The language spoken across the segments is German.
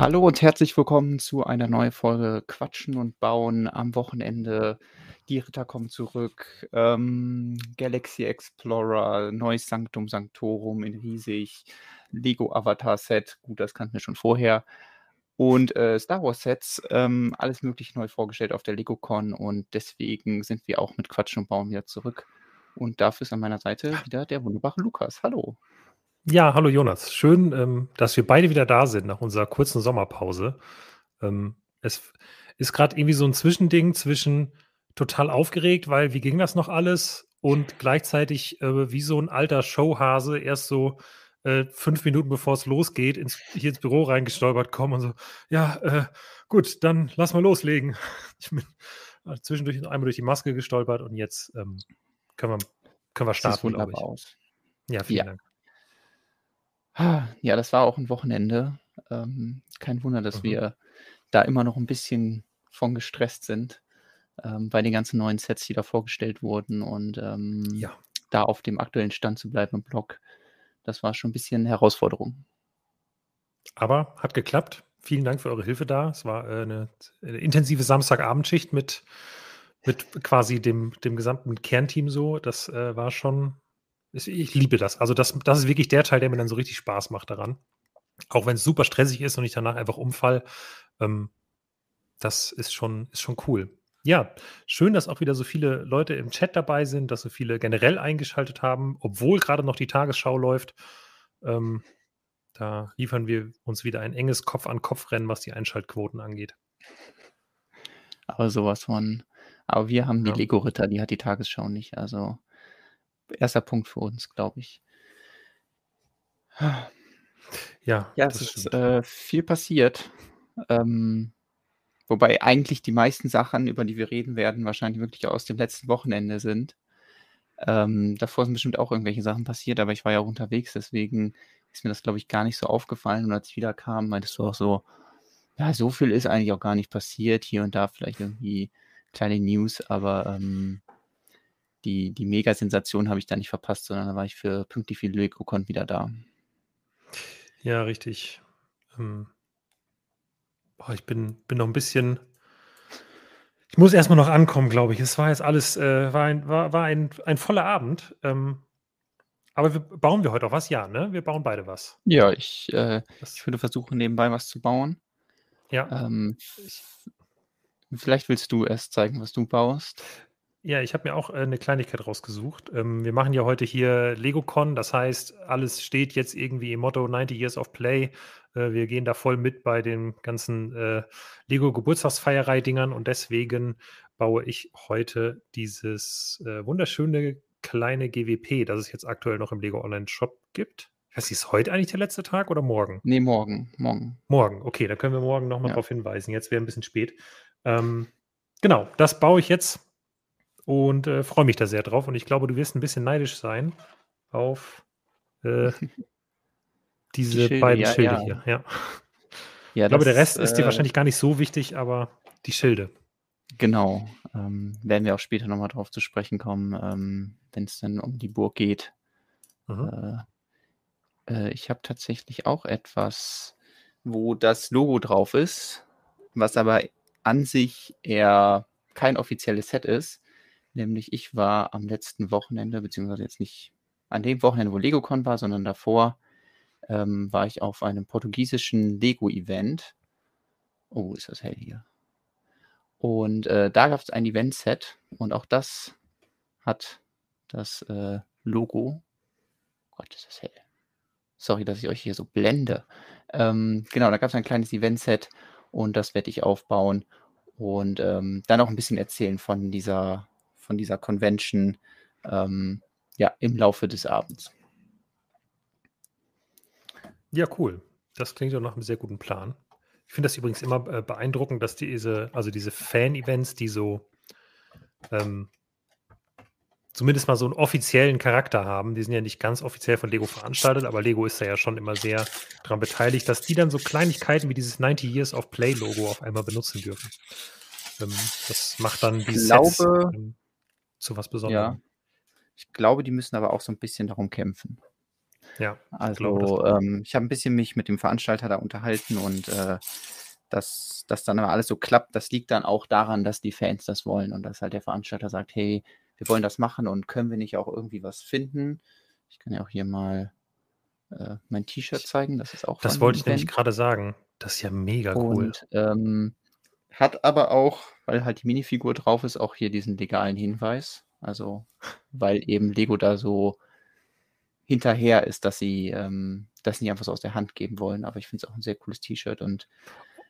Hallo und herzlich willkommen zu einer neuen Folge Quatschen und Bauen am Wochenende. Die Ritter kommen zurück. Ähm, Galaxy Explorer, neues Sanctum Sanctorum in riesig. Lego Avatar Set, gut, das kannten wir schon vorher. Und äh, Star Wars Sets, ähm, alles mögliche neu vorgestellt auf der LegoCon und deswegen sind wir auch mit Quatschen und Bauen wieder zurück. Und dafür ist an meiner Seite wieder der wunderbare Lukas. Hallo. Ja, hallo Jonas. Schön, ähm, dass wir beide wieder da sind nach unserer kurzen Sommerpause. Ähm, es ist gerade irgendwie so ein Zwischending zwischen total aufgeregt, weil wie ging das noch alles? Und gleichzeitig äh, wie so ein alter Showhase erst so äh, fünf Minuten bevor es losgeht, ins, hier ins Büro reingestolpert kommen und so, ja, äh, gut, dann lass mal loslegen. Ich bin äh, zwischendurch einmal durch die Maske gestolpert und jetzt ähm, können, wir, können wir starten, glaube ich. Aus. Ja, vielen ja. Dank. Ja, das war auch ein Wochenende. Ähm, kein Wunder, dass mhm. wir da immer noch ein bisschen von gestresst sind, ähm, bei den ganzen neuen Sets, die da vorgestellt wurden und ähm, ja. da auf dem aktuellen Stand zu bleiben im Blog. Das war schon ein bisschen Herausforderung. Aber hat geklappt. Vielen Dank für eure Hilfe da. Es war äh, eine, eine intensive Samstagabendschicht mit, mit quasi dem, dem gesamten Kernteam so. Das äh, war schon ich liebe das. Also das, das ist wirklich der Teil, der mir dann so richtig Spaß macht daran. Auch wenn es super stressig ist und ich danach einfach umfall. Ähm, das ist schon, ist schon cool. Ja, schön, dass auch wieder so viele Leute im Chat dabei sind, dass so viele generell eingeschaltet haben, obwohl gerade noch die Tagesschau läuft. Ähm, da liefern wir uns wieder ein enges Kopf-an-Kopf-Rennen, was die Einschaltquoten angeht. Aber sowas von. Aber wir haben die ja. Lego-Ritter, die hat die Tagesschau nicht. Also erster Punkt für uns, glaube ich. Ja, ja es ist äh, viel passiert. Ähm, wobei eigentlich die meisten Sachen, über die wir reden werden, wahrscheinlich wirklich aus dem letzten Wochenende sind. Ähm, davor sind bestimmt auch irgendwelche Sachen passiert, aber ich war ja auch unterwegs, deswegen ist mir das, glaube ich, gar nicht so aufgefallen. Und als ich wieder kam, meintest du auch so, ja, so viel ist eigentlich auch gar nicht passiert. Hier und da vielleicht irgendwie kleine News, aber ähm, die, die Mega-Sensation habe ich da nicht verpasst, sondern da war ich für pünktlich für LegoCon wieder da. Ja, richtig. Ähm, boah, ich bin, bin noch ein bisschen. Ich muss erstmal noch ankommen, glaube ich. Es war jetzt alles, äh, war, ein, war, war ein, ein voller Abend. Ähm, aber wir, bauen wir heute auch was? Ja, ne? Wir bauen beide was. Ja, ich, äh, ich würde versuchen, nebenbei was zu bauen. Ja. Ähm, ich, vielleicht willst du erst zeigen, was du baust. Ja, ich habe mir auch äh, eine Kleinigkeit rausgesucht. Ähm, wir machen ja heute hier LegoCon, das heißt, alles steht jetzt irgendwie im Motto 90 Years of Play. Äh, wir gehen da voll mit bei den ganzen äh, Lego-Geburtstagsfeierei-Dingern und deswegen baue ich heute dieses wunderschöne kleine GWP, das es jetzt aktuell noch im Lego Online Shop gibt. Ich weiß nicht, ist heute eigentlich der letzte Tag oder morgen? Nee, morgen. Morgen. Morgen, okay, da können wir morgen nochmal ja. drauf hinweisen. Jetzt wäre ein bisschen spät. Ähm, genau, das baue ich jetzt und äh, freue mich da sehr drauf. Und ich glaube, du wirst ein bisschen neidisch sein auf äh, diese die Schilde, beiden ja, Schilde ja. hier. Ja. ja ich glaube, der Rest ist dir äh, wahrscheinlich gar nicht so wichtig, aber die Schilde. Genau. Ähm, werden wir auch später nochmal drauf zu sprechen kommen, ähm, wenn es dann um die Burg geht. Mhm. Äh, äh, ich habe tatsächlich auch etwas, wo das Logo drauf ist, was aber an sich eher kein offizielles Set ist. Nämlich ich war am letzten Wochenende, beziehungsweise jetzt nicht an dem Wochenende, wo LegoCon war, sondern davor ähm, war ich auf einem portugiesischen Lego-Event. Oh, ist das hell hier. Und äh, da gab es ein Event-Set und auch das hat das äh, Logo. Gott, ist das hell. Sorry, dass ich euch hier so blende. Ähm, genau, da gab es ein kleines Event-Set und das werde ich aufbauen und ähm, dann auch ein bisschen erzählen von dieser von dieser Convention ähm, ja, im Laufe des Abends. Ja, cool. Das klingt doch nach einem sehr guten Plan. Ich finde das übrigens immer äh, beeindruckend, dass diese, also diese Fan-Events, die so ähm, zumindest mal so einen offiziellen Charakter haben, die sind ja nicht ganz offiziell von Lego veranstaltet, aber Lego ist da ja schon immer sehr daran beteiligt, dass die dann so Kleinigkeiten wie dieses 90 Years of Play Logo auf einmal benutzen dürfen. Ähm, das macht dann die ich glaube, Sets, ähm, zu was Besonderem. Ja. Ich glaube, die müssen aber auch so ein bisschen darum kämpfen. Ja, also ähm, ich habe ein bisschen mich mit dem Veranstalter da unterhalten und äh, dass das dann aber alles so klappt, das liegt dann auch daran, dass die Fans das wollen und dass halt der Veranstalter sagt, hey, wir wollen das machen und können wir nicht auch irgendwie was finden? Ich kann ja auch hier mal äh, mein T-Shirt zeigen, das ist auch. Das wollte ich nämlich gerade sagen. Das ist ja mega cool. Und ähm, hat aber auch, weil halt die Minifigur drauf ist, auch hier diesen legalen Hinweis. Also, weil eben Lego da so hinterher ist, dass sie ähm, das nicht einfach so aus der Hand geben wollen. Aber ich finde es auch ein sehr cooles T-Shirt und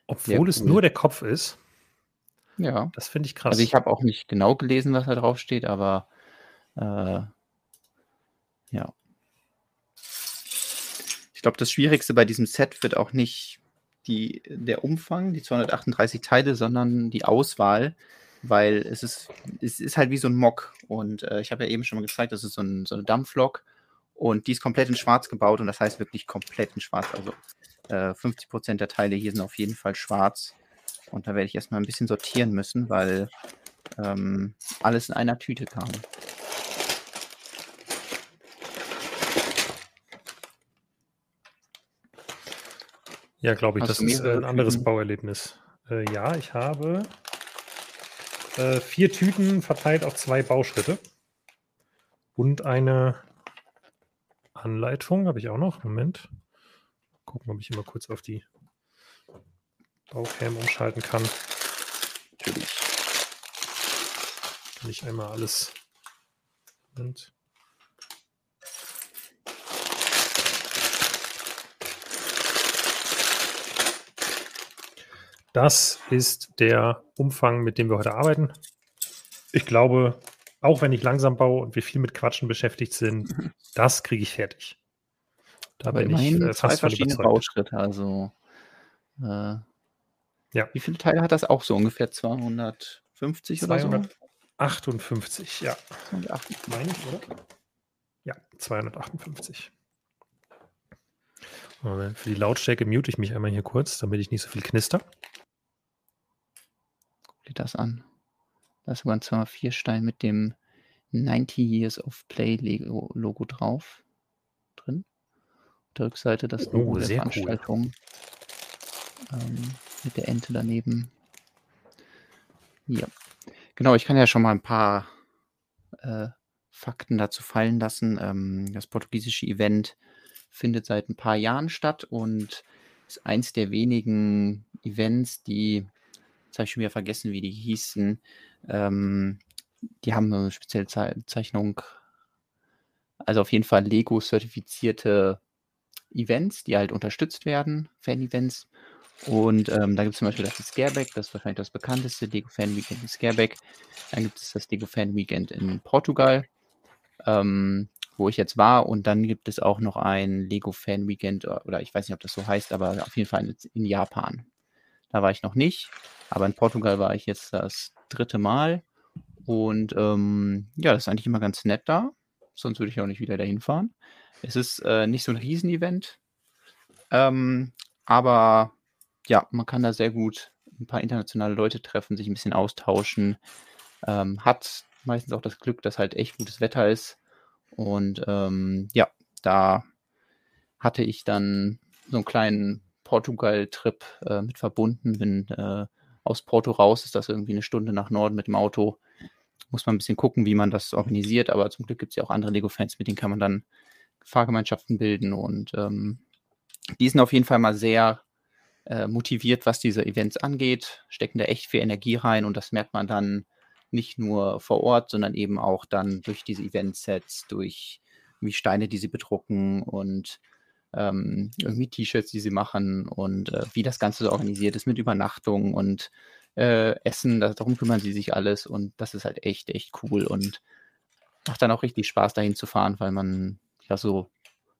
obwohl cool. es nur der Kopf ist. Ja. Das finde ich krass. Also ich habe auch nicht genau gelesen, was da drauf steht, aber äh, ja. Ich glaube, das Schwierigste bei diesem Set wird auch nicht die, der Umfang, die 238 Teile, sondern die Auswahl, weil es ist, es ist halt wie so ein Mock. Und äh, ich habe ja eben schon mal gezeigt, das ist so, ein, so eine Dampflok und die ist komplett in schwarz gebaut und das heißt wirklich komplett in schwarz. Also äh, 50 Prozent der Teile hier sind auf jeden Fall schwarz. Und da werde ich erstmal ein bisschen sortieren müssen, weil ähm, alles in einer Tüte kam. Ja, glaube ich, Hast das ist äh, ein anderes Tüten? Bauerlebnis. Äh, ja, ich habe äh, vier Tüten verteilt auf zwei Bauschritte. Und eine Anleitung habe ich auch noch. Moment. Gucken, ob ich immer kurz auf die Baucam umschalten kann. Natürlich. Kann ich einmal alles. Moment. Das ist der Umfang, mit dem wir heute arbeiten. Ich glaube, auch wenn ich langsam baue und wir viel mit Quatschen beschäftigt sind, das kriege ich fertig. Da Aber immerhin ich, äh, zwei verschiedene Bauschritte. Also, äh, ja. Wie viele Teile hat das auch so ungefähr? 250 258, oder so? 258, ja. 258. Meine ich, oder? Ja, 258. Für die Lautstärke mute ich mich einmal hier kurz, damit ich nicht so viel knister. Dir das an. Da ist sogar ein 204 Stein mit dem 90 Years of Play Logo drauf. Drin. Auf der Rückseite das oh, Logo oh, der Veranstaltung. Cool. Ähm, mit der Ente daneben. Ja. Genau, ich kann ja schon mal ein paar äh, Fakten dazu fallen lassen. Ähm, das portugiesische Event findet seit ein paar Jahren statt und ist eins der wenigen Events, die, jetzt habe ich schon wieder vergessen, wie die hießen, ähm, die haben eine spezielle Ze Zeichnung, also auf jeden Fall Lego-zertifizierte Events, die halt unterstützt werden, Fan-Events. Und ähm, da gibt es zum Beispiel das Scareback, das ist wahrscheinlich das bekannteste Lego Fan Weekend in Scareback. Dann gibt es das Lego Fan Weekend in Portugal, ähm, wo ich jetzt war. Und dann gibt es auch noch ein Lego Fan Weekend, oder ich weiß nicht, ob das so heißt, aber auf jeden Fall in Japan. Da war ich noch nicht, aber in Portugal war ich jetzt das dritte Mal. Und ähm, ja, das ist eigentlich immer ganz nett da. Sonst würde ich auch nicht wieder dahin fahren. Es ist äh, nicht so ein Riesenevent, ähm, aber ja, man kann da sehr gut ein paar internationale Leute treffen, sich ein bisschen austauschen. Ähm, hat meistens auch das Glück, dass halt echt gutes Wetter ist. Und ähm, ja, da hatte ich dann so einen kleinen Portugal-Trip äh, mit verbunden. Bin äh, aus Porto raus, ist das irgendwie eine Stunde nach Norden mit dem Auto. Muss man ein bisschen gucken, wie man das organisiert, aber zum Glück gibt es ja auch andere Lego-Fans, mit denen kann man dann Fahrgemeinschaften bilden und ähm, die sind auf jeden Fall mal sehr äh, motiviert, was diese Events angeht, stecken da echt viel Energie rein und das merkt man dann nicht nur vor Ort, sondern eben auch dann durch diese Eventsets, durch wie Steine, die sie bedrucken und ähm, irgendwie T-Shirts, die sie machen und äh, wie das Ganze so organisiert ist mit Übernachtung und äh, Essen, darum kümmern sie sich alles und das ist halt echt, echt cool und macht dann auch richtig Spaß, dahin zu fahren, weil man ja so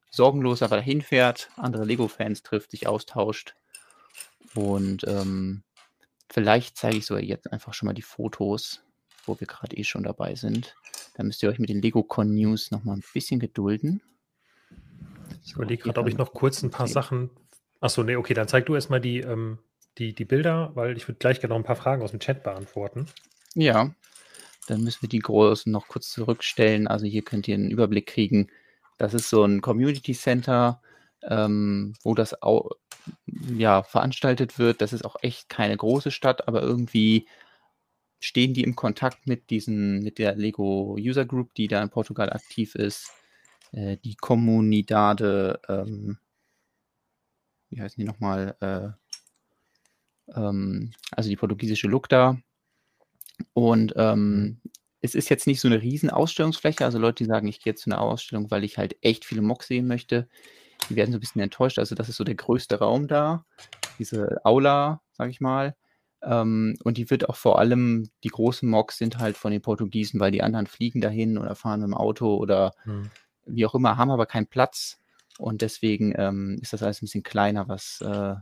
sorgenlos aber dahin fährt, andere Lego-Fans trifft, sich austauscht und ähm, vielleicht zeige ich sogar jetzt einfach schon mal die Fotos, wo wir gerade eh schon dabei sind. Da müsst ihr euch mit den LegoCon News noch mal ein bisschen gedulden. Ich überlege gerade, ob ich noch kurz ein paar sehen. Sachen. Achso, nee, okay, dann zeig du erstmal die, ähm, die, die Bilder, weil ich würde gleich gerne noch ein paar Fragen aus dem Chat beantworten. Ja, dann müssen wir die großen noch kurz zurückstellen. Also hier könnt ihr einen Überblick kriegen. Das ist so ein Community Center, ähm, wo das auch ja, veranstaltet wird. Das ist auch echt keine große Stadt, aber irgendwie stehen die im Kontakt mit diesen, mit der Lego User Group, die da in Portugal aktiv ist. Äh, die Comunidade, ähm, wie heißen die nochmal? Äh, ähm, also die portugiesische Lukta. Und ähm, mhm. es ist jetzt nicht so eine riesen Ausstellungsfläche. Also Leute, die sagen, ich gehe jetzt zu einer Ausstellung, weil ich halt echt viele Mocks sehen möchte, die werden so ein bisschen enttäuscht. Also das ist so der größte Raum da, diese Aula, sage ich mal. Ähm, und die wird auch vor allem, die großen Mocks sind halt von den Portugiesen, weil die anderen fliegen dahin oder fahren mit dem Auto oder hm. Wie auch immer, haben aber keinen Platz. Und deswegen ähm, ist das alles ein bisschen kleiner, was, äh,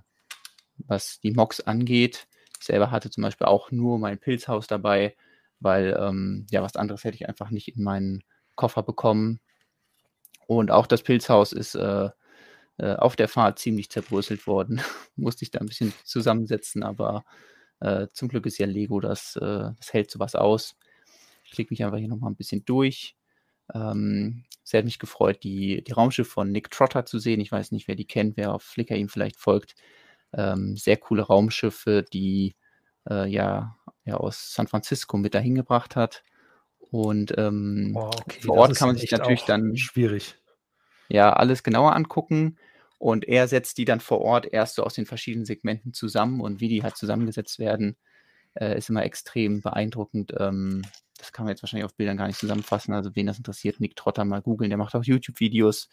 was die Mocks angeht. Ich selber hatte zum Beispiel auch nur mein Pilzhaus dabei, weil ähm, ja, was anderes hätte ich einfach nicht in meinen Koffer bekommen. Und auch das Pilzhaus ist äh, äh, auf der Fahrt ziemlich zerbröselt worden. Musste ich da ein bisschen zusammensetzen, aber äh, zum Glück ist ja Lego, das, äh, das hält sowas aus. Ich klicke mich einfach hier nochmal ein bisschen durch. Ähm, sehr hat mich gefreut, die, die Raumschiffe von Nick Trotter zu sehen. Ich weiß nicht, wer die kennt, wer auf Flickr ihm vielleicht folgt. Ähm, sehr coole Raumschiffe, die äh, ja, ja aus San Francisco mit dahin gebracht hat. Und ähm, oh, okay, vor Ort kann man sich natürlich dann schwierig. Ja, alles genauer angucken. Und er setzt die dann vor Ort erst so aus den verschiedenen Segmenten zusammen und wie die halt zusammengesetzt werden, äh, ist immer extrem beeindruckend. Ähm, das kann man jetzt wahrscheinlich auf Bildern gar nicht zusammenfassen. Also wen das interessiert, Nick Trotter mal googeln. Der macht auch YouTube-Videos,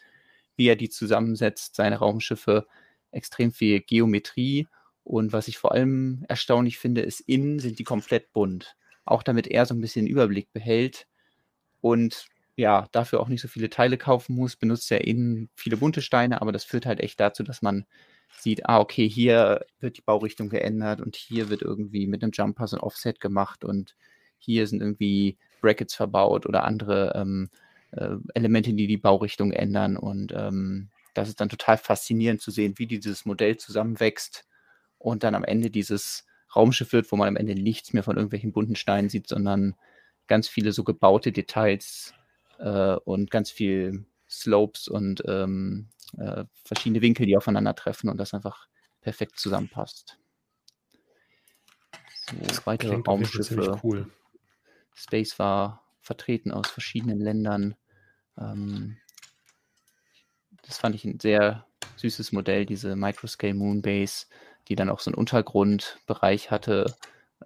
wie er die zusammensetzt, seine Raumschiffe, extrem viel Geometrie. Und was ich vor allem erstaunlich finde, ist, innen sind die komplett bunt. Auch damit er so ein bisschen Überblick behält und ja, dafür auch nicht so viele Teile kaufen muss, benutzt er innen viele bunte Steine, aber das führt halt echt dazu, dass man sieht, ah, okay, hier wird die Baurichtung geändert und hier wird irgendwie mit einem Jumper so ein Offset gemacht und hier sind irgendwie Brackets verbaut oder andere ähm, äh, Elemente, die die Baurichtung ändern und ähm, das ist dann total faszinierend zu sehen, wie dieses Modell zusammenwächst und dann am Ende dieses Raumschiff wird, wo man am Ende nichts mehr von irgendwelchen bunten Steinen sieht, sondern ganz viele so gebaute Details, äh, und ganz viel Slopes und ähm, äh, verschiedene Winkel, die aufeinandertreffen und das einfach perfekt zusammenpasst. So, weitere Raumschiffe. Cool. Space war vertreten aus verschiedenen Ländern. Ähm, das fand ich ein sehr süßes Modell, diese Microscale Moonbase, die dann auch so einen Untergrundbereich hatte.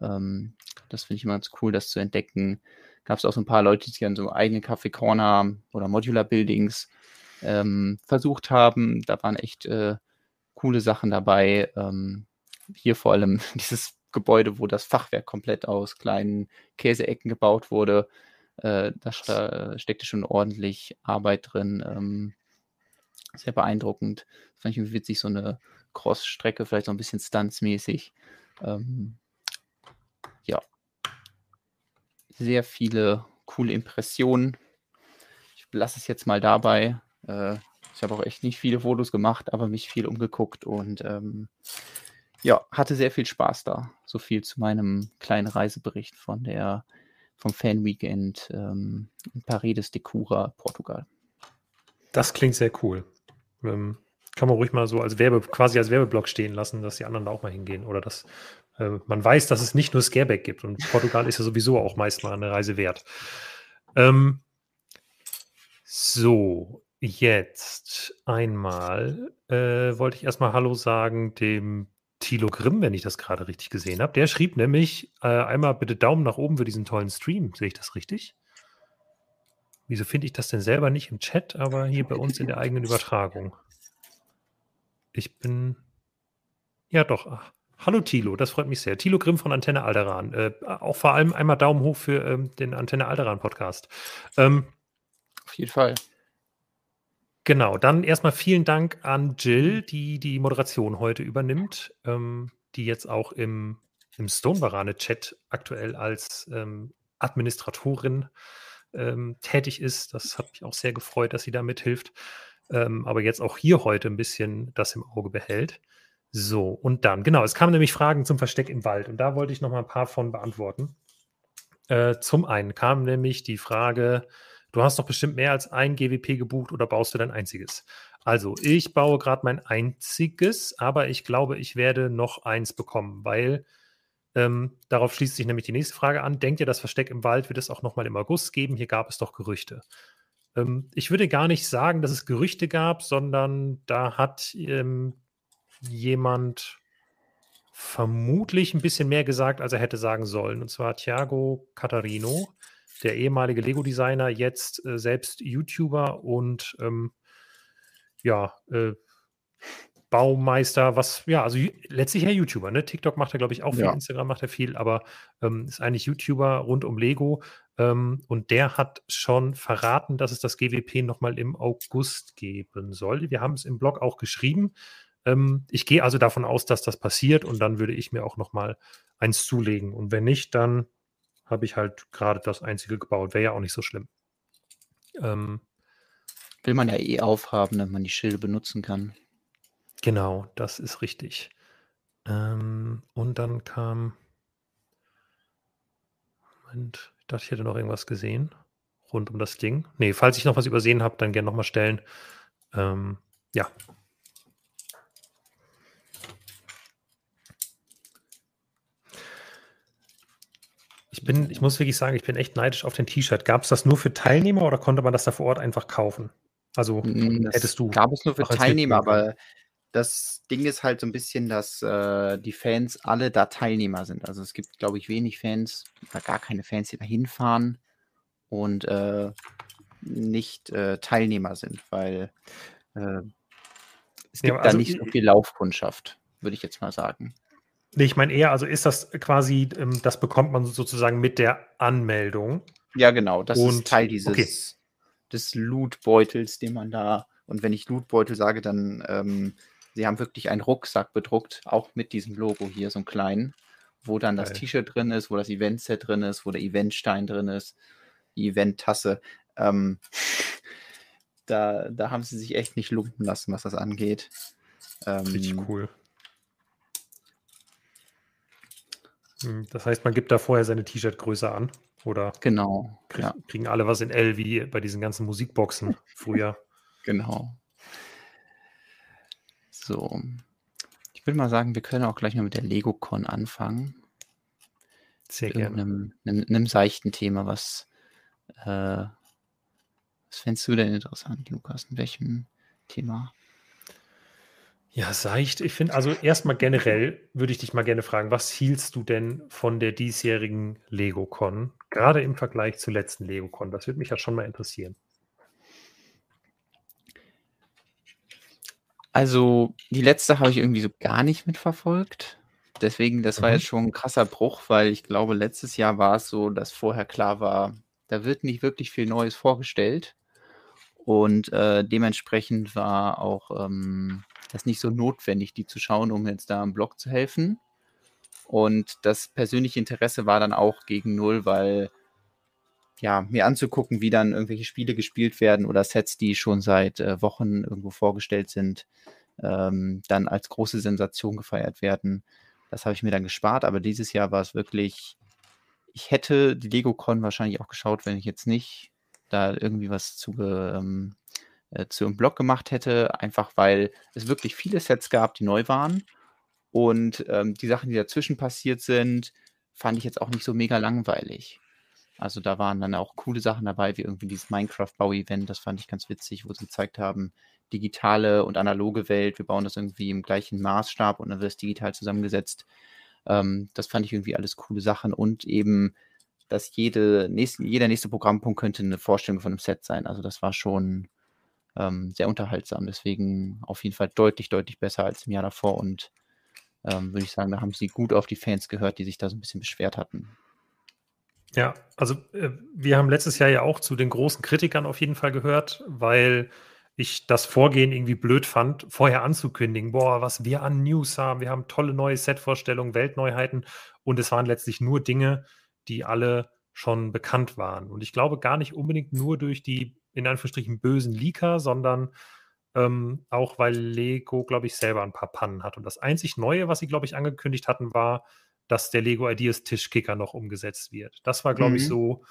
Ähm, das finde ich immer ganz cool, das zu entdecken gab es auch so ein paar Leute, die dann so eigene Café Corner oder Modular Buildings ähm, versucht haben. Da waren echt äh, coole Sachen dabei. Ähm, hier vor allem dieses Gebäude, wo das Fachwerk komplett aus kleinen Käseecken gebaut wurde. Äh, da steckte schon ordentlich Arbeit drin. Ähm, sehr beeindruckend. Das fand ich irgendwie witzig, so eine Cross-Strecke, vielleicht so ein bisschen stuntsmäßig. Ähm, ja, sehr viele coole Impressionen. Ich lasse es jetzt mal dabei. Äh, ich habe auch echt nicht viele Fotos gemacht, aber mich viel umgeguckt und ähm, ja, hatte sehr viel Spaß da. So viel zu meinem kleinen Reisebericht von der vom Fan Weekend ähm, in Paredes de Cura, Portugal. Das klingt sehr cool. Ähm, kann man ruhig mal so als Werbe, quasi als Werbeblock stehen lassen, dass die anderen da auch mal hingehen oder dass äh, man weiß, dass es nicht nur Scareback gibt und Portugal ist ja sowieso auch meist mal eine Reise wert. Ähm, so, jetzt einmal äh, wollte ich erstmal Hallo sagen dem Thilo Grimm, wenn ich das gerade richtig gesehen habe. Der schrieb nämlich äh, einmal bitte Daumen nach oben für diesen tollen Stream. Sehe ich das richtig? Wieso finde ich das denn selber nicht im Chat, aber hier bei uns in der eigenen Übertragung? Ich bin. Ja, doch. Ach, Hallo Thilo, das freut mich sehr. Thilo Grimm von Antenne Alderan. Äh, auch vor allem einmal Daumen hoch für ähm, den Antenne Alderan Podcast. Ähm, Auf jeden Fall. Genau, dann erstmal vielen Dank an Jill, die die Moderation heute übernimmt, ähm, die jetzt auch im, im Stonebarane-Chat aktuell als ähm, Administratorin ähm, tätig ist. Das hat mich auch sehr gefreut, dass sie da mithilft. Ähm, aber jetzt auch hier heute ein bisschen das im Auge behält. So, und dann, genau, es kamen nämlich Fragen zum Versteck im Wald und da wollte ich noch mal ein paar von beantworten. Äh, zum einen kam nämlich die Frage, Du hast doch bestimmt mehr als ein GWP gebucht oder baust du dein einziges? Also, ich baue gerade mein einziges, aber ich glaube, ich werde noch eins bekommen, weil ähm, darauf schließt sich nämlich die nächste Frage an. Denkt ihr, das Versteck im Wald wird es auch nochmal im August geben? Hier gab es doch Gerüchte. Ähm, ich würde gar nicht sagen, dass es Gerüchte gab, sondern da hat ähm, jemand vermutlich ein bisschen mehr gesagt, als er hätte sagen sollen. Und zwar Thiago Catarino, der ehemalige Lego-Designer, jetzt äh, selbst YouTuber und ähm, ja, äh, Baumeister, was, ja, also letztlich ja YouTuber, ne? TikTok macht er, glaube ich, auch viel, ja. Instagram macht er viel, aber ähm, ist eigentlich YouTuber rund um Lego. Ähm, und der hat schon verraten, dass es das GWP nochmal im August geben soll. Wir haben es im Blog auch geschrieben. Ähm, ich gehe also davon aus, dass das passiert und dann würde ich mir auch nochmal eins zulegen. Und wenn nicht, dann habe ich halt gerade das einzige gebaut. Wäre ja auch nicht so schlimm. Ähm, Will man ja eh aufhaben, damit man die Schilde benutzen kann. Genau, das ist richtig. Ähm, und dann kam. Moment, ich dachte, ich hätte noch irgendwas gesehen rund um das Ding. Nee, falls ich noch was übersehen habe, dann gerne nochmal stellen. Ähm, ja. Ich bin, ich muss wirklich sagen, ich bin echt neidisch auf den T-Shirt. Gab es das nur für Teilnehmer oder konnte man das da vor Ort einfach kaufen? Also hm, das hättest du. Gab es nur für Teilnehmer, aber das Ding ist halt so ein bisschen, dass äh, die Fans alle da Teilnehmer sind. Also es gibt, glaube ich, wenig Fans oder gar keine Fans, die da hinfahren und äh, nicht äh, Teilnehmer sind, weil äh, es gibt ja, also da nicht so viel Laufkundschaft, würde ich jetzt mal sagen. Nee, ich meine eher, also ist das quasi, ähm, das bekommt man sozusagen mit der Anmeldung. Ja, genau, das und, ist Teil dieses okay. des Lootbeutels, den man da, und wenn ich Lootbeutel sage, dann ähm, Sie haben wirklich einen Rucksack bedruckt, auch mit diesem Logo hier, so einen kleinen, wo dann das T-Shirt drin ist, wo das Event-Set drin ist, wo der Eventstein drin ist, die Event-Tasse. Ähm, da, da haben sie sich echt nicht lumpen lassen, was das angeht. Ähm, Richtig cool. Hm, das heißt, man gibt da vorher seine T-Shirt-Größe an, oder? Genau. Krieg, ja. Kriegen alle was in L, wie bei diesen ganzen Musikboxen früher. genau. So. Ich würde mal sagen, wir können auch gleich mal mit der LegoCon anfangen. Sehr gerne. Einem, einem, einem seichten Thema, was, äh, was fändest du denn interessant, Lukas? In welchem Thema? Ja, seicht. Ich finde, also erstmal generell würde ich dich mal gerne fragen, was hielst du denn von der diesjährigen LegoCon? Gerade im Vergleich zur letzten LegoCon. Das würde mich ja schon mal interessieren. Also, die letzte habe ich irgendwie so gar nicht mitverfolgt. Deswegen, das war mhm. jetzt schon ein krasser Bruch, weil ich glaube, letztes Jahr war es so, dass vorher klar war, da wird nicht wirklich viel Neues vorgestellt. Und äh, dementsprechend war auch ähm, das nicht so notwendig, die zu schauen, um jetzt da am Blog zu helfen. Und das persönliche Interesse war dann auch gegen null, weil ja, mir anzugucken, wie dann irgendwelche Spiele gespielt werden oder Sets, die schon seit äh, Wochen irgendwo vorgestellt sind, ähm, dann als große Sensation gefeiert werden. Das habe ich mir dann gespart, aber dieses Jahr war es wirklich, ich hätte die LegoCon wahrscheinlich auch geschaut, wenn ich jetzt nicht da irgendwie was zu, ähm, äh, zu einem Blog gemacht hätte, einfach weil es wirklich viele Sets gab, die neu waren. Und ähm, die Sachen, die dazwischen passiert sind, fand ich jetzt auch nicht so mega langweilig. Also da waren dann auch coole Sachen dabei, wie irgendwie dieses Minecraft-Bau-Event, das fand ich ganz witzig, wo sie gezeigt haben, digitale und analoge Welt, wir bauen das irgendwie im gleichen Maßstab und dann wird es digital zusammengesetzt. Ähm, das fand ich irgendwie alles coole Sachen und eben, dass jede nächste, jeder nächste Programmpunkt könnte eine Vorstellung von einem Set sein. Also das war schon ähm, sehr unterhaltsam. Deswegen auf jeden Fall deutlich, deutlich besser als im Jahr davor und ähm, würde ich sagen, da haben sie gut auf die Fans gehört, die sich da so ein bisschen beschwert hatten. Ja, also äh, wir haben letztes Jahr ja auch zu den großen Kritikern auf jeden Fall gehört, weil ich das Vorgehen irgendwie blöd fand, vorher anzukündigen, boah, was wir an News haben, wir haben tolle neue Set-Vorstellungen, Weltneuheiten und es waren letztlich nur Dinge, die alle schon bekannt waren. Und ich glaube gar nicht unbedingt nur durch die in Anführungsstrichen bösen Leaker, sondern ähm, auch weil Lego, glaube ich, selber ein paar Pannen hat. Und das einzig Neue, was sie, glaube ich, angekündigt hatten, war dass der Lego Ideas Tischkicker noch umgesetzt wird. Das war, glaube mhm. ich, so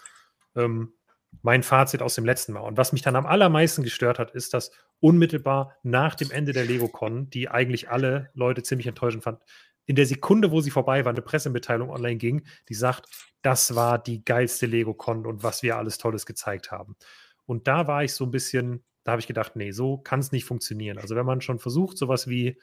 ähm, mein Fazit aus dem letzten Mal. Und was mich dann am allermeisten gestört hat, ist, dass unmittelbar nach dem Ende der LegoCon, die eigentlich alle Leute ziemlich enttäuschend fanden, in der Sekunde, wo sie vorbei war, eine Pressemitteilung online ging, die sagt, das war die geilste LegoCon und was wir alles Tolles gezeigt haben. Und da war ich so ein bisschen, da habe ich gedacht, nee, so kann es nicht funktionieren. Also wenn man schon versucht, sowas wie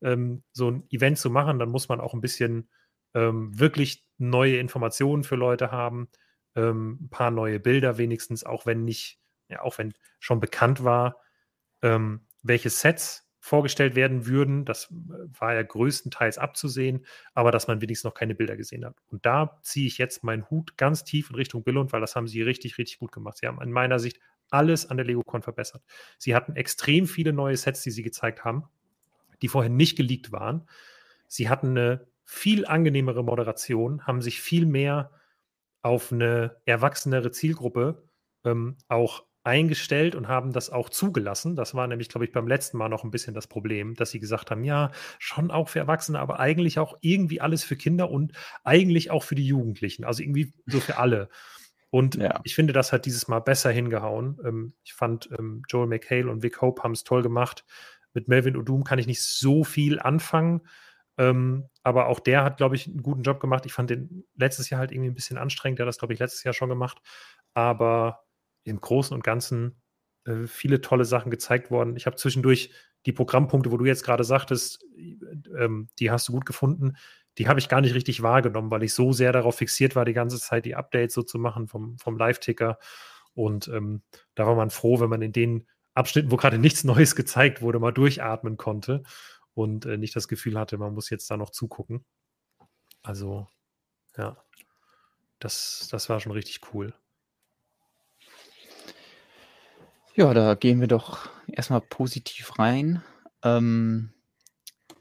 ähm, so ein Event zu machen, dann muss man auch ein bisschen ähm, wirklich neue Informationen für Leute haben, ähm, ein paar neue Bilder wenigstens, auch wenn nicht, ja, auch wenn schon bekannt war, ähm, welche Sets vorgestellt werden würden. Das äh, war ja größtenteils abzusehen, aber dass man wenigstens noch keine Bilder gesehen hat. Und da ziehe ich jetzt meinen Hut ganz tief in Richtung Billund, weil das haben sie richtig, richtig gut gemacht. Sie haben in meiner Sicht alles an der LegoCon verbessert. Sie hatten extrem viele neue Sets, die sie gezeigt haben, die vorher nicht geleakt waren. Sie hatten eine viel angenehmere Moderation, haben sich viel mehr auf eine erwachsenere Zielgruppe ähm, auch eingestellt und haben das auch zugelassen. Das war nämlich, glaube ich, beim letzten Mal noch ein bisschen das Problem, dass sie gesagt haben, ja, schon auch für Erwachsene, aber eigentlich auch irgendwie alles für Kinder und eigentlich auch für die Jugendlichen. Also irgendwie so für alle. Und ja. ich finde, das hat dieses Mal besser hingehauen. Ähm, ich fand, ähm, Joel McHale und Vic Hope haben es toll gemacht. Mit Melvin Odum kann ich nicht so viel anfangen. Ähm, aber auch der hat, glaube ich, einen guten Job gemacht. Ich fand den letztes Jahr halt irgendwie ein bisschen anstrengend. Der hat das, glaube ich, letztes Jahr schon gemacht. Aber im Großen und Ganzen äh, viele tolle Sachen gezeigt worden. Ich habe zwischendurch die Programmpunkte, wo du jetzt gerade sagtest, ähm, die hast du gut gefunden. Die habe ich gar nicht richtig wahrgenommen, weil ich so sehr darauf fixiert war, die ganze Zeit die Updates so zu machen vom, vom Live-Ticker. Und ähm, da war man froh, wenn man in den Abschnitten, wo gerade nichts Neues gezeigt wurde, mal durchatmen konnte und äh, nicht das Gefühl hatte, man muss jetzt da noch zugucken. Also, ja, das, das war schon richtig cool. Ja, da gehen wir doch erstmal positiv rein. Ähm,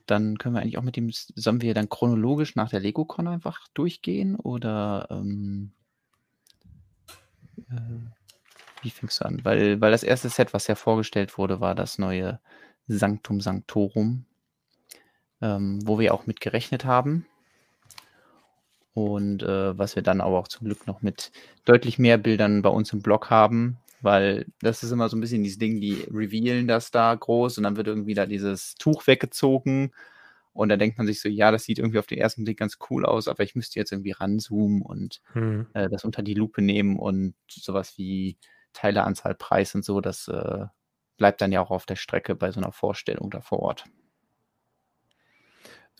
dann können wir eigentlich auch mit dem, sollen wir dann chronologisch nach der LegoCon einfach durchgehen oder ähm, äh, wie fängst du an? Weil, weil das erste Set, was ja vorgestellt wurde, war das neue Sanctum Sanctorum ähm, wo wir auch mit gerechnet haben. Und äh, was wir dann aber auch zum Glück noch mit deutlich mehr Bildern bei uns im Blog haben, weil das ist immer so ein bisschen dieses Ding, die revealen das da groß und dann wird irgendwie da dieses Tuch weggezogen und da denkt man sich so, ja, das sieht irgendwie auf den ersten Blick ganz cool aus, aber ich müsste jetzt irgendwie ranzoomen und hm. äh, das unter die Lupe nehmen und sowas wie Teileanzahl, Preis und so, das äh, bleibt dann ja auch auf der Strecke bei so einer Vorstellung da vor Ort.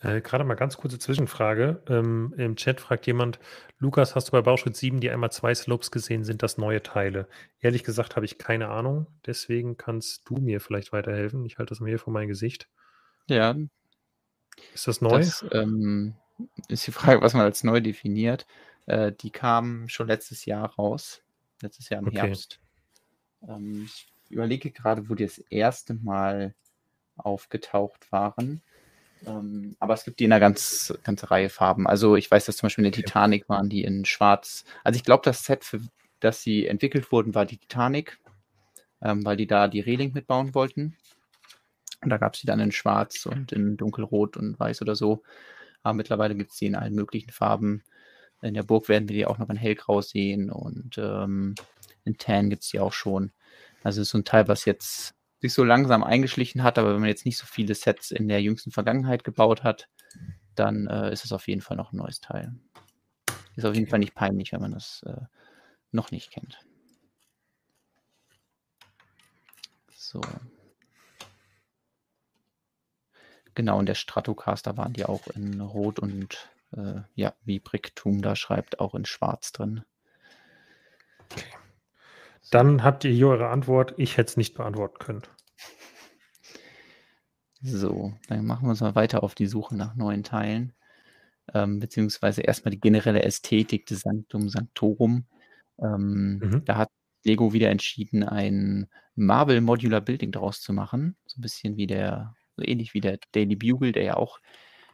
Äh, Gerade mal ganz kurze Zwischenfrage. Ähm, Im Chat fragt jemand, Lukas, hast du bei Bauschritt 7 die einmal zwei Slopes gesehen? Sind das neue Teile? Ehrlich gesagt habe ich keine Ahnung. Deswegen kannst du mir vielleicht weiterhelfen. Ich halte das mal hier vor mein Gesicht. Ja. Ist das neu? Das ähm, ist die Frage, was man als neu definiert. Äh, die kamen schon letztes Jahr raus. Letztes Jahr im okay. Herbst. Ähm, ich überlege gerade, wo die das erste Mal aufgetaucht waren. Ähm, aber es gibt die in einer ganz, ganze Reihe Farben. Also ich weiß, dass zum Beispiel in der Titanic waren die in schwarz. Also ich glaube, das Set, für das sie entwickelt wurden, war die Titanic, ähm, weil die da die Reling mitbauen wollten. Und da gab es die dann in schwarz und in dunkelrot und weiß oder so. Aber mittlerweile gibt es die in allen möglichen Farben. In der Burg werden wir die auch noch in hellgrau sehen und ähm, in Tan gibt es die auch schon. Also ist so ein Teil, was jetzt sich so langsam eingeschlichen hat, aber wenn man jetzt nicht so viele Sets in der jüngsten Vergangenheit gebaut hat, dann äh, ist es auf jeden Fall noch ein neues Teil. Ist auf jeden Fall nicht peinlich, wenn man das äh, noch nicht kennt. So. Genau, und der Stratocaster waren die auch in Rot und äh, ja, wie Bricktum da schreibt, auch in Schwarz drin. Okay. Dann habt ihr hier eure Antwort. Ich hätte es nicht beantworten können. So, dann machen wir uns mal weiter auf die Suche nach neuen Teilen. Ähm, beziehungsweise erstmal die generelle Ästhetik des Sanctum Sanctorum. Ähm, mhm. Da hat Lego wieder entschieden, ein Marvel Modular Building daraus zu machen. So ein bisschen wie der, so ähnlich wie der Daily Bugle, der ja auch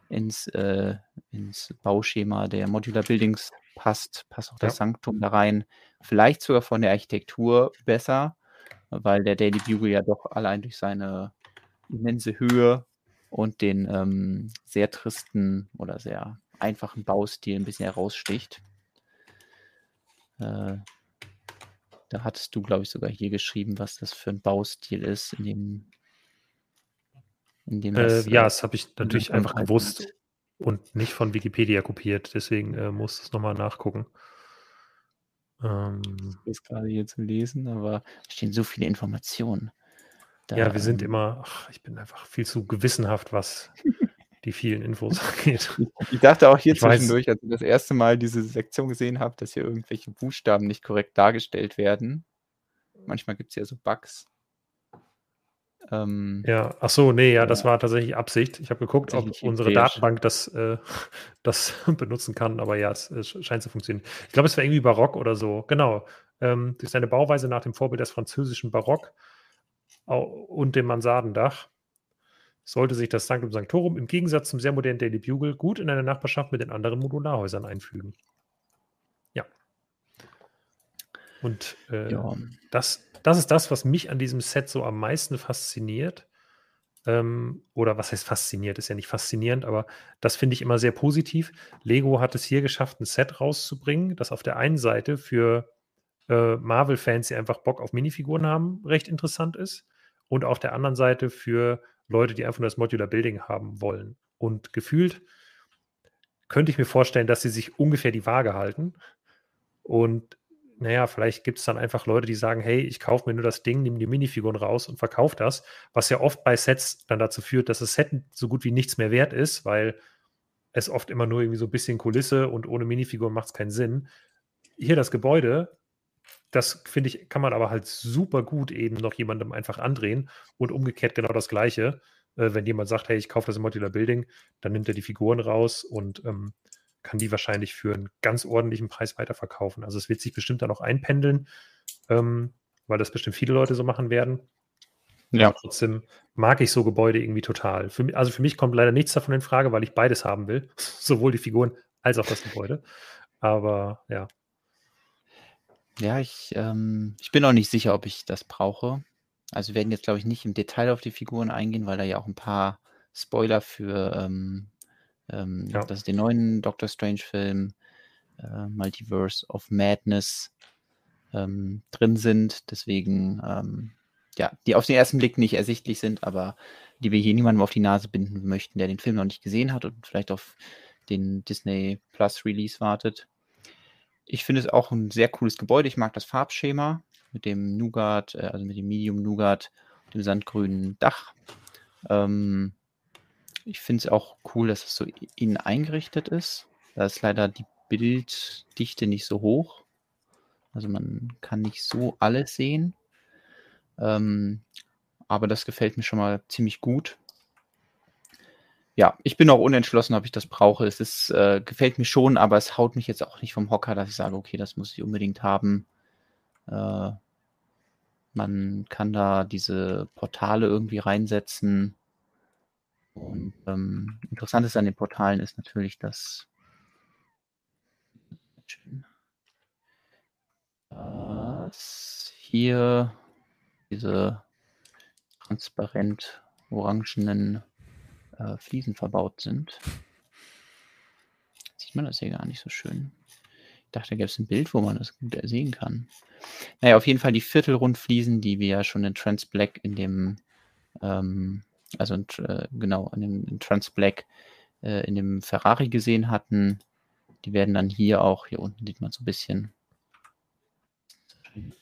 ins, äh, ins Bauschema der Modular Buildings passt, passt auch das Sanktum da rein. Vielleicht sogar von der Architektur besser, weil der Daily Bugle ja doch allein durch seine immense Höhe und den ähm, sehr tristen oder sehr einfachen Baustil ein bisschen heraussticht. Äh, Da hattest du, glaube ich, sogar hier geschrieben, was das für ein Baustil ist, in dem, in dem das, äh, ja, äh, das habe ich natürlich einfach gewusst hat. und nicht von Wikipedia kopiert. Deswegen äh, muss es nochmal nachgucken. Ähm, das ist gerade hier zu lesen, aber es stehen so viele Informationen. Da, ja, wir sind ähm, immer, ach, ich bin einfach viel zu gewissenhaft, was die vielen Infos angeht. Ich dachte auch hier ich zwischendurch, weiß, als ich das erste Mal diese Sektion gesehen habe, dass hier irgendwelche Buchstaben nicht korrekt dargestellt werden. Manchmal gibt es ja so Bugs. Ähm, ja, ach so, nee, ja, ja, das war tatsächlich Absicht. Ich habe geguckt, ob unsere Datenbank das, äh, das benutzen kann, aber ja, es, es, scheint zu funktionieren. Ich glaube, es war irgendwie Barock oder so. Genau. Ähm, durch seine Bauweise nach dem Vorbild des französischen Barock und dem Mansardendach sollte sich das Sanctum Sanctorum im Gegensatz zum sehr modernen Daily Bugle gut in eine Nachbarschaft mit den anderen Modularhäusern einfügen. Ja. Und äh, ja. Das, das ist das, was mich an diesem Set so am meisten fasziniert. Ähm, oder was heißt fasziniert? Ist ja nicht faszinierend, aber das finde ich immer sehr positiv. Lego hat es hier geschafft, ein Set rauszubringen, das auf der einen Seite für äh, Marvel-Fans, die einfach Bock auf Minifiguren haben, recht interessant ist. Und auf der anderen Seite für Leute, die einfach nur das Modular Building haben wollen. Und gefühlt könnte ich mir vorstellen, dass sie sich ungefähr die Waage halten. Und naja, vielleicht gibt es dann einfach Leute, die sagen, hey, ich kaufe mir nur das Ding, nehme die Minifiguren raus und verkaufe das, was ja oft bei Sets dann dazu führt, dass das Set so gut wie nichts mehr wert ist, weil es oft immer nur irgendwie so ein bisschen Kulisse und ohne Minifiguren macht es keinen Sinn. Hier das Gebäude das finde ich, kann man aber halt super gut eben noch jemandem einfach andrehen und umgekehrt genau das Gleiche. Äh, wenn jemand sagt, hey, ich kaufe das Modular Building, dann nimmt er die Figuren raus und ähm, kann die wahrscheinlich für einen ganz ordentlichen Preis weiterverkaufen. Also es wird sich bestimmt dann auch einpendeln, ähm, weil das bestimmt viele Leute so machen werden. Ja. Aber trotzdem mag ich so Gebäude irgendwie total. Für, also für mich kommt leider nichts davon in Frage, weil ich beides haben will. Sowohl die Figuren als auch das Gebäude. Aber ja, ja, ich, ähm, ich bin auch nicht sicher, ob ich das brauche. Also wir werden jetzt, glaube ich, nicht im Detail auf die Figuren eingehen, weil da ja auch ein paar Spoiler für ähm, ähm, Ja. das ist den neuen Doctor Strange-Film, äh, Multiverse of Madness, ähm, drin sind. Deswegen, ähm, ja, die auf den ersten Blick nicht ersichtlich sind, aber die wir hier niemandem auf die Nase binden möchten, der den Film noch nicht gesehen hat und vielleicht auf den Disney Plus Release wartet. Ich finde es auch ein sehr cooles Gebäude. Ich mag das Farbschema mit dem Nougat, äh, also mit dem Medium Nougat, dem sandgrünen Dach. Ähm, ich finde es auch cool, dass es so innen eingerichtet ist. Da ist leider die Bilddichte nicht so hoch. Also man kann nicht so alles sehen. Ähm, aber das gefällt mir schon mal ziemlich gut ja, ich bin auch unentschlossen, ob ich das brauche. Es ist, äh, gefällt mir schon, aber es haut mich jetzt auch nicht vom Hocker, dass ich sage, okay, das muss ich unbedingt haben. Äh, man kann da diese Portale irgendwie reinsetzen. Und ähm, interessant ist an den Portalen ist natürlich, dass dass hier diese transparent orangenen äh, Fliesen verbaut sind. Sieht man das hier gar nicht so schön. Ich dachte, da gäbe es ein Bild, wo man das gut sehen kann. Naja, auf jeden Fall die Viertelrundfliesen, die wir ja schon in Trans Black in dem, ähm, also äh, genau, in dem in Trans Black äh, in dem Ferrari gesehen hatten. Die werden dann hier auch, hier unten sieht man so ein bisschen,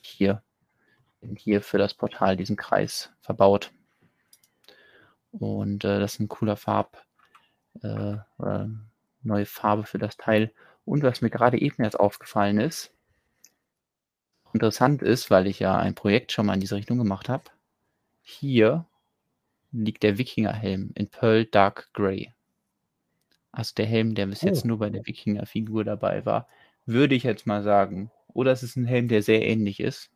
hier, hier für das Portal diesen Kreis verbaut. Und äh, das ist ein cooler Farb, äh, oder neue Farbe für das Teil. Und was mir gerade eben erst aufgefallen ist, interessant ist, weil ich ja ein Projekt schon mal in diese Richtung gemacht habe. Hier liegt der Wikingerhelm in Pearl Dark Grey. Also der Helm, der bis oh. jetzt nur bei der Wikinger-Figur dabei war, würde ich jetzt mal sagen. Oder es ist ein Helm, der sehr ähnlich ist.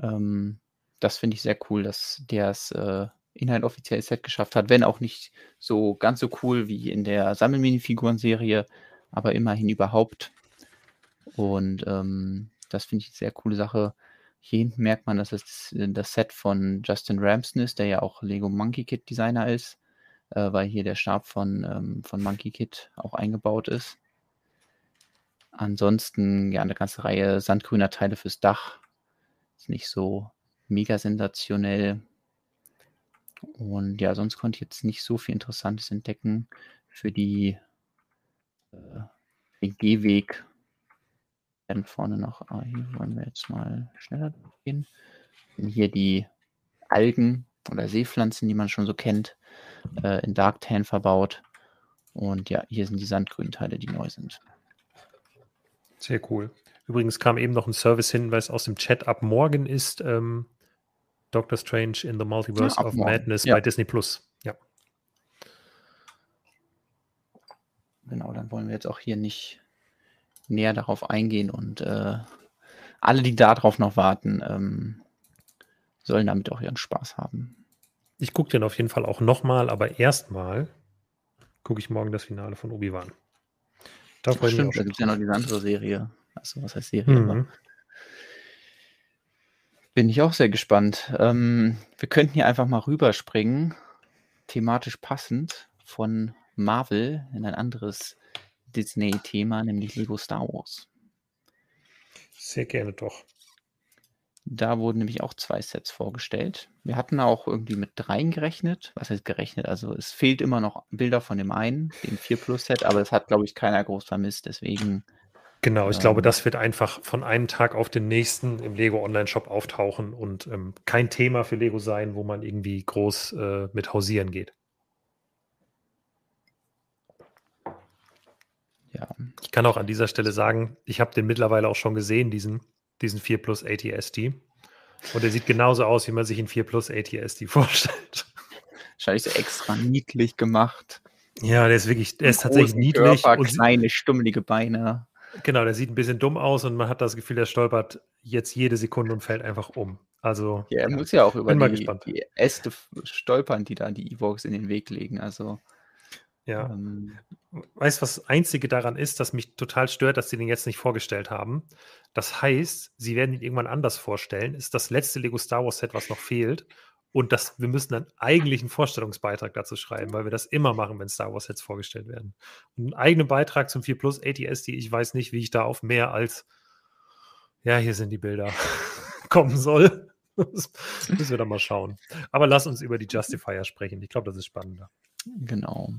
Ähm, das finde ich sehr cool, dass der es äh, in ein offizielles Set geschafft hat, wenn auch nicht so ganz so cool wie in der Sammelminifiguren-Serie, aber immerhin überhaupt. Und ähm, das finde ich eine sehr coole Sache. Hier hinten merkt man, dass es das Set von Justin Ramsden ist, der ja auch Lego Monkey Kid Designer ist, äh, weil hier der Stab von, ähm, von Monkey Kid auch eingebaut ist. ansonsten ja eine ganze Reihe sandgrüner Teile fürs Dach. Ist nicht so mega sensationell. Und ja, sonst konnte ich jetzt nicht so viel Interessantes entdecken. Für die äh, den Gehweg werden vorne noch, ah, hier wollen wir jetzt mal schneller gehen. Hier die Algen oder Seepflanzen, die man schon so kennt, äh, in Darktan verbaut. Und ja, hier sind die sandgrünen Teile, die neu sind. Sehr cool. Übrigens kam eben noch ein Service-Hinweis aus dem Chat. Ab morgen ist ähm, Doctor Strange in the Multiverse ja, of morgen. Madness ja. bei Disney Plus. Ja. Genau, dann wollen wir jetzt auch hier nicht näher darauf eingehen und äh, alle, die darauf noch warten, ähm, sollen damit auch ihren Spaß haben. Ich gucke den auf jeden Fall auch nochmal, aber erstmal gucke ich morgen das Finale von Obi-Wan. Da Stimmt, da gibt es ja noch diese andere Serie. Also, was heißt Serie? Mhm. Bin ich auch sehr gespannt. Ähm, wir könnten hier einfach mal rüberspringen, thematisch passend, von Marvel in ein anderes Disney-Thema, nämlich Lego Star Wars. Sehr gerne doch. Da wurden nämlich auch zwei Sets vorgestellt. Wir hatten auch irgendwie mit dreien gerechnet. Was heißt gerechnet? Also es fehlt immer noch Bilder von dem einen, dem 4 Plus Set, aber das hat, glaube ich, keiner groß vermisst. Deswegen. Genau, ich ähm, glaube, das wird einfach von einem Tag auf den nächsten im Lego Online-Shop auftauchen und ähm, kein Thema für Lego sein, wo man irgendwie groß äh, mit hausieren geht. Ja. Ich kann auch an dieser Stelle sagen, ich habe den mittlerweile auch schon gesehen, diesen diesen 4 Plus ATSD. Und der sieht genauso aus, wie man sich in 4 Plus ATSD vorstellt. Wahrscheinlich so extra niedlich gemacht. Ja, der ist wirklich, der ist tatsächlich niedlich. Körper, und kleine, stummelige Beine. Genau, der sieht ein bisschen dumm aus und man hat das Gefühl, der stolpert jetzt jede Sekunde und fällt einfach um. Also, ja, er muss ja auch über die, die, Äste stolpern, die da die Evox in den Weg legen. Also, ja. Ähm, weißt du, was das Einzige daran ist, das mich total stört, dass sie den jetzt nicht vorgestellt haben? Das heißt, sie werden ihn irgendwann anders vorstellen. Ist das letzte Lego Star Wars Set, was noch fehlt. Und das, wir müssen dann eigentlich einen Vorstellungsbeitrag dazu schreiben, weil wir das immer machen, wenn Star Wars Sets vorgestellt werden. Und einen eigenen Beitrag zum 4 Plus ATSD, ich weiß nicht, wie ich da auf mehr als, ja, hier sind die Bilder, kommen soll. Das müssen wir dann mal schauen. Aber lass uns über die Justifier sprechen. Ich glaube, das ist spannender. Genau.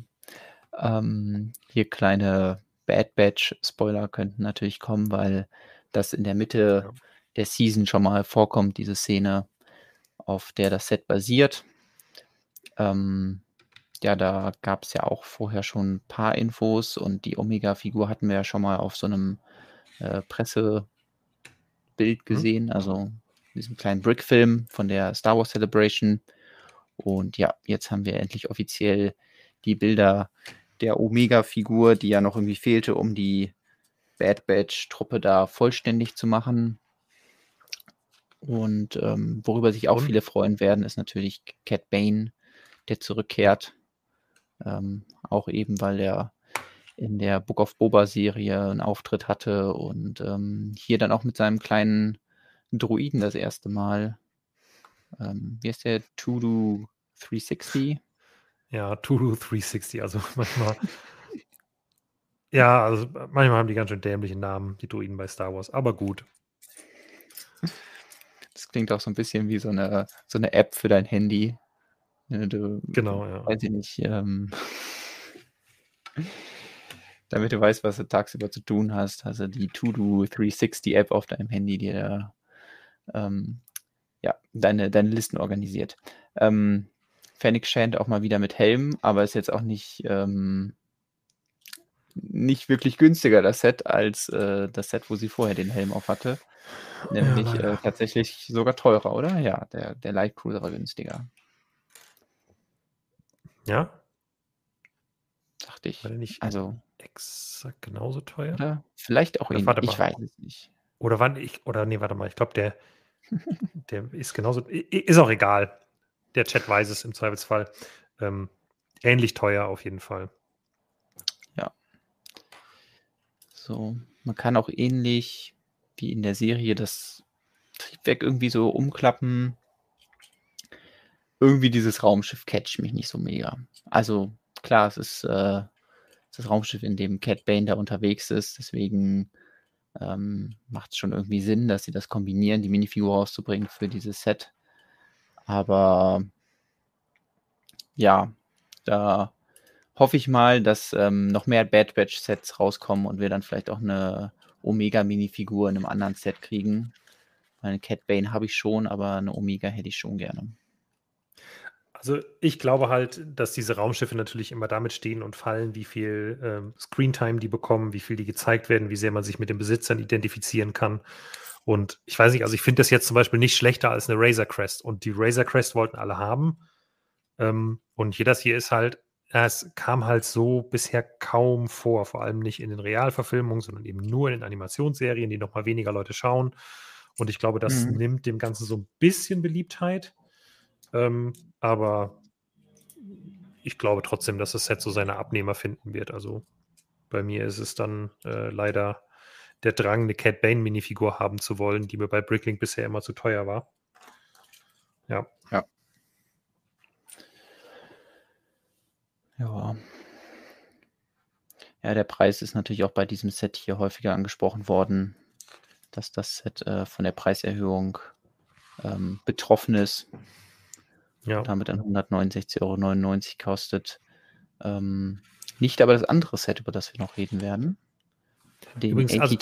Ähm, hier kleine Bad Batch Spoiler könnten natürlich kommen, weil das in der Mitte ja. der Season schon mal vorkommt, diese Szene, auf der das Set basiert. Ähm, ja, da gab es ja auch vorher schon ein paar Infos und die Omega-Figur hatten wir ja schon mal auf so einem äh, Pressebild mhm. gesehen, mhm. also diesem kleinen Brick-Film von der Star Wars Celebration. Und ja, jetzt haben wir endlich offiziell die Bilder der Omega-Figur, die ja noch irgendwie fehlte, um die Bad Batch-Truppe da vollständig zu machen. Und ähm, worüber sich auch viele freuen werden, ist natürlich Cat Bane, der zurückkehrt. Ähm, auch eben, weil er in der Book of Boba Serie einen Auftritt hatte und ähm, hier dann auch mit seinem kleinen Druiden das erste Mal. Ähm, wie heißt der? Tudu 360? Ja, Tudu 360, also manchmal ja, also manchmal haben die ganz schön dämliche Namen, die Druiden bei Star Wars, aber gut. Das klingt auch so ein bisschen wie so eine, so eine App für dein Handy. Ne, du, genau, ja. Weiß ich nicht. Ähm, damit du weißt, was du tagsüber zu tun hast, also die To-Do 360 App auf deinem Handy, die da ähm, ja, deine, deine Listen organisiert. Ähm, Fennec scheint auch mal wieder mit Helm, aber ist jetzt auch nicht ähm, nicht wirklich günstiger, das Set, als äh, das Set, wo sie vorher den Helm auf hatte. Nämlich ja, äh, tatsächlich sogar teurer, oder? Ja, der, der Light Cruiser war günstiger. Ja? Dachte ich. War der nicht also exakt genauso teuer? Oder vielleicht auch ähnlich. Ich weiß es nicht. Oder wann ich, oder nee, warte mal, ich glaube, der, der ist genauso, ist auch egal. Der Chat weiß es im Zweifelsfall. Ähm, ähnlich teuer auf jeden Fall. So, man kann auch ähnlich wie in der Serie das Triebwerk irgendwie so umklappen. Irgendwie dieses Raumschiff catcht mich nicht so mega. Also klar, es ist äh, das Raumschiff, in dem Cat Bane da unterwegs ist. Deswegen ähm, macht es schon irgendwie Sinn, dass sie das kombinieren, die Minifigur rauszubringen für dieses Set. Aber ja, da hoffe ich mal, dass ähm, noch mehr Bad Batch Sets rauskommen und wir dann vielleicht auch eine Omega-Minifigur in einem anderen Set kriegen. Eine Cat Bane habe ich schon, aber eine Omega hätte ich schon gerne. Also ich glaube halt, dass diese Raumschiffe natürlich immer damit stehen und fallen, wie viel ähm, Screentime die bekommen, wie viel die gezeigt werden, wie sehr man sich mit den Besitzern identifizieren kann. Und ich weiß nicht, also ich finde das jetzt zum Beispiel nicht schlechter als eine Razor Crest. Und die Razor Crest wollten alle haben. Ähm, und hier das hier ist halt, es kam halt so bisher kaum vor, vor allem nicht in den Realverfilmungen, sondern eben nur in den Animationsserien, die nochmal weniger Leute schauen. Und ich glaube, das mhm. nimmt dem Ganzen so ein bisschen Beliebtheit. Ähm, aber ich glaube trotzdem, dass das Set so seine Abnehmer finden wird. Also bei mir ist es dann äh, leider der Drang, eine Cat Bane Minifigur haben zu wollen, die mir bei Bricklink bisher immer zu teuer war. Ja. Ja. Ja. Ja, der Preis ist natürlich auch bei diesem Set hier häufiger angesprochen worden, dass das Set äh, von der Preiserhöhung ähm, betroffen ist ja. damit dann 169,99 Euro kostet. Ähm, nicht aber das andere Set, über das wir noch reden werden. Den Übrigens, also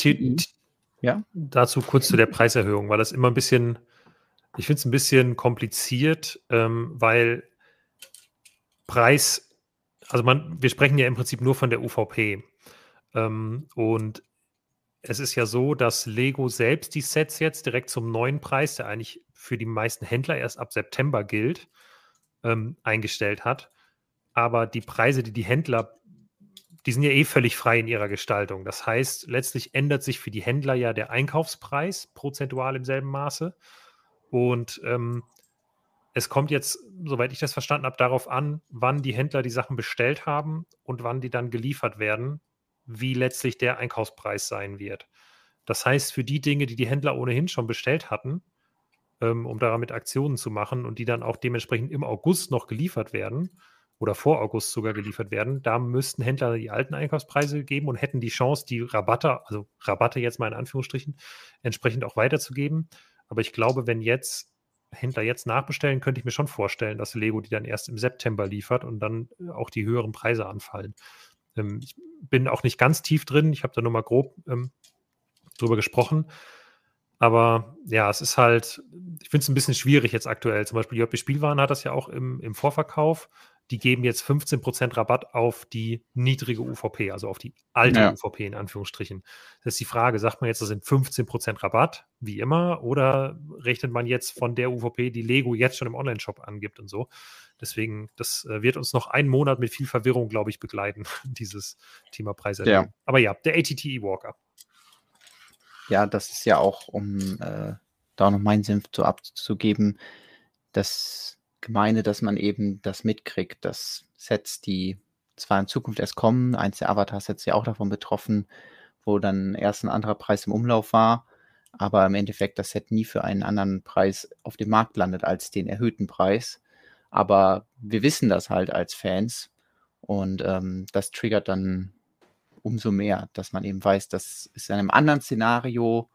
ja? dazu kurz zu der Preiserhöhung, weil das immer ein bisschen, ich finde es ein bisschen kompliziert, ähm, weil Preis, also man, wir sprechen ja im Prinzip nur von der UVP. Ähm, und es ist ja so, dass Lego selbst die Sets jetzt direkt zum neuen Preis, der eigentlich für die meisten Händler erst ab September gilt, ähm, eingestellt hat. Aber die Preise, die die Händler, die sind ja eh völlig frei in ihrer Gestaltung. Das heißt, letztlich ändert sich für die Händler ja der Einkaufspreis prozentual im selben Maße. Und ähm, es kommt jetzt, soweit ich das verstanden habe, darauf an, wann die Händler die Sachen bestellt haben und wann die dann geliefert werden, wie letztlich der Einkaufspreis sein wird. Das heißt, für die Dinge, die die Händler ohnehin schon bestellt hatten, ähm, um damit Aktionen zu machen und die dann auch dementsprechend im August noch geliefert werden oder vor August sogar geliefert werden, da müssten Händler die alten Einkaufspreise geben und hätten die Chance, die Rabatte, also Rabatte jetzt mal in Anführungsstrichen, entsprechend auch weiterzugeben. Aber ich glaube, wenn jetzt Händler jetzt nachbestellen, könnte ich mir schon vorstellen, dass Lego die dann erst im September liefert und dann äh, auch die höheren Preise anfallen. Ähm, ich bin auch nicht ganz tief drin, ich habe da nur mal grob ähm, drüber gesprochen. Aber ja, es ist halt, ich finde es ein bisschen schwierig jetzt aktuell. Zum Beispiel JP Spielwaren hat das ja auch im, im Vorverkauf. Die geben jetzt 15% Rabatt auf die niedrige UVP, also auf die alte ja. UVP in Anführungsstrichen. Das ist die Frage, sagt man jetzt, das sind 15% Rabatt, wie immer, oder rechnet man jetzt von der UVP, die Lego jetzt schon im Online-Shop angibt und so. Deswegen, das äh, wird uns noch einen Monat mit viel Verwirrung, glaube ich, begleiten, dieses Thema Preiserhöhung. Ja. Aber ja, der ATT Walker ja, das ist ja auch, um äh, da noch meinen Senf zu abzugeben, das Gemeine, dass man eben das mitkriegt, dass Sets, die zwar in Zukunft erst kommen, eins der Avatar-Sets ja auch davon betroffen, wo dann erst ein anderer Preis im Umlauf war, aber im Endeffekt das Set nie für einen anderen Preis auf dem Markt landet als den erhöhten Preis. Aber wir wissen das halt als Fans und ähm, das triggert dann umso mehr, dass man eben weiß, dass es in einem anderen Szenario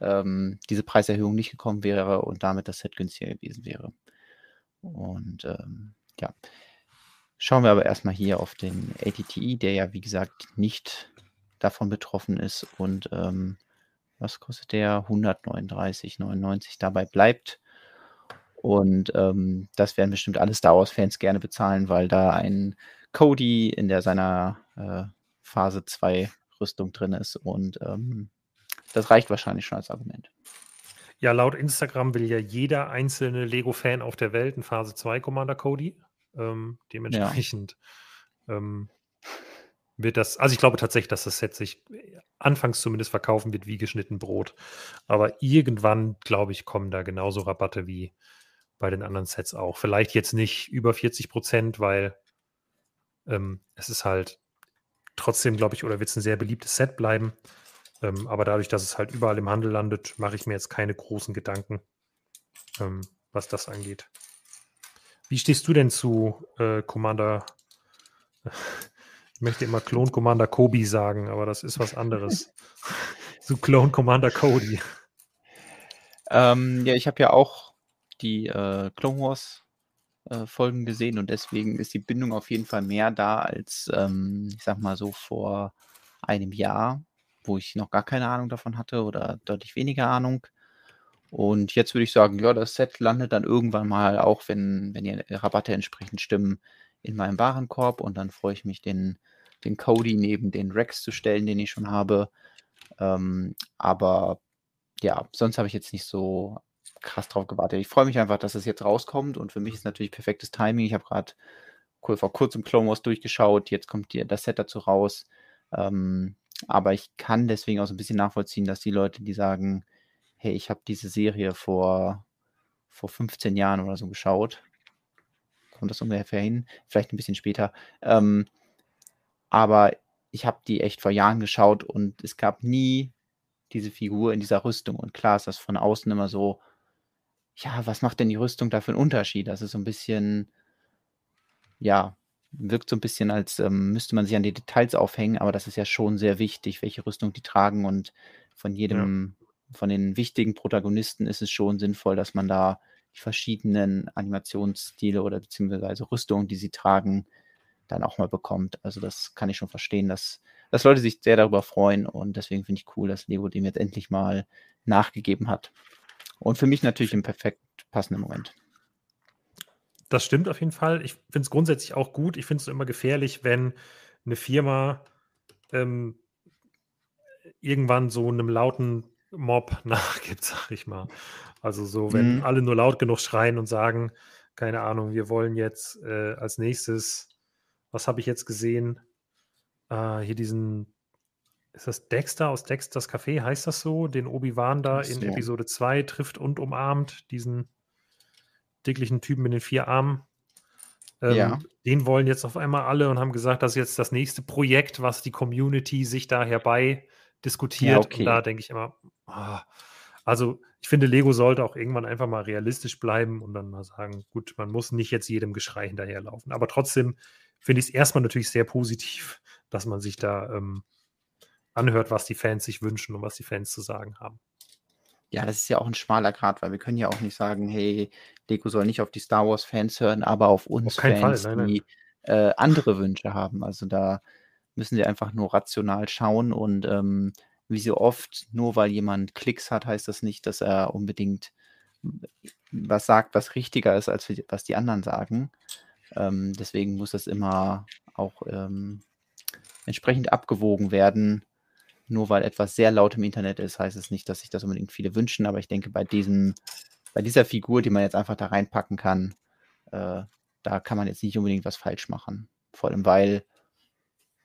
ähm, diese Preiserhöhung nicht gekommen wäre und damit das Set günstiger gewesen wäre. Und ähm, ja, schauen wir aber erstmal hier auf den ATTI, der ja wie gesagt nicht davon betroffen ist und ähm, was kostet der? 139,99 dabei bleibt. Und ähm, das werden bestimmt alle Star Wars-Fans gerne bezahlen, weil da ein Cody in der seiner äh, Phase 2 Rüstung drin ist. Und ähm, das reicht wahrscheinlich schon als Argument. Ja, laut Instagram will ja jeder einzelne Lego-Fan auf der Welt einen Phase 2 Commander Cody. Ähm, dementsprechend ja. ähm, wird das, also ich glaube tatsächlich, dass das Set sich anfangs zumindest verkaufen wird wie geschnitten Brot. Aber irgendwann, glaube ich, kommen da genauso Rabatte wie bei den anderen Sets auch. Vielleicht jetzt nicht über 40 Prozent, weil ähm, es ist halt trotzdem, glaube ich, oder wird es ein sehr beliebtes Set bleiben. Ähm, aber dadurch, dass es halt überall im Handel landet, mache ich mir jetzt keine großen Gedanken, ähm, was das angeht. Wie stehst du denn zu äh, Commander? Ich möchte immer Klon Commander Kobi sagen, aber das ist was anderes. zu Clone Commander Cody. Ähm, ja, ich habe ja auch die äh, Clone Wars äh, Folgen gesehen und deswegen ist die Bindung auf jeden Fall mehr da als, ähm, ich sag mal so, vor einem Jahr, wo ich noch gar keine Ahnung davon hatte oder deutlich weniger Ahnung. Und jetzt würde ich sagen, ja, das Set landet dann irgendwann mal, auch wenn, wenn die Rabatte entsprechend stimmen, in meinem Warenkorb und dann freue ich mich, den, den Cody neben den Rex zu stellen, den ich schon habe. Ähm, aber ja, sonst habe ich jetzt nicht so krass drauf gewartet. Ich freue mich einfach, dass es jetzt rauskommt und für mich ist natürlich perfektes Timing. Ich habe gerade vor kurzem Clone Wars durchgeschaut, jetzt kommt das Set dazu raus. Ähm, aber ich kann deswegen auch so ein bisschen nachvollziehen, dass die Leute, die sagen, hey, ich habe diese Serie vor, vor 15 Jahren oder so geschaut, kommt das ungefähr hin, vielleicht ein bisschen später, ähm, aber ich habe die echt vor Jahren geschaut und es gab nie diese Figur in dieser Rüstung. Und klar ist das von außen immer so, ja, was macht denn die Rüstung da für einen Unterschied? Das ist so ein bisschen, ja, wirkt so ein bisschen, als ähm, müsste man sich an die Details aufhängen, aber das ist ja schon sehr wichtig, welche Rüstung die tragen und von jedem, ja. von den wichtigen Protagonisten ist es schon sinnvoll, dass man da die verschiedenen Animationsstile oder beziehungsweise Rüstungen, die sie tragen, dann auch mal bekommt. Also das kann ich schon verstehen, dass, dass Leute sich sehr darüber freuen und deswegen finde ich cool, dass Lego dem jetzt endlich mal nachgegeben hat. Und für mich natürlich im perfekt passenden Moment. Das stimmt auf jeden Fall. Ich finde es grundsätzlich auch gut. Ich finde es immer gefährlich, wenn eine Firma ähm, irgendwann so einem lauten Mob nachgibt, sag ich mal. Also so, wenn mhm. alle nur laut genug schreien und sagen, keine Ahnung, wir wollen jetzt äh, als nächstes, was habe ich jetzt gesehen? Äh, hier diesen, ist das Dexter aus Dexters Café, heißt das so? Den Obi-Wan da in Episode 2 trifft und umarmt, diesen dicklichen Typen mit den vier Armen. Ähm, ja. Den wollen jetzt auf einmal alle und haben gesagt, das ist jetzt das nächste Projekt, was die Community sich da herbei diskutiert. Ja, okay. Und da denke ich immer, oh, also ich finde, Lego sollte auch irgendwann einfach mal realistisch bleiben und dann mal sagen, gut, man muss nicht jetzt jedem Geschrei hinterherlaufen. Aber trotzdem finde ich es erstmal natürlich sehr positiv, dass man sich da ähm, anhört, was die Fans sich wünschen und was die Fans zu sagen haben. Ja, das ist ja auch ein schmaler Grad, weil wir können ja auch nicht sagen, hey, Lego soll nicht auf die Star Wars-Fans hören, aber auf uns auf Fans, Fall, nein, die Äh, andere Wünsche haben. Also da müssen sie einfach nur rational schauen und ähm, wie so oft, nur weil jemand Klicks hat, heißt das nicht, dass er unbedingt was sagt, was richtiger ist, als was die anderen sagen. Ähm, deswegen muss das immer auch ähm, entsprechend abgewogen werden. Nur weil etwas sehr laut im Internet ist, heißt es nicht, dass sich das unbedingt viele wünschen. Aber ich denke, bei diesem, bei dieser Figur, die man jetzt einfach da reinpacken kann, äh, da kann man jetzt nicht unbedingt was falsch machen. Vor allem, weil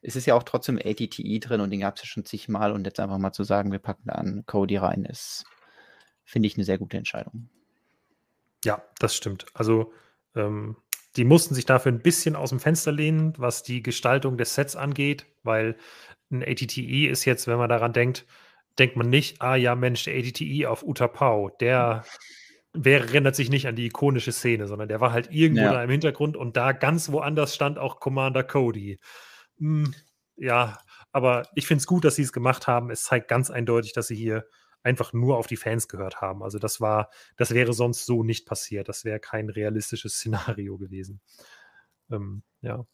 es ist ja auch trotzdem ATTI drin und den gab es ja schon zigmal und jetzt einfach mal zu sagen, wir packen da an Cody rein, ist, finde ich, eine sehr gute Entscheidung. Ja, das stimmt. Also, ähm, die mussten sich dafür ein bisschen aus dem Fenster lehnen, was die Gestaltung des Sets angeht, weil ein ATTI ist jetzt, wenn man daran denkt, denkt man nicht, ah ja, Mensch, der ATTI auf Utapau, der wäre, erinnert sich nicht an die ikonische Szene, sondern der war halt irgendwo ja. da im Hintergrund und da ganz woanders stand auch Commander Cody. Hm, ja, aber ich finde es gut, dass sie es gemacht haben. Es zeigt ganz eindeutig, dass sie hier einfach nur auf die Fans gehört haben. Also das war, das wäre sonst so nicht passiert. Das wäre kein realistisches Szenario gewesen. Ähm, ja.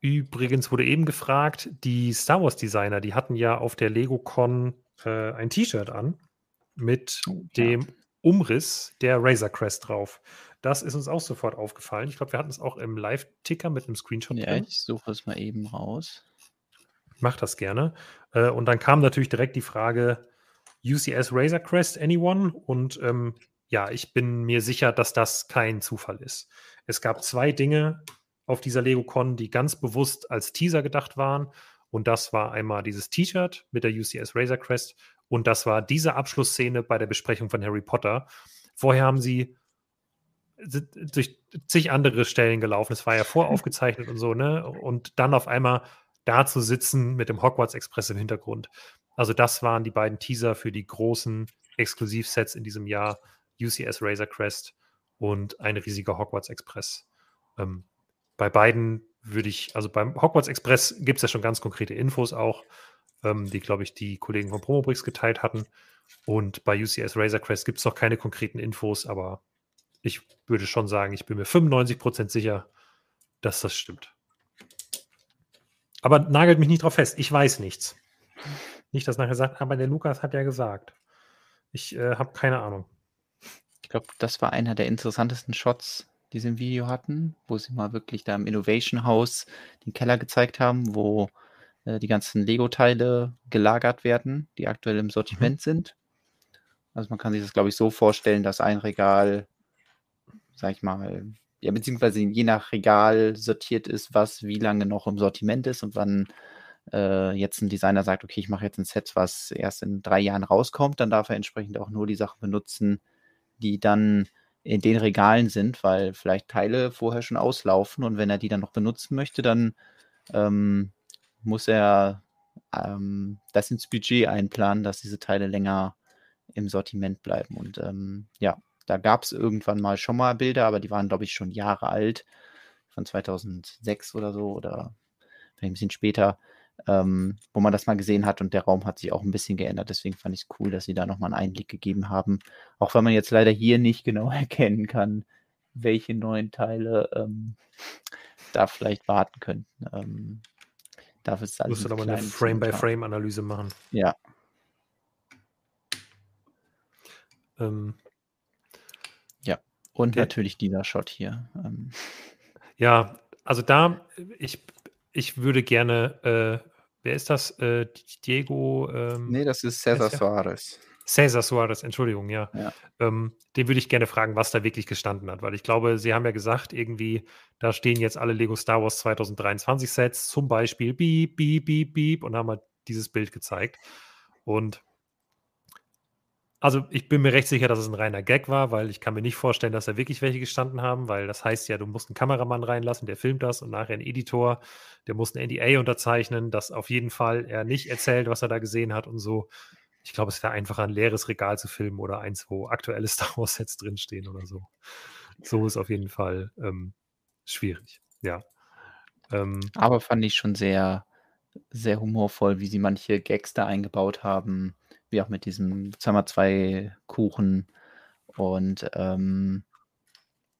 Übrigens wurde eben gefragt, die Star Wars Designer, die hatten ja auf der LegoCon äh, ein T-Shirt an mit oh, dem Umriss der Razor Crest drauf. Das ist uns auch sofort aufgefallen. Ich glaube, wir hatten es auch im Live-Ticker mit einem Screenshot ja, drin. ich suche es mal eben raus. Mach das gerne. Äh, und dann kam natürlich direkt die Frage: UCS Razor Crest, anyone? Und ähm, ja, ich bin mir sicher, dass das kein Zufall ist. Es gab zwei Dinge auf dieser LegoCon, die ganz bewusst als Teaser gedacht waren. Und das war einmal dieses T-Shirt mit der UCS Razor Crest und das war diese Abschlussszene bei der Besprechung von Harry Potter. Vorher haben sie durch zig andere Stellen gelaufen. Es war ja voraufgezeichnet und so, ne? Und dann auf einmal da zu sitzen mit dem Hogwarts Express im Hintergrund. Also, das waren die beiden Teaser für die großen Exklusivsets in diesem Jahr: UCS Razor Crest und ein riesiger Hogwarts Express. Ähm, bei beiden würde ich, also beim Hogwarts Express gibt es ja schon ganz konkrete Infos auch. ähm, die, glaube ich, die Kollegen von Promobrix geteilt hatten. Und bei UCS Razor Crest gibt es noch keine konkreten Infos, aber ich würde schon sagen, ich bin mir 95% sicher, dass das stimmt. Aber nagelt mich nicht drauf fest. Ich weiß nichts. Nicht, dass nachher sagt, aber der Lukas hat ja gesagt. Ich äh, habe keine Ahnung. Ich glaube, das war einer der interessantesten Shots, die sie im Video hatten, wo sie mal wirklich da im Innovation House den Keller gezeigt haben, wo äh, die ganzen Lego-Teile gelagert werden, die aktuell im Sortiment mhm. sind. Also man kann sich das, glaube ich, so vorstellen, dass ein Regal, sag ich mal, ja, beziehungsweise je nach Regal sortiert ist, was wie lange noch im Sortiment ist und wann äh, jetzt ein Designer sagt, okay, ich mache jetzt ein Set, was erst in drei Jahren rauskommt, dann darf er entsprechend auch nur die Sachen benutzen, die dann in den Regalen sind, weil vielleicht Teile vorher schon auslaufen und wenn er die dann noch benutzen möchte, dann ähm, muss er ähm, das ins Budget einplanen, dass diese Teile länger im Sortiment bleiben. Und ähm, ja, da gab es irgendwann mal schon mal Bilder, aber die waren, glaube ich, schon Jahre alt, von 2006 oder so oder ein bisschen später, ähm, wo man das mal gesehen hat und der Raum hat sich auch ein bisschen geändert. Deswegen fand ich es cool, dass sie da nochmal einen Einblick gegeben haben. Auch wenn man jetzt leider hier nicht genau erkennen kann, welche neuen Teile ähm, da vielleicht warten könnten. Ähm, Dafür ist alles. Musst du aber eine Frame-by-Frame-Analyse machen. Ja. Ähm, ja. Und okay. natürlich dieser Shot hier. Ähm. Ja, also da, ich, ich würde gerne, äh, wer ist das? Äh, Diego? Ähm, nee, das ist Cesar Suarez. Cesar Suarez, Entschuldigung, ja. ja. Ähm, den würde ich gerne fragen, was da wirklich gestanden hat, weil ich glaube, Sie haben ja gesagt, irgendwie, da stehen jetzt alle Lego Star Wars 2023 Sets, zum Beispiel Beep, Beep, Beep, Beep und haben halt dieses Bild gezeigt. Und also ich bin mir recht sicher, dass es ein reiner Gag war, weil ich kann mir nicht vorstellen, dass da wirklich welche gestanden haben, weil das heißt ja, du musst einen Kameramann reinlassen, der filmt das und nachher einen Editor, der muss ein NDA unterzeichnen, dass auf jeden Fall er nicht erzählt, was er da gesehen hat und so ich glaube, es wäre einfacher, ein leeres Regal zu filmen oder eins, wo aktuelle Star Wars-Sets drinstehen oder so. So ist auf jeden Fall ähm, schwierig, ja. Ähm, Aber fand ich schon sehr, sehr humorvoll, wie sie manche Gags da eingebaut haben, wie auch mit diesem Zimmer 2 Kuchen und ähm,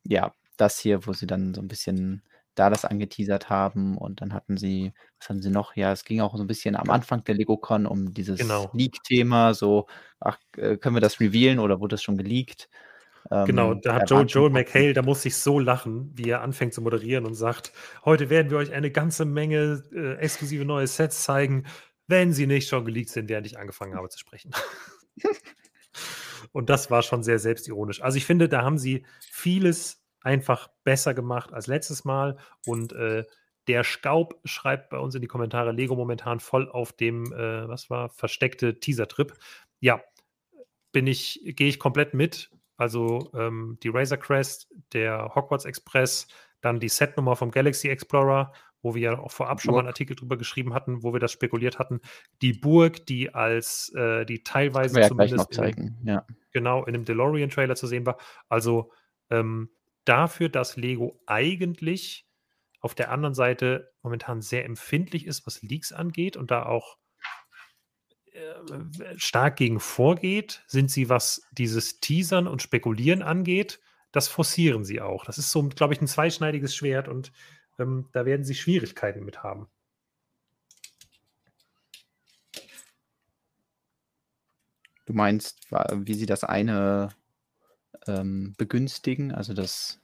ja, das hier, wo sie dann so ein bisschen da das angeteasert haben und dann hatten sie, was hatten sie noch? Ja, es ging auch so ein bisschen am Anfang der LegoCon um dieses genau. Leak-Thema, so, ach, äh, können wir das revealen oder wurde das schon geleakt? Genau, ähm, da hat Joel, Joel McHale, da muss ich so lachen, wie er anfängt zu moderieren und sagt, heute werden wir euch eine ganze Menge äh, exklusive neue Sets zeigen, wenn sie nicht schon geleakt sind, während ich angefangen habe zu sprechen. und das war schon sehr selbstironisch. Also ich finde, da haben sie vieles einfach besser gemacht als letztes Mal. Und äh, der Staub schreibt bei uns in die Kommentare Lego momentan voll auf dem, äh, was war, versteckte Teaser-Trip. Ja, bin ich, gehe ich komplett mit. Also ähm, die Razor Crest, der Hogwarts Express, dann die Setnummer vom Galaxy Explorer, wo wir ja auch vorab schon mal einen Artikel drüber geschrieben hatten, wo wir das spekuliert hatten. Die Burg, die als, äh, die teilweise zumindest in, ja. genau in dem DeLorean-Trailer zu sehen war. Also ähm, dafür, dass Lego eigentlich auf der anderen Seite momentan sehr empfindlich ist, was Leaks angeht und da auch äh, stark gegen vorgeht, sind sie, was dieses Teasern und Spekulieren angeht, das forcieren sie auch. Das ist so, glaube ich, ein zweischneidiges Schwert und ähm, da werden sie Schwierigkeiten mit haben. Du meinst, wie sie das eine ähm, begünstigen, also das,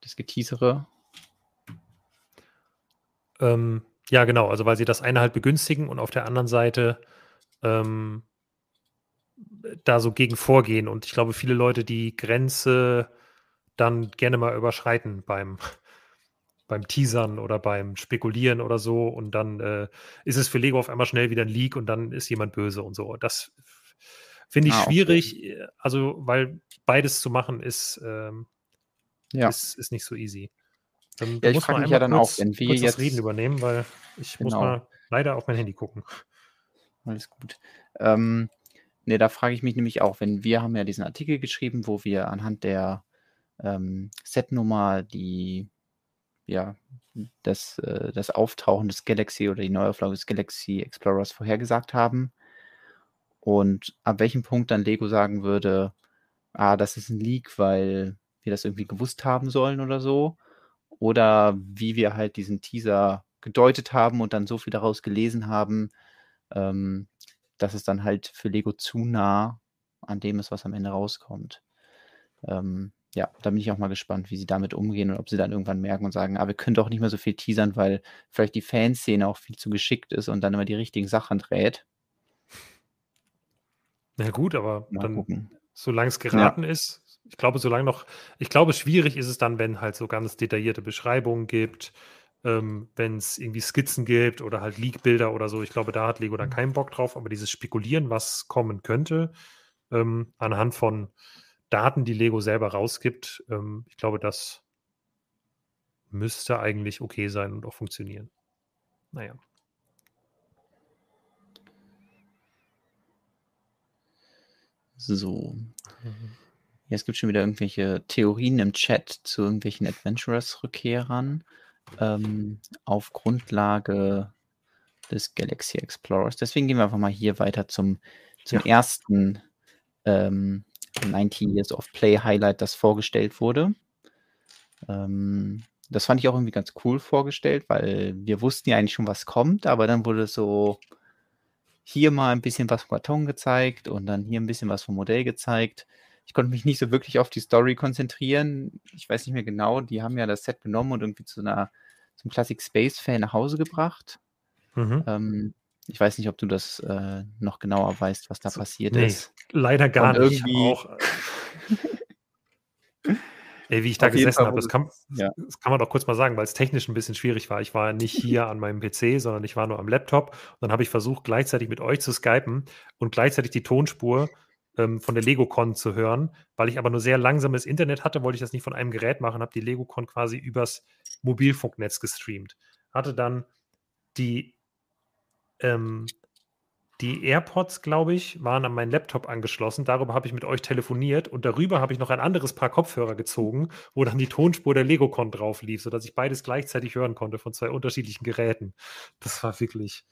das Geteasere. Ähm, ja, genau, also weil sie das eine halt begünstigen und auf der anderen Seite ähm, da so gegen vorgehen. Und ich glaube, viele Leute die Grenze dann gerne mal überschreiten beim, beim Teasern oder beim Spekulieren oder so. Und dann äh, ist es für Lego auf einmal schnell wieder ein Leak und dann ist jemand böse und so. Das finde ich ah, schwierig, okay. Äh, also weil beides zu machen ist, ähm, ja. ist, ist nicht so easy. Dann, ja, ich frage mich ja dann kurz, auch, wenn wir jetzt das Reden übernehmen, weil ich genau. muss mal leider auf mein Handy gucken. Alles gut. Ähm, ne, da frage ich mich nämlich auch, wenn wir haben ja diesen Artikel geschrieben, wo wir anhand der ähm, Setnummer die ja, das, äh, das Auftauchen des Galaxy oder die Neuauflage des Galaxy Explorers vorhergesagt haben. Und ab welchem Punkt dann Lego sagen würde, ah, das ist ein Leak, weil wir das irgendwie gewusst haben sollen oder so. Oder wie wir halt diesen Teaser gedeutet haben und dann so viel daraus gelesen haben, ähm, dass es dann halt für Lego zu nah an dem ist, was am Ende rauskommt. Ähm, ja, da bin ich auch mal gespannt, wie sie damit umgehen und ob sie dann irgendwann merken und sagen, ah, wir können doch nicht mehr so viel teasern, weil vielleicht die Fanszene auch viel zu geschickt ist und dann immer die richtigen Sachen dreht. Na gut, aber mal dann, gucken. solange es geraten ja. ist, ich glaube, solange noch, ich glaube, schwierig ist es dann, wenn halt so ganz detaillierte Beschreibungen gibt, ähm, wenn es irgendwie Skizzen gibt oder halt Leak-Bilder oder so. Ich glaube, da hat Lego dann mhm. keinen Bock drauf, aber dieses Spekulieren, was kommen könnte, ähm, anhand von Daten, die Lego selber rausgibt, ähm, ich glaube, das müsste eigentlich okay sein und auch funktionieren. Naja. So. Mhm. Ja, es gibt schon wieder irgendwelche Theorien im Chat zu irgendwelchen Adventurers-Rückkehrern ähm, auf Grundlage des Galaxy Explorers. Deswegen gehen wir einfach mal hier weiter zum, zum ja. ersten ähm, 90 Years of Play Highlight, das vorgestellt wurde. Ähm, das fand ich auch irgendwie ganz cool vorgestellt, weil wir wussten ja eigentlich schon, was kommt, aber dann wurde so hier mal ein bisschen was vom Karton gezeigt und dann hier ein bisschen was vom Modell gezeigt. Ich konnte mich nicht so wirklich auf die Story konzentrieren. Ich weiß nicht mehr genau, die haben ja das Set genommen und irgendwie zu einer zum Classic Space Fan nach Hause gebracht. Mhm. Ähm, ich weiß nicht, ob du das äh, noch genauer weißt, was da so, passiert nee, ist. Leider gar und nicht. Auch, Ey, wie ich da gesessen habe, das kann, ja. das kann man doch kurz mal sagen, weil es technisch ein bisschen schwierig war. Ich war nicht hier an meinem PC, sondern ich war nur am Laptop. Und dann habe ich versucht, gleichzeitig mit euch zu skypen und gleichzeitig die Tonspur ähm, von der LegoCon zu hören. Weil ich aber nur sehr langsames Internet hatte, wollte ich das nicht von einem Gerät machen, habe die LegoCon quasi übers Mobilfunknetz gestreamt. Hatte dann die ähm, die AirPods, glaube ich, waren an meinen Laptop angeschlossen. Darüber habe ich mit euch telefoniert und darüber habe ich noch ein anderes Paar Kopfhörer gezogen, wo dann die Tonspur der LegoCon drauf lief, sodass ich beides gleichzeitig hören konnte von zwei unterschiedlichen Geräten. Das war wirklich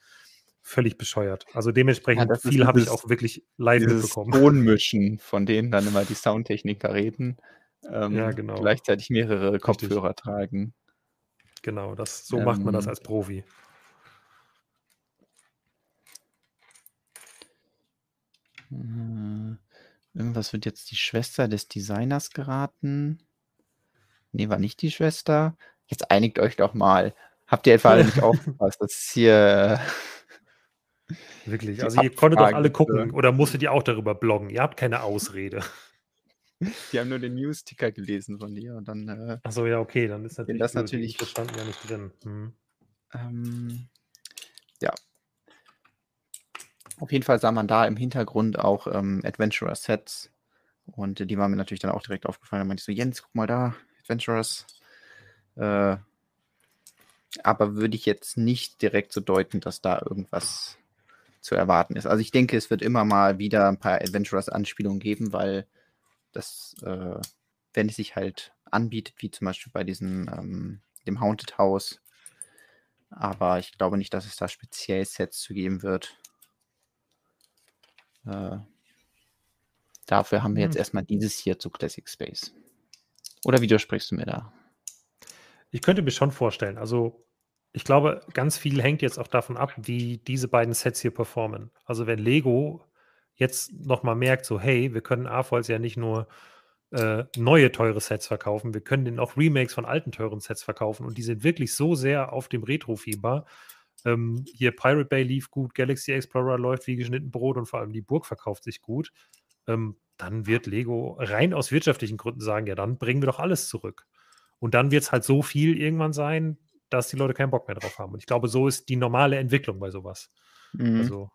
völlig bescheuert. Also dementsprechend ja, viel habe ich auch wirklich live mitbekommen. Tonmischen, von denen dann immer die Soundtechniker reden. Ähm, ja, genau. Gleichzeitig mehrere Kopfhörer Richtig. tragen. Genau, das, so ähm, macht man das ähm, als Profi. Äh, irgendwas wird jetzt die Schwester des Designers geraten. Nee, war nicht die Schwester. Jetzt einigt euch doch mal. Habt ihr etwa alle nicht aufgepasst? Das ist hier. Wirklich, also ihr konntet doch alle gucken oder musstet ihr auch darüber bloggen? Ihr habt keine Ausrede. Die haben nur den News-Ticker gelesen von dir und dann. Äh, Achso, ja, okay, dann ist natürlich. Das natürlich. Das stand ja nicht drin. Hm. Ähm, ja, auf jeden Fall sah man da im Hintergrund auch ähm, Adventurer-Sets. Und die waren mir natürlich dann auch direkt aufgefallen. Da meinte ich so, Jens, guck mal da, Adventurers. Äh, aber würde ich jetzt nicht direkt so deuten, dass da irgendwas zu erwarten ist. Also ich denke, es wird immer mal wieder ein paar Adventurers-Anspielungen geben, weil das, äh, wenn es sich halt anbietet, wie zum Beispiel bei diesem, ähm, dem Haunted House. Aber ich glaube nicht, dass es da speziell Sets zu geben wird. Äh, dafür haben wir jetzt hm. erstmal dieses hier zu Classic Space. Oder widersprichst du mir da? Ich könnte mir schon vorstellen, also ich glaube, ganz viel hängt jetzt auch davon ab, wie diese beiden Sets hier performen. Also wenn Lego jetzt nochmal merkt, so hey, wir können AFOLs ja nicht nur äh, neue teure Sets verkaufen, wir können denen auch Remakes von alten teuren Sets verkaufen und die sind wirklich so sehr auf dem Retro-Fieber, ähm, hier Pirate Bay lief gut, Galaxy Explorer läuft wie geschnitten Brot und vor allem die Burg verkauft sich gut. Ähm, dann wird Lego rein aus wirtschaftlichen Gründen sagen, ja, dann bringen wir doch alles zurück. Und dann wird es halt so viel irgendwann sein, dass die Leute keinen Bock mehr drauf haben. Und ich glaube, so ist die normale Entwicklung bei sowas. Mhm. Also.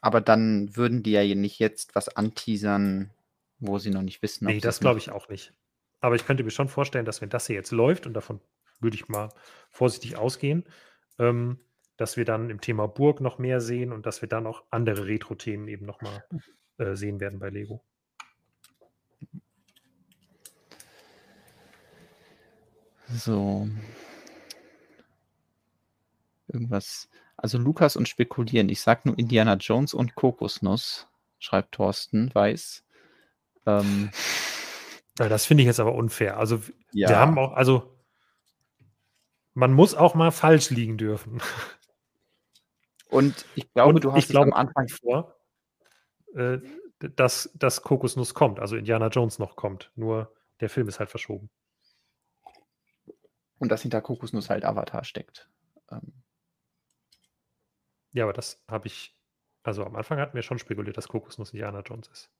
Aber dann würden die ja nicht jetzt was anteasern, wo sie noch nicht wissen. Nee, das, das glaube ich auch nicht. Aber ich könnte mir schon vorstellen, dass wenn das hier jetzt läuft, und davon würde ich mal vorsichtig ausgehen, ähm, dass wir dann im Thema Burg noch mehr sehen und dass wir dann auch andere Retro-Themen eben nochmal äh, sehen werden bei Lego. So. Irgendwas. Also Lukas und spekulieren. Ich sag nur Indiana Jones und Kokosnuss, schreibt Thorsten Weiß. Ähm, ja, das finde ich jetzt aber unfair. Also ja. wir haben auch, also man muss auch mal falsch liegen dürfen. Und ich glaube, und du hast ich glaube, am Anfang vor, äh, dass, dass Kokosnuss kommt, also Indiana Jones noch kommt. Nur der Film ist halt verschoben. Und dass hinter Kokosnuss halt Avatar steckt. Ähm. Ja, aber das habe ich, also am Anfang hatten wir schon spekuliert, dass Kokosnuss Indiana Jones ist.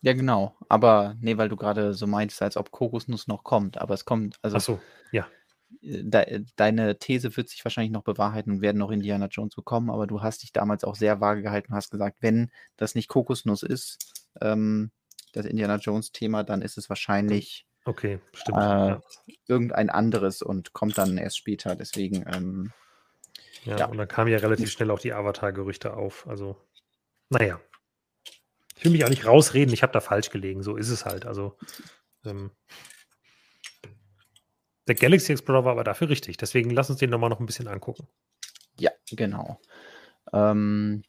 Ja, genau. Aber nee, weil du gerade so meinst, als ob Kokosnuss noch kommt. Aber es kommt, also. Ach so, ja. De deine These wird sich wahrscheinlich noch bewahrheiten und werden noch Indiana Jones bekommen, aber du hast dich damals auch sehr vage gehalten und hast gesagt, wenn das nicht Kokosnuss ist, ähm, das Indiana Jones-Thema, dann ist es wahrscheinlich okay, stimmt, äh, ja. irgendein anderes und kommt dann erst später. Deswegen. Ähm, ja, ja, und dann kamen ja relativ schnell auch die Avatar-Gerüchte auf. Also, naja. Ich will mich auch nicht rausreden, ich habe da falsch gelegen. So ist es halt. Also, ähm, der Galaxy Explorer war aber dafür richtig. Deswegen lass uns den nochmal noch ein bisschen angucken. Ja, genau. Ähm,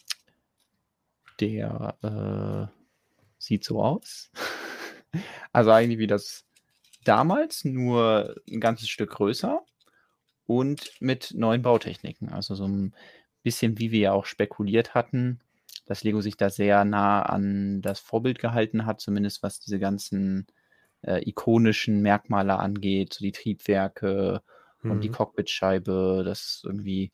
der äh, sieht so aus. also eigentlich wie das damals, nur ein ganzes Stück größer und mit neuen Bautechniken. Also so ein bisschen, wie wir ja auch spekuliert hatten, dass Lego sich da sehr nah an das Vorbild gehalten hat, zumindest was diese ganzen äh, ikonischen Merkmale angeht, so die Triebwerke mhm. und die mhm. Cockpitscheibe, das irgendwie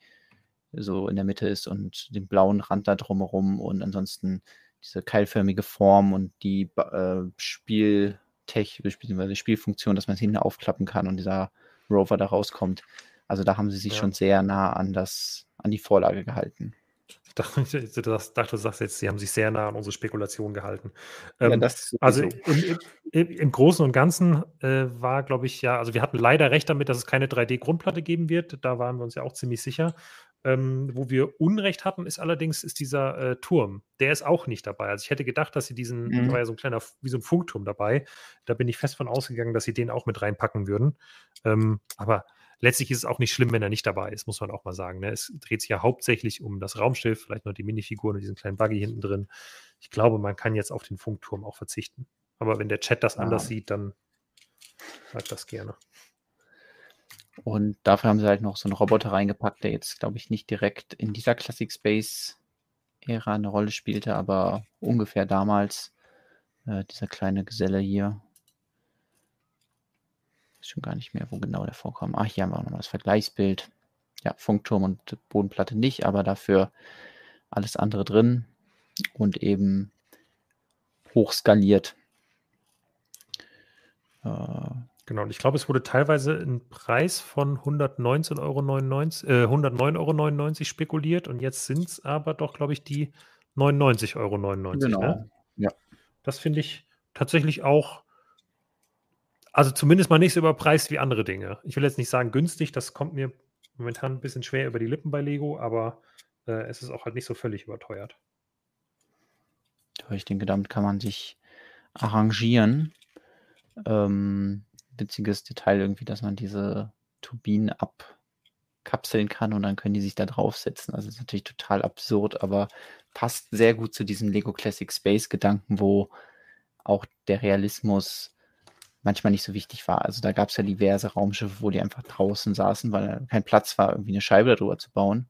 so in der Mitte ist und den blauen Rand da drumherum und ansonsten diese keilförmige Form und die äh, Spieltech, bzw. Spielfunktion, dass man es hinten aufklappen kann und dieser Rover da rauskommt. Also da haben sie sich ja. schon sehr nah an das, an die Vorlage gehalten. Ich dachte, du sagst jetzt, sie haben sich sehr nah an unsere Spekulation gehalten. Ja, ähm, also im, im, im, Großen und Ganzen äh, war, glaube ich, ja, also wir hatten leider recht damit, dass es keine 3D-Grundplatte geben wird. Da waren wir uns ja auch ziemlich sicher. Ähm, wo wir Unrecht hatten, ist allerdings ist dieser äh, Turm. Der ist auch nicht dabei. Also ich hätte gedacht, dass sie diesen, mhm. da war ja so ein kleiner, wie so ein Funkturm dabei. Da bin ich fest von ausgegangen, dass sie den auch mit reinpacken würden. Ähm, aber letztlich ist es auch nicht schlimm, wenn er nicht dabei ist, muss man auch mal sagen. Ne? Es dreht sich ja hauptsächlich um das Raumschiff, vielleicht noch die Minifiguren und diesen kleinen Buggy hinten drin. Ich glaube, man kann jetzt auf den Funkturm auch verzichten. Aber wenn der Chat das ja. anders sieht, dann sagt das gerne. Und dafür haben sie halt noch so einen Roboter reingepackt, der jetzt, glaube ich, nicht direkt in dieser Classic Space Ära eine Rolle spielte, aber ungefähr damals. Äh, dieser kleine Geselle hier. Ist schon gar nicht mehr, wo genau der vorkommt. Ach, hier haben wir auch nochmal das Vergleichsbild. Ja, Funkturm und Bodenplatte nicht, aber dafür alles andere drin und eben hochskaliert. Äh, Genau, und ich glaube, es wurde teilweise ein Preis von 119,99 Euro, äh, 109,99 Euro spekuliert und jetzt sind es aber doch, glaube ich, die 99,99 Euro. Genau, ne? ja. Das finde ich tatsächlich auch, also zumindest mal nicht so überpreist wie andere Dinge. Ich will jetzt nicht sagen günstig, das kommt mir momentan ein bisschen schwer über die Lippen bei Lego, aber äh, es ist auch halt nicht so völlig überteuert. Ich denke, damit kann man sich arrangieren. Ähm, witziges Detail irgendwie, dass man diese Turbinen abkapseln kann und dann können die sich da draufsetzen. Also das ist natürlich total absurd, aber passt sehr gut zu diesem Lego Classic Space Gedanken, wo auch der Realismus manchmal nicht so wichtig war. Also da gab es ja diverse Raumschiffe, wo die einfach draußen saßen, weil kein Platz war, irgendwie eine Scheibe darüber zu bauen.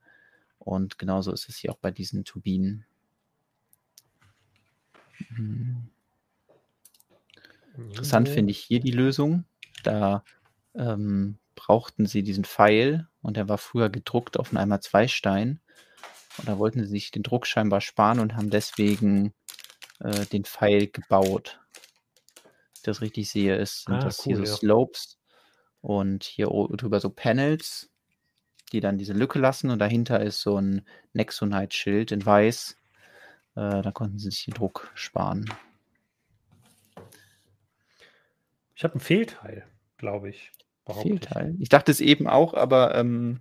Und genauso ist es hier auch bei diesen Turbinen. Mhm. Interessant finde ich hier die Lösung. Da ähm, brauchten sie diesen Pfeil und der war früher gedruckt auf einem Einmal-2-Stein. Und da wollten sie sich den Druck scheinbar sparen und haben deswegen äh, den Pfeil gebaut. Das richtig sehe, ist, sind ah, das cool, hier so ja. Slopes und hier drüber so Panels, die dann diese Lücke lassen und dahinter ist so ein Nexonite-Schild in weiß. Äh, da konnten sie sich den Druck sparen. Ich habe ein Fehlteil glaube ich. Fehlteil. Ich dachte es eben auch, aber ähm,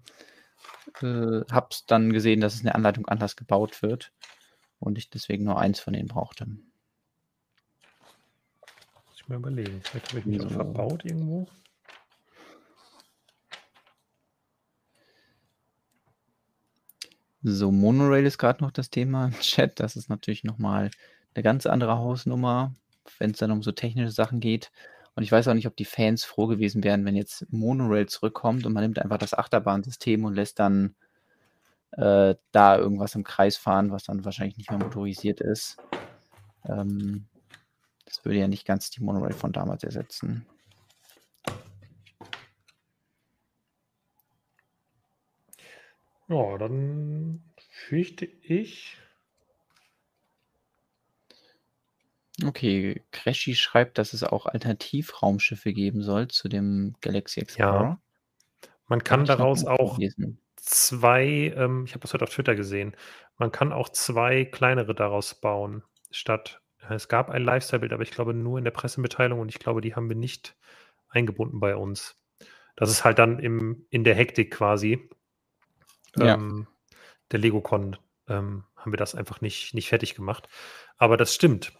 äh, habe es dann gesehen, dass es eine Anleitung anders gebaut wird und ich deswegen nur eins von denen brauchte mal überlegen. Vielleicht habe ich mich ja. so verbaut irgendwo. So, Monorail ist gerade noch das Thema im Chat. Das ist natürlich nochmal eine ganz andere Hausnummer, wenn es dann um so technische Sachen geht. Und ich weiß auch nicht, ob die Fans froh gewesen wären, wenn jetzt Monorail zurückkommt und man nimmt einfach das Achterbahnsystem und lässt dann äh, da irgendwas im Kreis fahren, was dann wahrscheinlich nicht mehr motorisiert ist. Ähm, das würde ja nicht ganz die Monorail von damals ersetzen. Ja, dann fürchte ich. Okay, Crashy schreibt, dass es auch Alternativraumschiffe geben soll zu dem Galaxy Explorer. Ja. Man kann daraus auch gelesen. zwei, ähm, ich habe das heute auf Twitter gesehen, man kann auch zwei kleinere daraus bauen, statt es gab ein Lifestyle-Bild, aber ich glaube nur in der Pressemitteilung und ich glaube, die haben wir nicht eingebunden bei uns. Das ist halt dann im, in der Hektik quasi ja. ähm, der LegoCon ähm, haben wir das einfach nicht, nicht fertig gemacht. Aber das stimmt.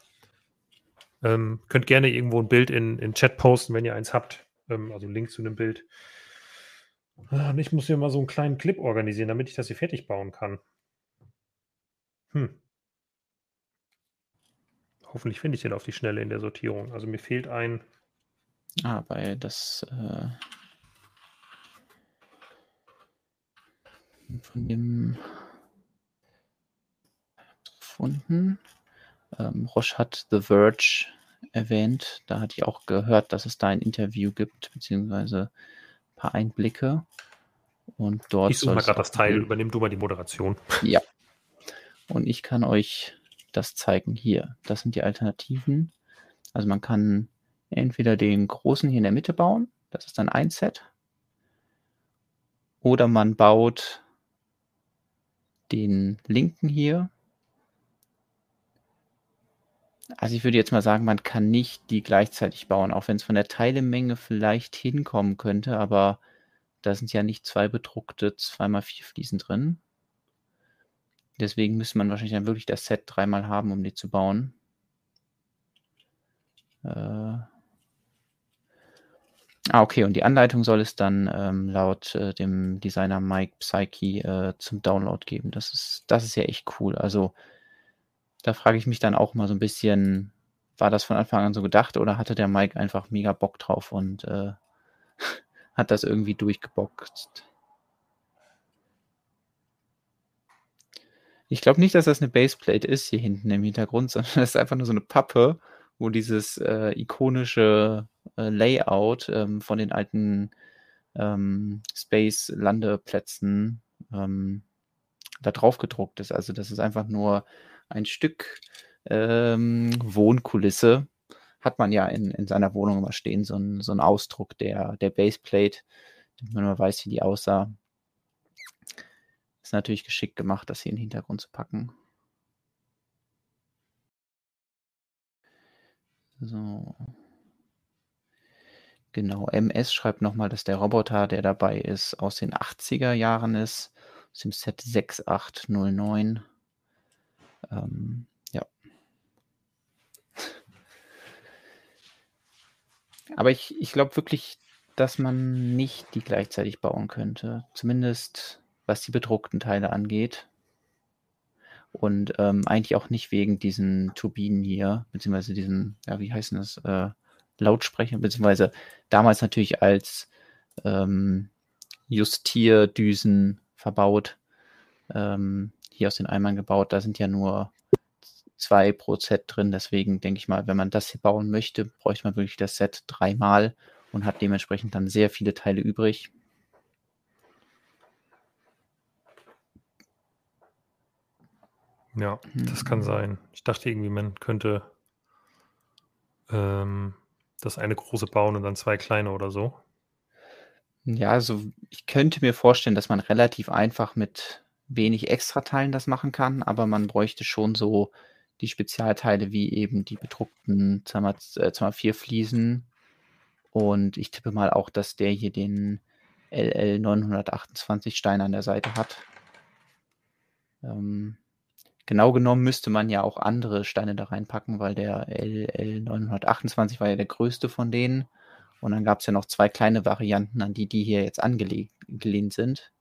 Ähm, könnt gerne irgendwo ein Bild in, in Chat posten, wenn ihr eins habt. Ähm, also Link zu einem Bild. Ah, ich muss hier mal so einen kleinen Clip organisieren, damit ich das hier fertig bauen kann. Hm. Hoffentlich finde ich den auf die Schnelle in der Sortierung. Also mir fehlt ein. Ah, weil das äh, von dem gefunden. Ähm, Roche hat The Verge erwähnt. Da hatte ich auch gehört, dass es da ein Interview gibt, beziehungsweise ein paar Einblicke. Und dort. Ich suche mal gerade das Teil, übernimm du mal die Moderation. Ja. Und ich kann euch das zeigen hier. Das sind die Alternativen. Also man kann entweder den großen hier in der Mitte bauen, das ist dann ein Set, oder man baut den linken hier. Also ich würde jetzt mal sagen, man kann nicht die gleichzeitig bauen, auch wenn es von der Teilemenge vielleicht hinkommen könnte, aber da sind ja nicht zwei bedruckte 2x4 Fliesen drin. Deswegen müsste man wahrscheinlich dann wirklich das Set dreimal haben, um die zu bauen. Äh ah, okay, und die Anleitung soll es dann ähm, laut äh, dem Designer Mike Psyche äh, zum Download geben. Das ist, das ist ja echt cool. Also da frage ich mich dann auch mal so ein bisschen, war das von Anfang an so gedacht oder hatte der Mike einfach mega Bock drauf und äh, hat das irgendwie durchgeboxt? Ich glaube nicht, dass das eine Baseplate ist hier hinten im Hintergrund, sondern das ist einfach nur so eine Pappe, wo dieses äh, ikonische äh, Layout ähm, von den alten ähm, Space-Landeplätzen ähm, da drauf gedruckt ist. Also das ist einfach nur ein Stück ähm, Wohnkulisse. Hat man ja in, in seiner Wohnung immer stehen, so ein, so ein Ausdruck der, der Baseplate, damit man mal weiß, wie die aussah. Ist natürlich geschickt gemacht, das hier in den Hintergrund zu packen. So. Genau, MS schreibt nochmal, dass der Roboter, der dabei ist, aus den 80er Jahren ist, aus dem Set 6809. Ähm, ja. Aber ich, ich glaube wirklich, dass man nicht die gleichzeitig bauen könnte. Zumindest was die bedruckten Teile angeht. Und ähm, eigentlich auch nicht wegen diesen Turbinen hier, beziehungsweise diesen, ja, wie heißen das, äh, Lautsprecher, beziehungsweise damals natürlich als ähm, Justierdüsen verbaut, ähm, hier aus den Eimern gebaut. Da sind ja nur zwei pro Set drin. Deswegen denke ich mal, wenn man das hier bauen möchte, bräuchte man wirklich das Set dreimal und hat dementsprechend dann sehr viele Teile übrig. Ja, das kann mhm. sein. Ich dachte irgendwie, man könnte ähm, das eine große bauen und dann zwei kleine oder so. Ja, also ich könnte mir vorstellen, dass man relativ einfach mit wenig Extrateilen das machen kann, aber man bräuchte schon so die Spezialteile wie eben die bedruckten 2x4 äh, Fliesen. Und ich tippe mal auch, dass der hier den LL 928 Stein an der Seite hat. Ähm, Genau genommen müsste man ja auch andere Steine da reinpacken, weil der LL 928 war ja der größte von denen. Und dann gab es ja noch zwei kleine Varianten, an die die hier jetzt angelehnt sind.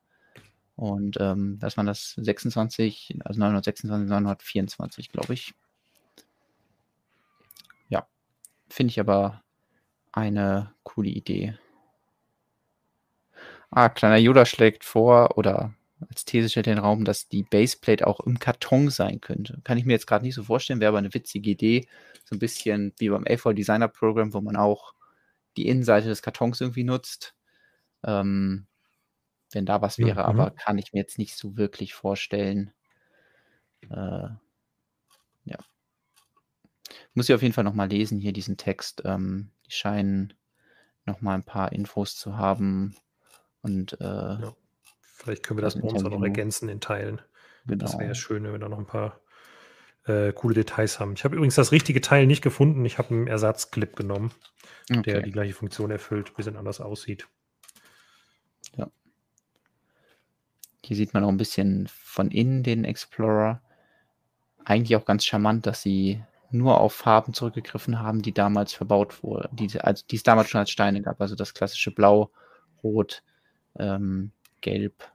Und ähm, das waren das 26, also 926, 924, glaube ich. Ja, finde ich aber eine coole Idee. Ah, kleiner Yoda schlägt vor, oder als These stellt den Raum, dass die Baseplate auch im Karton sein könnte. Kann ich mir jetzt gerade nicht so vorstellen, wäre aber eine witzige Idee. So ein bisschen wie beim A4 Designer Program, wo man auch die Innenseite des Kartons irgendwie nutzt. Ähm, wenn da was wäre, mhm. aber kann ich mir jetzt nicht so wirklich vorstellen. Äh, ja. Muss ich auf jeden Fall nochmal lesen, hier diesen Text. Ähm, die scheinen nochmal ein paar Infos zu haben. Und äh, ja. Vielleicht können wir das bei uns auch noch ergänzen in Teilen. Genau. Das wäre ja schön, wenn wir da noch ein paar äh, coole Details haben. Ich habe übrigens das richtige Teil nicht gefunden. Ich habe einen Ersatzclip genommen, okay. der die gleiche Funktion erfüllt, ein bisschen anders aussieht. Ja. Hier sieht man auch ein bisschen von innen den Explorer. Eigentlich auch ganz charmant, dass sie nur auf Farben zurückgegriffen haben, die damals verbaut wurden, die, also, die es damals schon als Steine gab. Also das klassische Blau, Rot, ähm, Gelb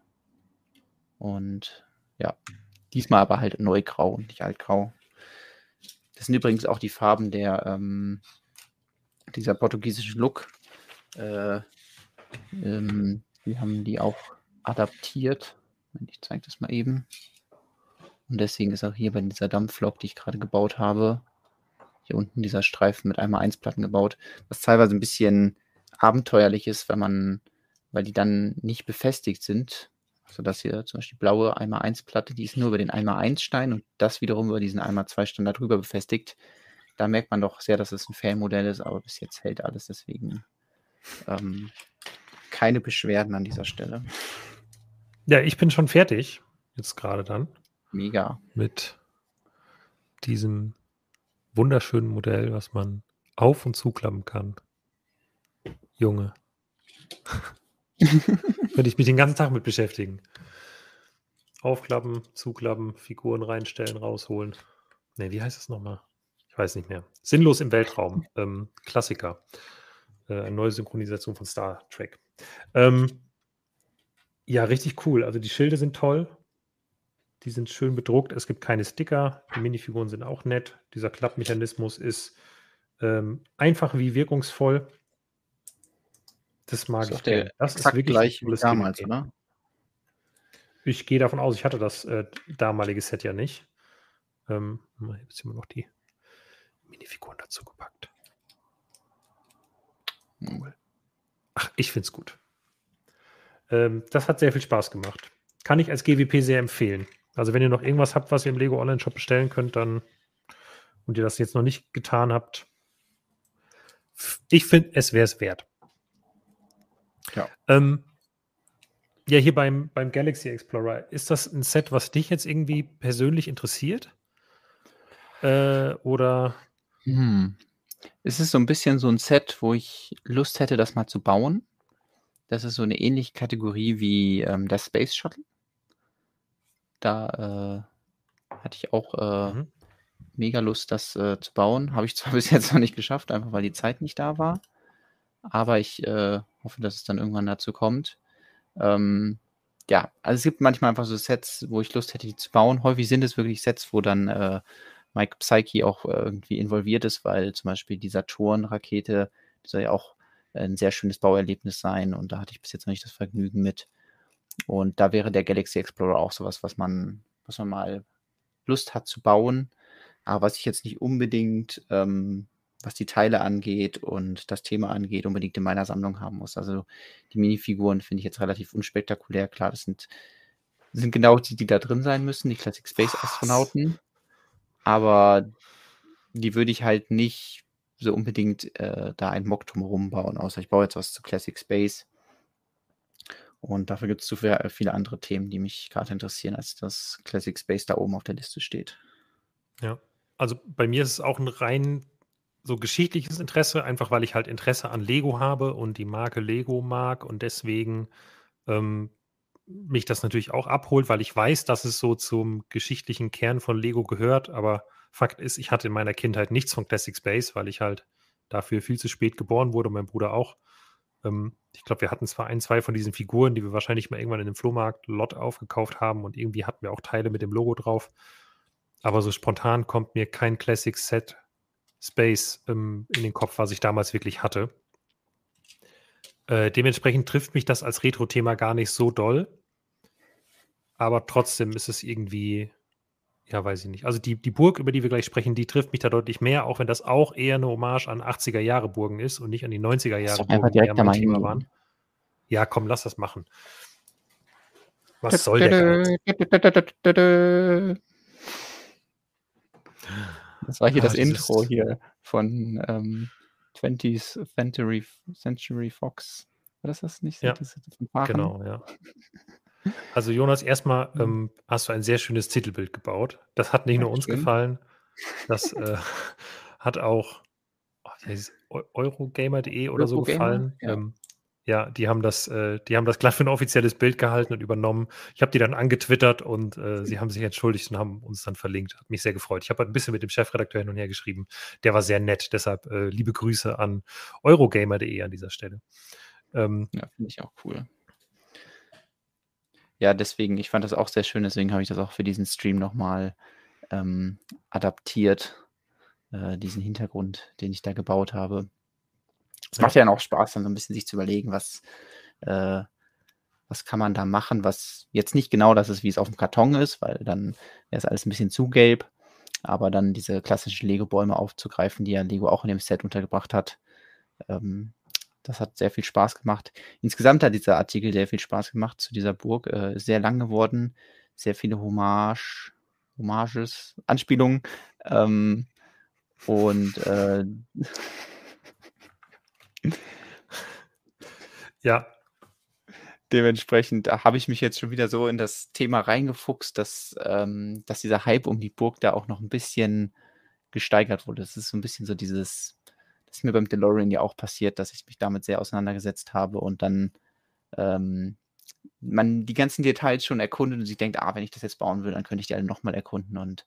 und ja, diesmal aber halt Neugrau und nicht Altgrau. Das sind übrigens auch die Farben der ähm, dieser portugiesischen Look. Äh, ähm, wir haben die auch adaptiert. Ich zeige das mal eben. Und deswegen ist auch hier bei dieser Dampflok, die ich gerade gebaut habe, hier unten dieser Streifen mit einmal 1 Platten gebaut, was teilweise ein bisschen abenteuerlich ist, wenn man, weil die dann nicht befestigt sind. Also das hier zum Beispiel die blaue einmal 1 Platte, die ist nur über den einmal 1 Stein und das wiederum über diesen einmal 2 Stein darüber befestigt. Da merkt man doch sehr, dass es ein Fail-Modell ist, aber bis jetzt hält alles deswegen ähm, keine Beschwerden an dieser Stelle. Ja, ich bin schon fertig. Jetzt gerade dann. Mega. Mit diesem wunderschönen Modell, was man auf- und zuklappen kann. Junge. Könnte ich mich den ganzen Tag mit beschäftigen. Aufklappen, zuklappen, Figuren reinstellen, rausholen. Ne, wie heißt das nochmal? Ich weiß nicht mehr. Sinnlos im Weltraum. Ähm, Klassiker. Äh, eine neue Synchronisation von Star Trek. Ähm, ja, richtig cool. Also die Schilde sind toll. Die sind schön bedruckt. Es gibt keine Sticker. Die Minifiguren sind auch nett. Dieser Klappmechanismus ist ähm, einfach wie wirkungsvoll. Das mag das ich. Der das ist wirklich gleich wie damals, oder? Ich gehe davon aus, ich hatte das äh, damalige Set ja nicht. Ähm, jetzt wir noch die Minifiguren dazu gepackt. Cool. Ach, ich finde es gut. Ähm, das hat sehr viel Spaß gemacht. Kann ich als GWP sehr empfehlen. Also wenn ihr noch irgendwas habt, was ihr im Lego Online Shop bestellen könnt, dann und ihr das jetzt noch nicht getan habt, ich finde, es wäre es wert. Ja. Ähm, ja, hier beim, beim Galaxy Explorer, ist das ein Set, was dich jetzt irgendwie persönlich interessiert? Äh, oder? Hm. Es ist so ein bisschen so ein Set, wo ich Lust hätte, das mal zu bauen. Das ist so eine ähnliche Kategorie wie ähm, der Space Shuttle. Da äh, hatte ich auch äh, mhm. mega Lust, das äh, zu bauen. Habe ich zwar bis jetzt noch nicht geschafft, einfach weil die Zeit nicht da war. Aber ich äh, hoffe, dass es dann irgendwann dazu kommt. Ähm, ja, also es gibt manchmal einfach so Sets, wo ich Lust hätte, die zu bauen. Häufig sind es wirklich Sets, wo dann äh, Mike Psyche auch äh, irgendwie involviert ist, weil zum Beispiel die Saturn-Rakete, soll ja auch ein sehr schönes Bauerlebnis sein und da hatte ich bis jetzt noch nicht das Vergnügen mit. Und da wäre der Galaxy Explorer auch sowas, was man, was man mal Lust hat zu bauen, aber was ich jetzt nicht unbedingt, ähm, was die Teile angeht und das Thema angeht, unbedingt in meiner Sammlung haben muss. Also die Minifiguren finde ich jetzt relativ unspektakulär. Klar, das sind, sind genau die, die da drin sein müssen, die Classic Space Astronauten. Aber die würde ich halt nicht so unbedingt äh, da ein Mock drumherum bauen, außer ich baue jetzt was zu Classic Space. Und dafür gibt es zu äh, viele andere Themen, die mich gerade interessieren, als dass Classic Space da oben auf der Liste steht. Ja, also bei mir ist es auch ein rein so geschichtliches Interesse, einfach weil ich halt Interesse an Lego habe und die Marke Lego mag und deswegen ähm, mich das natürlich auch abholt, weil ich weiß, dass es so zum geschichtlichen Kern von Lego gehört, aber Fakt ist, ich hatte in meiner Kindheit nichts von Classic Space, weil ich halt dafür viel zu spät geboren wurde, mein Bruder auch. Ähm, ich glaube, wir hatten zwar ein, zwei von diesen Figuren, die wir wahrscheinlich mal irgendwann in dem Flohmarkt Lot aufgekauft haben und irgendwie hatten wir auch Teile mit dem Logo drauf. Aber so spontan kommt mir kein Classic Set Space ähm, in den Kopf, was ich damals wirklich hatte. Äh, dementsprechend trifft mich das als Retro-Thema gar nicht so doll. Aber trotzdem ist es irgendwie, ja, weiß ich nicht. Also die, die Burg, über die wir gleich sprechen, die trifft mich da deutlich mehr, auch wenn das auch eher eine Hommage an 80er Jahre Burgen ist und nicht an die 90er Jahre Burgen, die ja mein Thema waren. Ja, komm, lass das machen. Was soll der? Das war hier ah, das Intro hier von ähm, 20th Century, Century Fox. War das das nicht? Ja, das genau, ja. Also Jonas, erstmal mhm. ähm, hast du ein sehr schönes Titelbild gebaut. Das hat nicht nur uns gefallen, das äh, hat auch oh, Eurogamer.de oder so gefallen. Ja. Ähm, ja, die haben das, äh, die haben das glatt für ein offizielles Bild gehalten und übernommen. Ich habe die dann angetwittert und äh, sie haben sich entschuldigt und haben uns dann verlinkt. Hat mich sehr gefreut. Ich habe ein bisschen mit dem Chefredakteur hin und her geschrieben. Der war sehr nett. Deshalb äh, liebe Grüße an Eurogamer.de an dieser Stelle. Ähm, ja, finde ich auch cool. Ja, deswegen, ich fand das auch sehr schön, deswegen habe ich das auch für diesen Stream nochmal ähm, adaptiert, äh, diesen Hintergrund, den ich da gebaut habe. Es macht ja dann auch Spaß, dann so ein bisschen sich zu überlegen, was, äh, was kann man da machen, was jetzt nicht genau das ist, wie es auf dem Karton ist, weil dann wäre es alles ein bisschen zu gelb, aber dann diese klassischen Lego-Bäume aufzugreifen, die ja Lego auch in dem Set untergebracht hat, ähm, das hat sehr viel Spaß gemacht. Insgesamt hat dieser Artikel sehr viel Spaß gemacht zu dieser Burg. Äh, sehr lang geworden, sehr viele Hommage, Hommages, Anspielungen. Ähm, und äh, ja. Dementsprechend habe ich mich jetzt schon wieder so in das Thema reingefuchst, dass, ähm, dass dieser Hype um die Burg da auch noch ein bisschen gesteigert wurde. Es ist so ein bisschen so dieses, das ist mir beim DeLorean ja auch passiert, dass ich mich damit sehr auseinandergesetzt habe und dann ähm, man die ganzen Details schon erkundet und sich denkt, ah, wenn ich das jetzt bauen will, dann könnte ich die alle nochmal erkunden und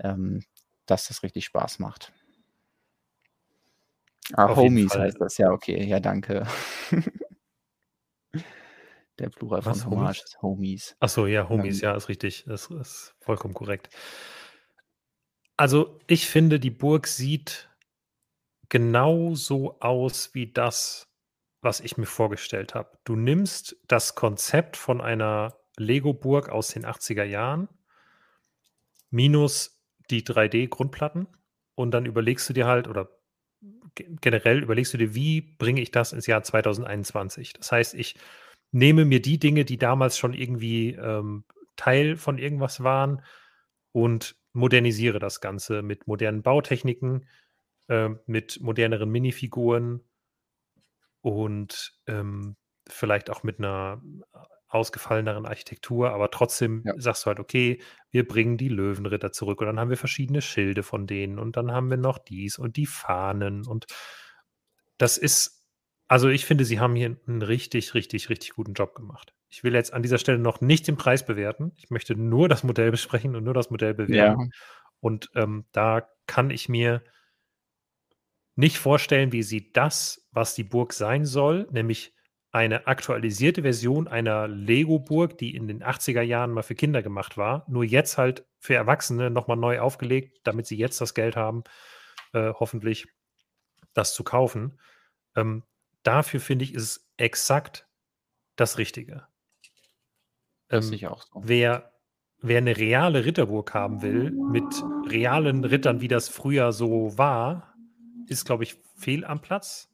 ähm, dass das richtig Spaß macht. Ah, Homies heißt das, ja, okay, ja, danke. Der Plural Was, von Hommage ist Homies. Achso, ja, Homies, ähm, ja, ist richtig. Das ist vollkommen korrekt. Also, ich finde, die Burg sieht genauso aus wie das, was ich mir vorgestellt habe. Du nimmst das Konzept von einer Lego-Burg aus den 80er Jahren minus die 3D-Grundplatten und dann überlegst du dir halt oder generell überlegst du dir, wie bringe ich das ins Jahr 2021? Das heißt, ich nehme mir die Dinge, die damals schon irgendwie ähm, Teil von irgendwas waren und modernisiere das Ganze mit modernen Bautechniken, äh, mit moderneren Minifiguren und ähm, vielleicht auch mit einer ausgefalleneren Architektur, aber trotzdem ja. sagst du halt, okay, wir bringen die Löwenritter zurück und dann haben wir verschiedene Schilde von denen und dann haben wir noch dies und die Fahnen und das ist, also ich finde, sie haben hier einen richtig, richtig, richtig guten Job gemacht. Ich will jetzt an dieser Stelle noch nicht den Preis bewerten. Ich möchte nur das Modell besprechen und nur das Modell bewerten. Ja. Und ähm, da kann ich mir nicht vorstellen, wie sie das, was die Burg sein soll, nämlich eine aktualisierte Version einer Lego-Burg, die in den 80er Jahren mal für Kinder gemacht war, nur jetzt halt für Erwachsene nochmal neu aufgelegt, damit sie jetzt das Geld haben, äh, hoffentlich das zu kaufen. Ähm, dafür finde ich, ist es exakt das Richtige. Ähm, ich auch so. Wer, wer eine reale Ritterburg haben will, mit realen Rittern, wie das früher so war, ist, glaube ich, fehl am Platz,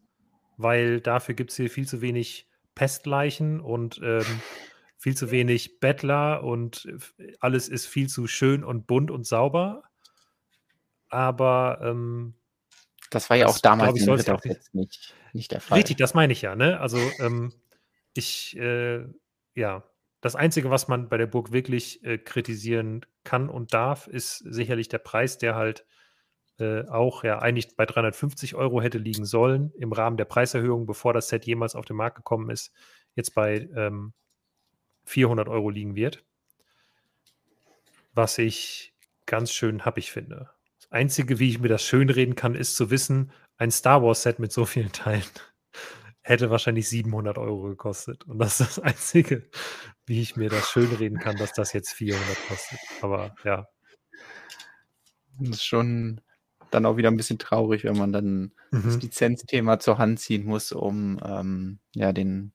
weil dafür gibt es hier viel zu wenig Pestleichen und ähm, viel zu wenig Bettler und alles ist viel zu schön und bunt und sauber. Aber ähm, das war ja auch damals ich, in auch nicht, nicht, nicht, der Fall. Richtig, das meine ich ja. Ne? Also ähm, ich, äh, ja, das Einzige, was man bei der Burg wirklich äh, kritisieren kann und darf, ist sicherlich der Preis, der halt äh, auch ja eigentlich bei 350 Euro hätte liegen sollen im Rahmen der Preiserhöhung, bevor das Set jemals auf den Markt gekommen ist, jetzt bei ähm, 400 Euro liegen wird. Was ich ganz schön happig finde. Das Einzige, wie ich mir das schön reden kann, ist zu wissen, ein Star Wars Set mit so vielen Teilen hätte wahrscheinlich 700 Euro gekostet. Und das ist das Einzige, wie ich mir das schönreden kann, dass das jetzt 400 kostet. Aber ja. Das ist schon dann auch wieder ein bisschen traurig, wenn man dann mhm. das Lizenzthema zur Hand ziehen muss, um ähm, ja den,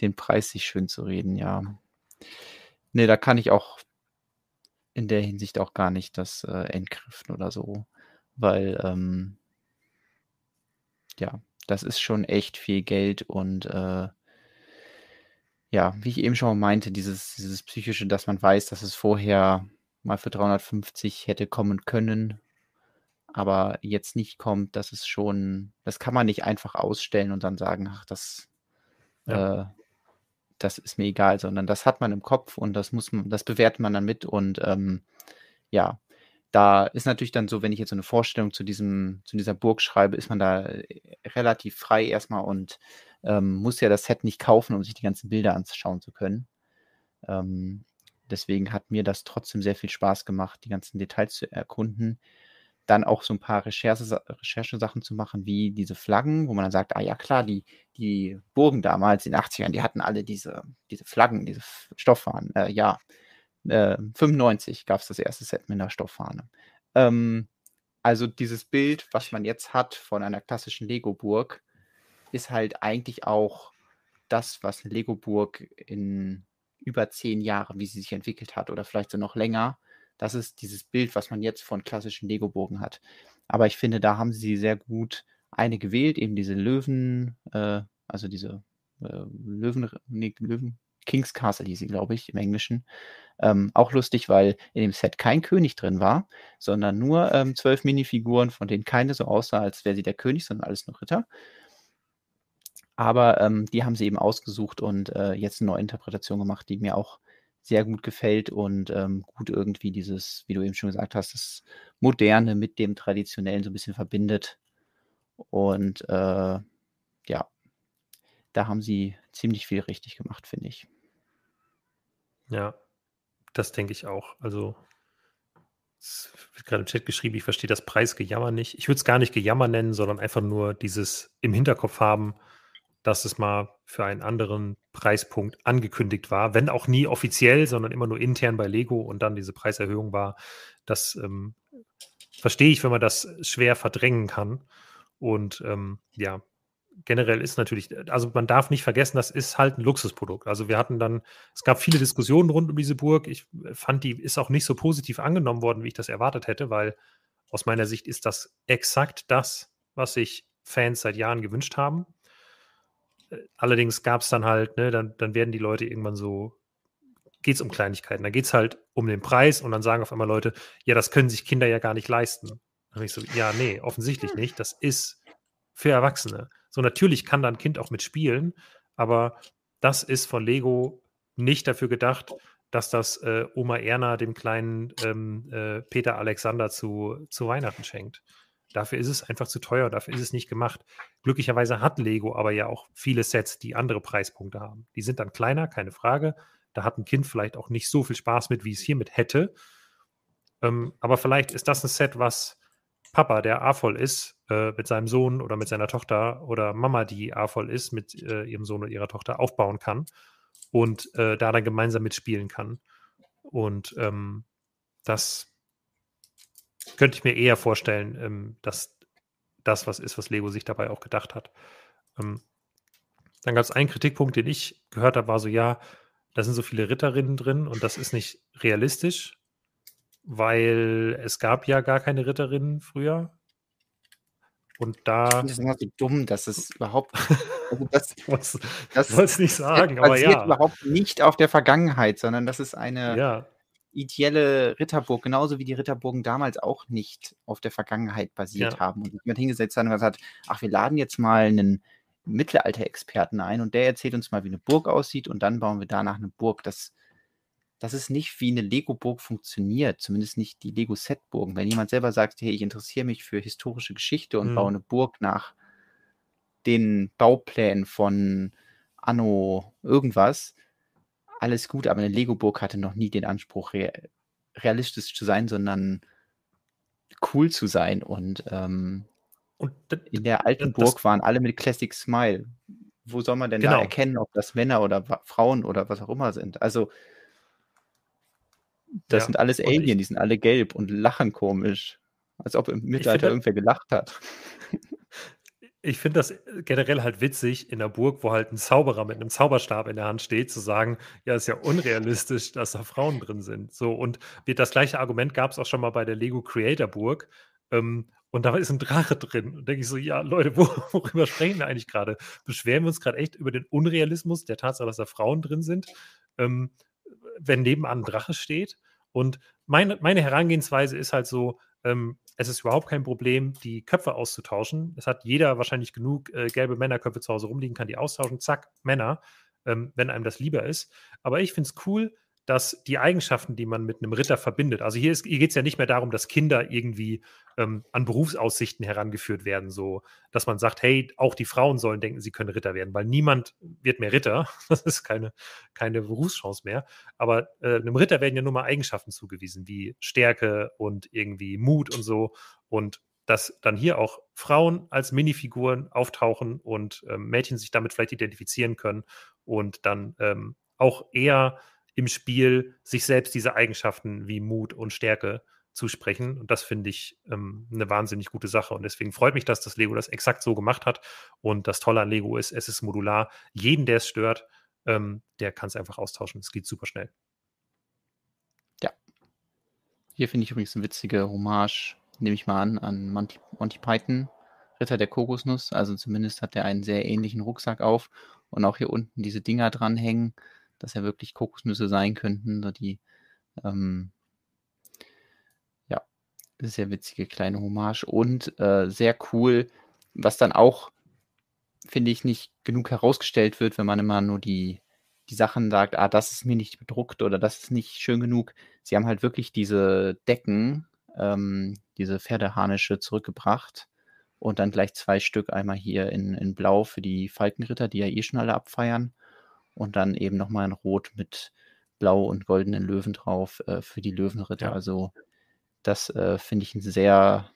den Preis sich schön zu reden, ja. Nee, da kann ich auch in der Hinsicht auch gar nicht das äh, entgriffen oder so, weil ähm, ja, das ist schon echt viel Geld und äh, ja, wie ich eben schon meinte, dieses, dieses psychische, dass man weiß, dass es vorher mal für 350 hätte kommen können, aber jetzt nicht kommt, das ist schon, das kann man nicht einfach ausstellen und dann sagen, ach, das, ja. äh, das ist mir egal, sondern das hat man im Kopf und das muss man, das bewertet man dann mit und ähm, ja, da ist natürlich dann so, wenn ich jetzt so eine Vorstellung zu diesem, zu dieser Burg schreibe, ist man da äh, relativ frei erstmal und ähm, muss ja das Set nicht kaufen, um sich die ganzen Bilder anschauen zu können. Ähm, deswegen hat mir das trotzdem sehr viel Spaß gemacht, die ganzen Details zu erkunden. Dann auch so ein paar Recherche, Recherchesachen zu machen, wie diese Flaggen, wo man dann sagt, ah ja klar, die, die Burgen damals in den 80ern, die hatten alle diese, diese Flaggen, diese Stofffahnen. Äh, ja, äh, 95 gab es das erste Set mit einer Stofffahne. Ähm, also dieses Bild, was man jetzt hat von einer klassischen Lego-Burg, ist halt eigentlich auch das, was Lego-Burg in über zehn Jahren, wie sie sich entwickelt hat, oder vielleicht so noch länger, das ist dieses Bild, was man jetzt von klassischen Lego-Burgen hat. Aber ich finde, da haben sie sehr gut eine gewählt, eben diese Löwen, äh, also diese äh, Löwen, nee, Löwen, King's Castle hieß sie, glaube ich, im Englischen. Ähm, auch lustig, weil in dem Set kein König drin war, sondern nur ähm, zwölf Minifiguren, von denen keine so aussah, als wäre sie der König, sondern alles nur Ritter. Aber ähm, die haben sie eben ausgesucht und äh, jetzt eine neue Interpretation gemacht, die mir auch sehr gut gefällt und ähm, gut irgendwie dieses, wie du eben schon gesagt hast, das Moderne mit dem Traditionellen so ein bisschen verbindet. Und äh, ja, da haben sie ziemlich viel richtig gemacht, finde ich. Ja, das denke ich auch. Also, es wird gerade im Chat geschrieben, ich verstehe das Preisgejammer nicht. Ich würde es gar nicht Gejammer nennen, sondern einfach nur dieses im Hinterkopf haben, dass es mal für einen anderen Preispunkt angekündigt war, wenn auch nie offiziell, sondern immer nur intern bei Lego und dann diese Preiserhöhung war. Das ähm, verstehe ich, wenn man das schwer verdrängen kann. Und ähm, ja, generell ist natürlich, also man darf nicht vergessen, das ist halt ein Luxusprodukt. Also wir hatten dann, es gab viele Diskussionen rund um diese Burg. Ich fand, die ist auch nicht so positiv angenommen worden, wie ich das erwartet hätte, weil aus meiner Sicht ist das exakt das, was sich Fans seit Jahren gewünscht haben. Allerdings gab es dann halt, ne, dann, dann werden die Leute irgendwann so, geht es um Kleinigkeiten. Da geht es halt um den Preis und dann sagen auf einmal Leute, ja, das können sich Kinder ja gar nicht leisten. Dann ich so, ja, nee, offensichtlich nicht. Das ist für Erwachsene. So, natürlich kann da ein Kind auch mitspielen, aber das ist von Lego nicht dafür gedacht, dass das äh, Oma Erna dem kleinen ähm, äh, Peter Alexander zu, zu Weihnachten schenkt. Dafür ist es einfach zu teuer, dafür ist es nicht gemacht. Glücklicherweise hat Lego aber ja auch viele Sets, die andere Preispunkte haben. Die sind dann kleiner, keine Frage. Da hat ein Kind vielleicht auch nicht so viel Spaß mit, wie es hiermit hätte. Ähm, aber vielleicht ist das ein Set, was Papa, der A-voll ist, äh, mit seinem Sohn oder mit seiner Tochter oder Mama, die A-voll ist, mit äh, ihrem Sohn oder ihrer Tochter aufbauen kann und äh, da dann gemeinsam mitspielen kann. Und ähm, das könnte ich mir eher vorstellen, ähm, dass das was ist, was Lego sich dabei auch gedacht hat. Ähm, dann gab es einen Kritikpunkt, den ich gehört habe, war so, ja, da sind so viele Ritterinnen drin und das ist nicht realistisch, weil es gab ja gar keine Ritterinnen früher. Und da. Das ist immer so dumm, dass es überhaupt. Also das, das, das wollte es nicht sagen, aber ja. überhaupt nicht auf der Vergangenheit, sondern das ist eine. Ja ideelle Ritterburg, genauso wie die Ritterburgen damals auch nicht auf der Vergangenheit basiert ja. haben. Und jemand hingesetzt hat und gesagt, ach, wir laden jetzt mal einen Mittelalter-Experten ein und der erzählt uns mal, wie eine Burg aussieht und dann bauen wir danach eine Burg. Das, das ist nicht, wie eine Lego-Burg funktioniert, zumindest nicht die Lego-Set-Burgen. Wenn jemand selber sagt, hey, ich interessiere mich für historische Geschichte und mhm. baue eine Burg nach den Bauplänen von Anno irgendwas, alles gut, aber eine Lego-Burg hatte noch nie den Anspruch, realistisch zu sein, sondern cool zu sein. Und, ähm, und in der alten Burg waren alle mit Classic Smile. wo soll man denn genau. da erkennen, ob das Männer oder Frauen oder was auch immer sind? Also, das ja. sind alles Alien, die sind alle gelb und lachen komisch. Als ob im Mittelalter irgendwer gelacht hat. Ich finde das generell halt witzig in der Burg, wo halt ein Zauberer mit einem Zauberstab in der Hand steht, zu sagen, ja, ist ja unrealistisch, dass da Frauen drin sind. So, und das gleiche Argument gab es auch schon mal bei der Lego Creator Burg. Ähm, und da ist ein Drache drin. Und denke ich so, ja, Leute, wo, worüber sprechen wir eigentlich gerade? Beschweren wir uns gerade echt über den Unrealismus der Tatsache, dass da Frauen drin sind, ähm, wenn nebenan ein Drache steht? Und meine, meine Herangehensweise ist halt so, ähm, es ist überhaupt kein Problem, die Köpfe auszutauschen. Es hat jeder wahrscheinlich genug äh, gelbe Männerköpfe zu Hause rumliegen, kann die austauschen, zack, Männer, ähm, wenn einem das lieber ist. Aber ich finde es cool, dass die Eigenschaften, die man mit einem Ritter verbindet, also hier, hier geht es ja nicht mehr darum, dass Kinder irgendwie ähm, an Berufsaussichten herangeführt werden, so dass man sagt, hey, auch die Frauen sollen denken, sie können Ritter werden, weil niemand wird mehr Ritter. Das ist keine, keine Berufschance mehr. Aber äh, einem Ritter werden ja nur mal Eigenschaften zugewiesen, wie Stärke und irgendwie Mut und so. Und dass dann hier auch Frauen als Minifiguren auftauchen und ähm, Mädchen sich damit vielleicht identifizieren können und dann ähm, auch eher im Spiel sich selbst diese Eigenschaften wie Mut und Stärke zusprechen. Und das finde ich ähm, eine wahnsinnig gute Sache. Und deswegen freut mich, dass das Lego das exakt so gemacht hat. Und das Tolle an Lego ist, es ist modular. Jeden, der es stört, ähm, der kann es einfach austauschen. Es geht super schnell. Ja. Hier finde ich übrigens eine witzige Hommage, nehme ich mal an, an Monty, Monty Python, Ritter der Kokosnuss. Also zumindest hat er einen sehr ähnlichen Rucksack auf. Und auch hier unten diese Dinger dranhängen dass ja wirklich Kokosnüsse sein könnten. So die, ähm, ja, sehr witzige kleine Hommage und äh, sehr cool, was dann auch, finde ich, nicht genug herausgestellt wird, wenn man immer nur die, die Sachen sagt, ah, das ist mir nicht bedruckt oder das ist nicht schön genug. Sie haben halt wirklich diese Decken, ähm, diese Pferdeharnische zurückgebracht und dann gleich zwei Stück, einmal hier in, in Blau für die Falkenritter, die ja eh schon alle abfeiern und dann eben nochmal in Rot mit blau und goldenen Löwen drauf äh, für die Löwenritter. Ja. Also das äh, finde ich ein sehr,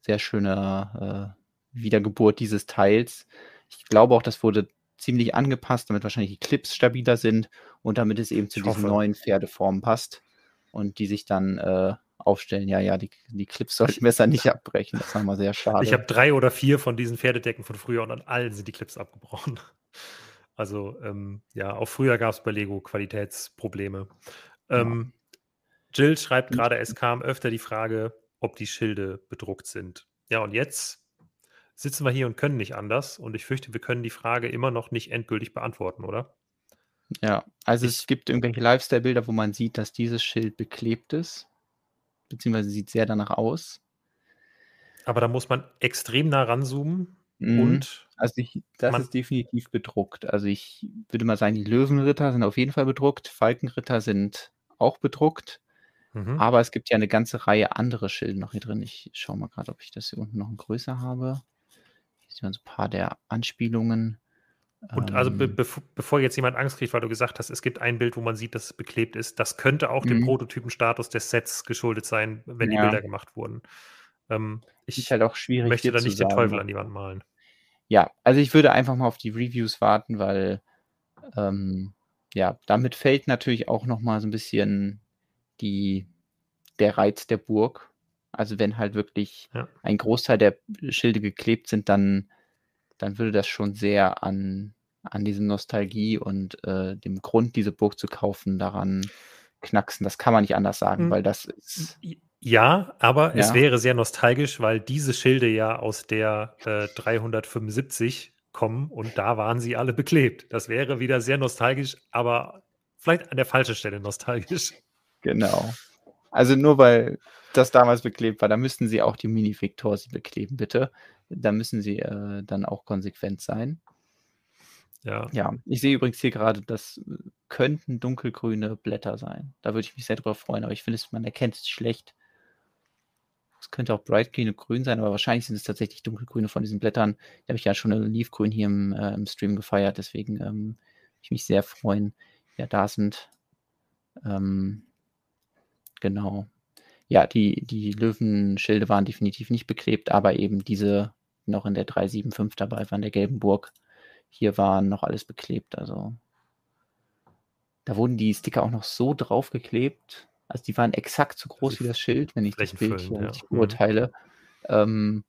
sehr schöner äh, Wiedergeburt dieses Teils. Ich glaube auch, das wurde ziemlich angepasst, damit wahrscheinlich die Clips stabiler sind und damit es eben zu ich diesen hoffe. neuen Pferdeformen passt und die sich dann äh, aufstellen. Ja, ja, die, die Clips sollten besser nicht abbrechen. Das war mal sehr schade. Ich habe drei oder vier von diesen Pferdedecken von früher und an allen sind die Clips abgebrochen. Also ähm, ja, auch früher gab es bei Lego Qualitätsprobleme. Ähm, Jill schreibt gerade, es kam öfter die Frage, ob die Schilde bedruckt sind. Ja, und jetzt sitzen wir hier und können nicht anders. Und ich fürchte, wir können die Frage immer noch nicht endgültig beantworten, oder? Ja, also ich, es gibt irgendwelche Lifestyle-Bilder, wo man sieht, dass dieses Schild beklebt ist. Beziehungsweise sieht sehr danach aus. Aber da muss man extrem nah ranzoomen. Mhm. Und also ich, das ist definitiv bedruckt. Also ich würde mal sagen, die Löwenritter sind auf jeden Fall bedruckt, Falkenritter sind auch bedruckt. Mhm. Aber es gibt ja eine ganze Reihe andere Schilde noch hier drin. Ich schaue mal gerade, ob ich das hier unten noch größer habe. Hier sieht man so ein paar der Anspielungen. Und also be ähm. bevor, bevor jetzt jemand Angst kriegt, weil du gesagt hast, es gibt ein Bild, wo man sieht, dass es beklebt ist, das könnte auch mhm. dem Prototypenstatus des Sets geschuldet sein, wenn ja. die Bilder gemacht wurden. Ähm, ich ist halt auch schwierig. Möchte da nicht den Teufel an die Wand malen. Ja, also ich würde einfach mal auf die Reviews warten, weil ähm, ja, damit fällt natürlich auch noch mal so ein bisschen die, der Reiz der Burg. Also wenn halt wirklich ja. ein Großteil der Schilde geklebt sind, dann, dann würde das schon sehr an, an diese Nostalgie und äh, dem Grund, diese Burg zu kaufen, daran knacksen. Das kann man nicht anders sagen, mhm. weil das ist. Ja, aber ja. es wäre sehr nostalgisch, weil diese Schilde ja aus der äh, 375 kommen und da waren sie alle beklebt. Das wäre wieder sehr nostalgisch, aber vielleicht an der falschen Stelle nostalgisch. Genau. Also nur weil das damals beklebt war, da müssten sie auch die Mini-Victorsi bekleben, bitte. Da müssen sie äh, dann auch konsequent sein. Ja. Ja, ich sehe übrigens hier gerade, das könnten dunkelgrüne Blätter sein. Da würde ich mich sehr drüber freuen, aber ich finde, man erkennt es schlecht. Es könnte auch Bright Green und Grün sein, aber wahrscheinlich sind es tatsächlich dunkelgrüne von diesen Blättern. Da habe ich ja schon Leafgrün hier im, äh, im Stream gefeiert, deswegen ähm, würde ich mich sehr freuen, ja, da sind. Ähm, genau. Ja, die, die Löwenschilde waren definitiv nicht beklebt, aber eben diese noch in der 375 dabei waren, der gelben Burg, hier waren noch alles beklebt. Also da wurden die Sticker auch noch so draufgeklebt. Also die waren exakt so groß wie das Schild, wenn ich das Bild hier ja. beurteile. Mhm. Ähm,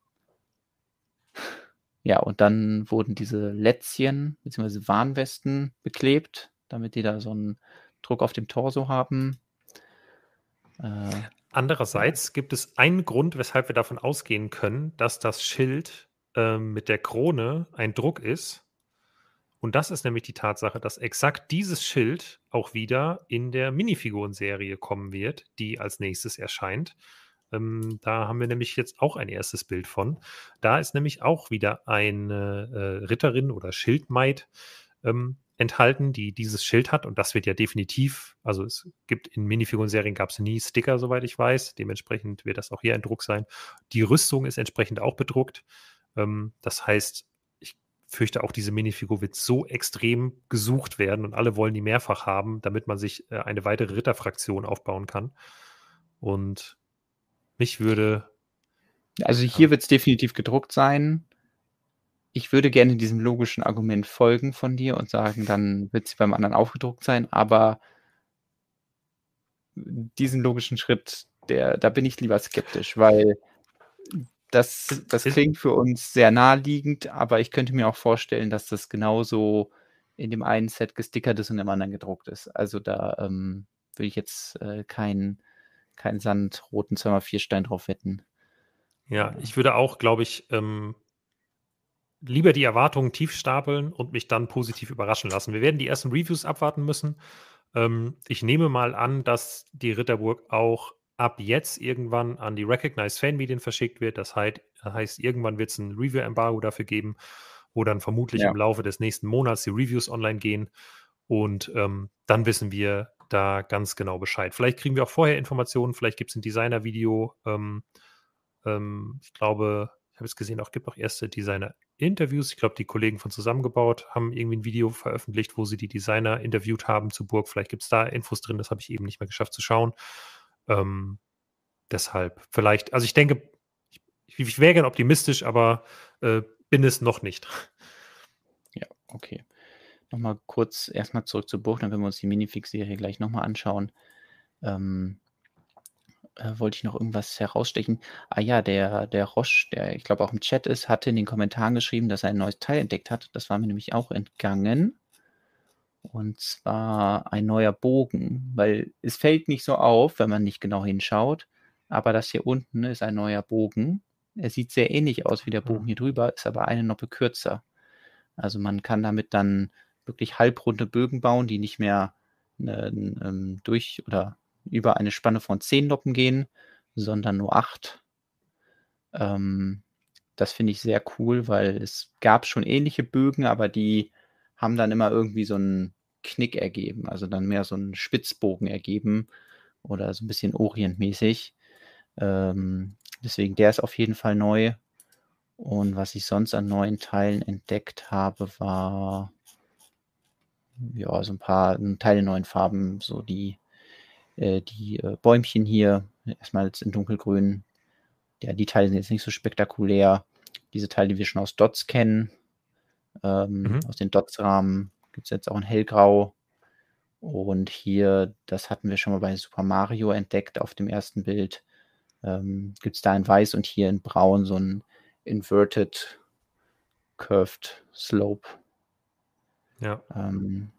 ja, und dann wurden diese Lätzchen bzw. Warnwesten beklebt, damit die da so einen Druck auf dem Torso haben. Äh, Andererseits gibt es einen Grund, weshalb wir davon ausgehen können, dass das Schild äh, mit der Krone ein Druck ist. Und das ist nämlich die Tatsache, dass exakt dieses Schild auch wieder in der Minifigurenserie kommen wird, die als nächstes erscheint. Ähm, da haben wir nämlich jetzt auch ein erstes Bild von. Da ist nämlich auch wieder eine äh, Ritterin oder Schildmaid ähm, enthalten, die dieses Schild hat. Und das wird ja definitiv, also es gibt in Minifiguren-Serien gab es nie Sticker, soweit ich weiß. Dementsprechend wird das auch hier ein Druck sein. Die Rüstung ist entsprechend auch bedruckt. Ähm, das heißt, fürchte auch, diese Minifigur wird so extrem gesucht werden und alle wollen die mehrfach haben, damit man sich äh, eine weitere Ritterfraktion aufbauen kann. Und mich würde. Also hier wird es definitiv gedruckt sein ich würde gerne diesem logischen Argument folgen von dir und sagen, dann wird sie beim anderen aufgedruckt sein, aber diesen logischen Schritt, der, da bin ich lieber skeptisch, weil das, das klingt für uns sehr naheliegend, aber ich könnte mir auch vorstellen, dass das genauso in dem einen Set gestickert ist und im anderen gedruckt ist. Also da ähm, würde ich jetzt äh, keinen kein sandroten 2x4 Stein drauf wetten. Ja, ich würde auch, glaube ich, ähm, lieber die Erwartungen tief stapeln und mich dann positiv überraschen lassen. Wir werden die ersten Reviews abwarten müssen. Ähm, ich nehme mal an, dass die Ritterburg auch ab jetzt irgendwann an die Recognized Fanmedien verschickt wird. Das heißt, irgendwann wird es ein Review-Embargo dafür geben, wo dann vermutlich ja. im Laufe des nächsten Monats die Reviews online gehen. Und ähm, dann wissen wir da ganz genau Bescheid. Vielleicht kriegen wir auch vorher Informationen, vielleicht gibt es ein Designer-Video. Ähm, ähm, ich glaube, ich habe es gesehen, auch gibt auch erste Designer Interviews. Ich glaube, die Kollegen von Zusammengebaut haben irgendwie ein Video veröffentlicht, wo sie die Designer interviewt haben zu Burg. Vielleicht gibt es da Infos drin, das habe ich eben nicht mehr geschafft zu schauen. Ähm, deshalb, vielleicht, also ich denke, ich, ich wäre gern optimistisch, aber äh, bin es noch nicht. Ja, okay. Nochmal kurz erstmal zurück zur Burg, dann können wir uns die Minifix-Serie gleich nochmal anschauen. Ähm, äh, wollte ich noch irgendwas herausstechen. Ah ja, der, der Roche, der ich glaube auch im Chat ist, hatte in den Kommentaren geschrieben, dass er ein neues Teil entdeckt hat. Das war mir nämlich auch entgangen. Und zwar ein neuer Bogen, weil es fällt nicht so auf, wenn man nicht genau hinschaut. Aber das hier unten ist ein neuer Bogen. Er sieht sehr ähnlich aus wie der Bogen hier drüber, ist aber eine Noppe kürzer. Also man kann damit dann wirklich halbrunde Bögen bauen, die nicht mehr äh, durch oder über eine Spanne von zehn Noppen gehen, sondern nur acht. Ähm, das finde ich sehr cool, weil es gab schon ähnliche Bögen, aber die haben dann immer irgendwie so einen Knick ergeben, also dann mehr so einen Spitzbogen ergeben oder so ein bisschen orientmäßig. Ähm, deswegen, der ist auf jeden Fall neu. Und was ich sonst an neuen Teilen entdeckt habe, war ja so ein paar Teile neuen Farben, so die äh, die äh, Bäumchen hier, erstmal in dunkelgrün. Ja, die Teile sind jetzt nicht so spektakulär. Diese Teile, die wir schon aus Dots kennen, ähm, mhm. aus den Dots-Rahmen, gibt es jetzt auch in hellgrau. Und hier, das hatten wir schon mal bei Super Mario entdeckt auf dem ersten Bild. Ähm, gibt es da in weiß und hier in braun so ein inverted curved slope. Ja. Ähm,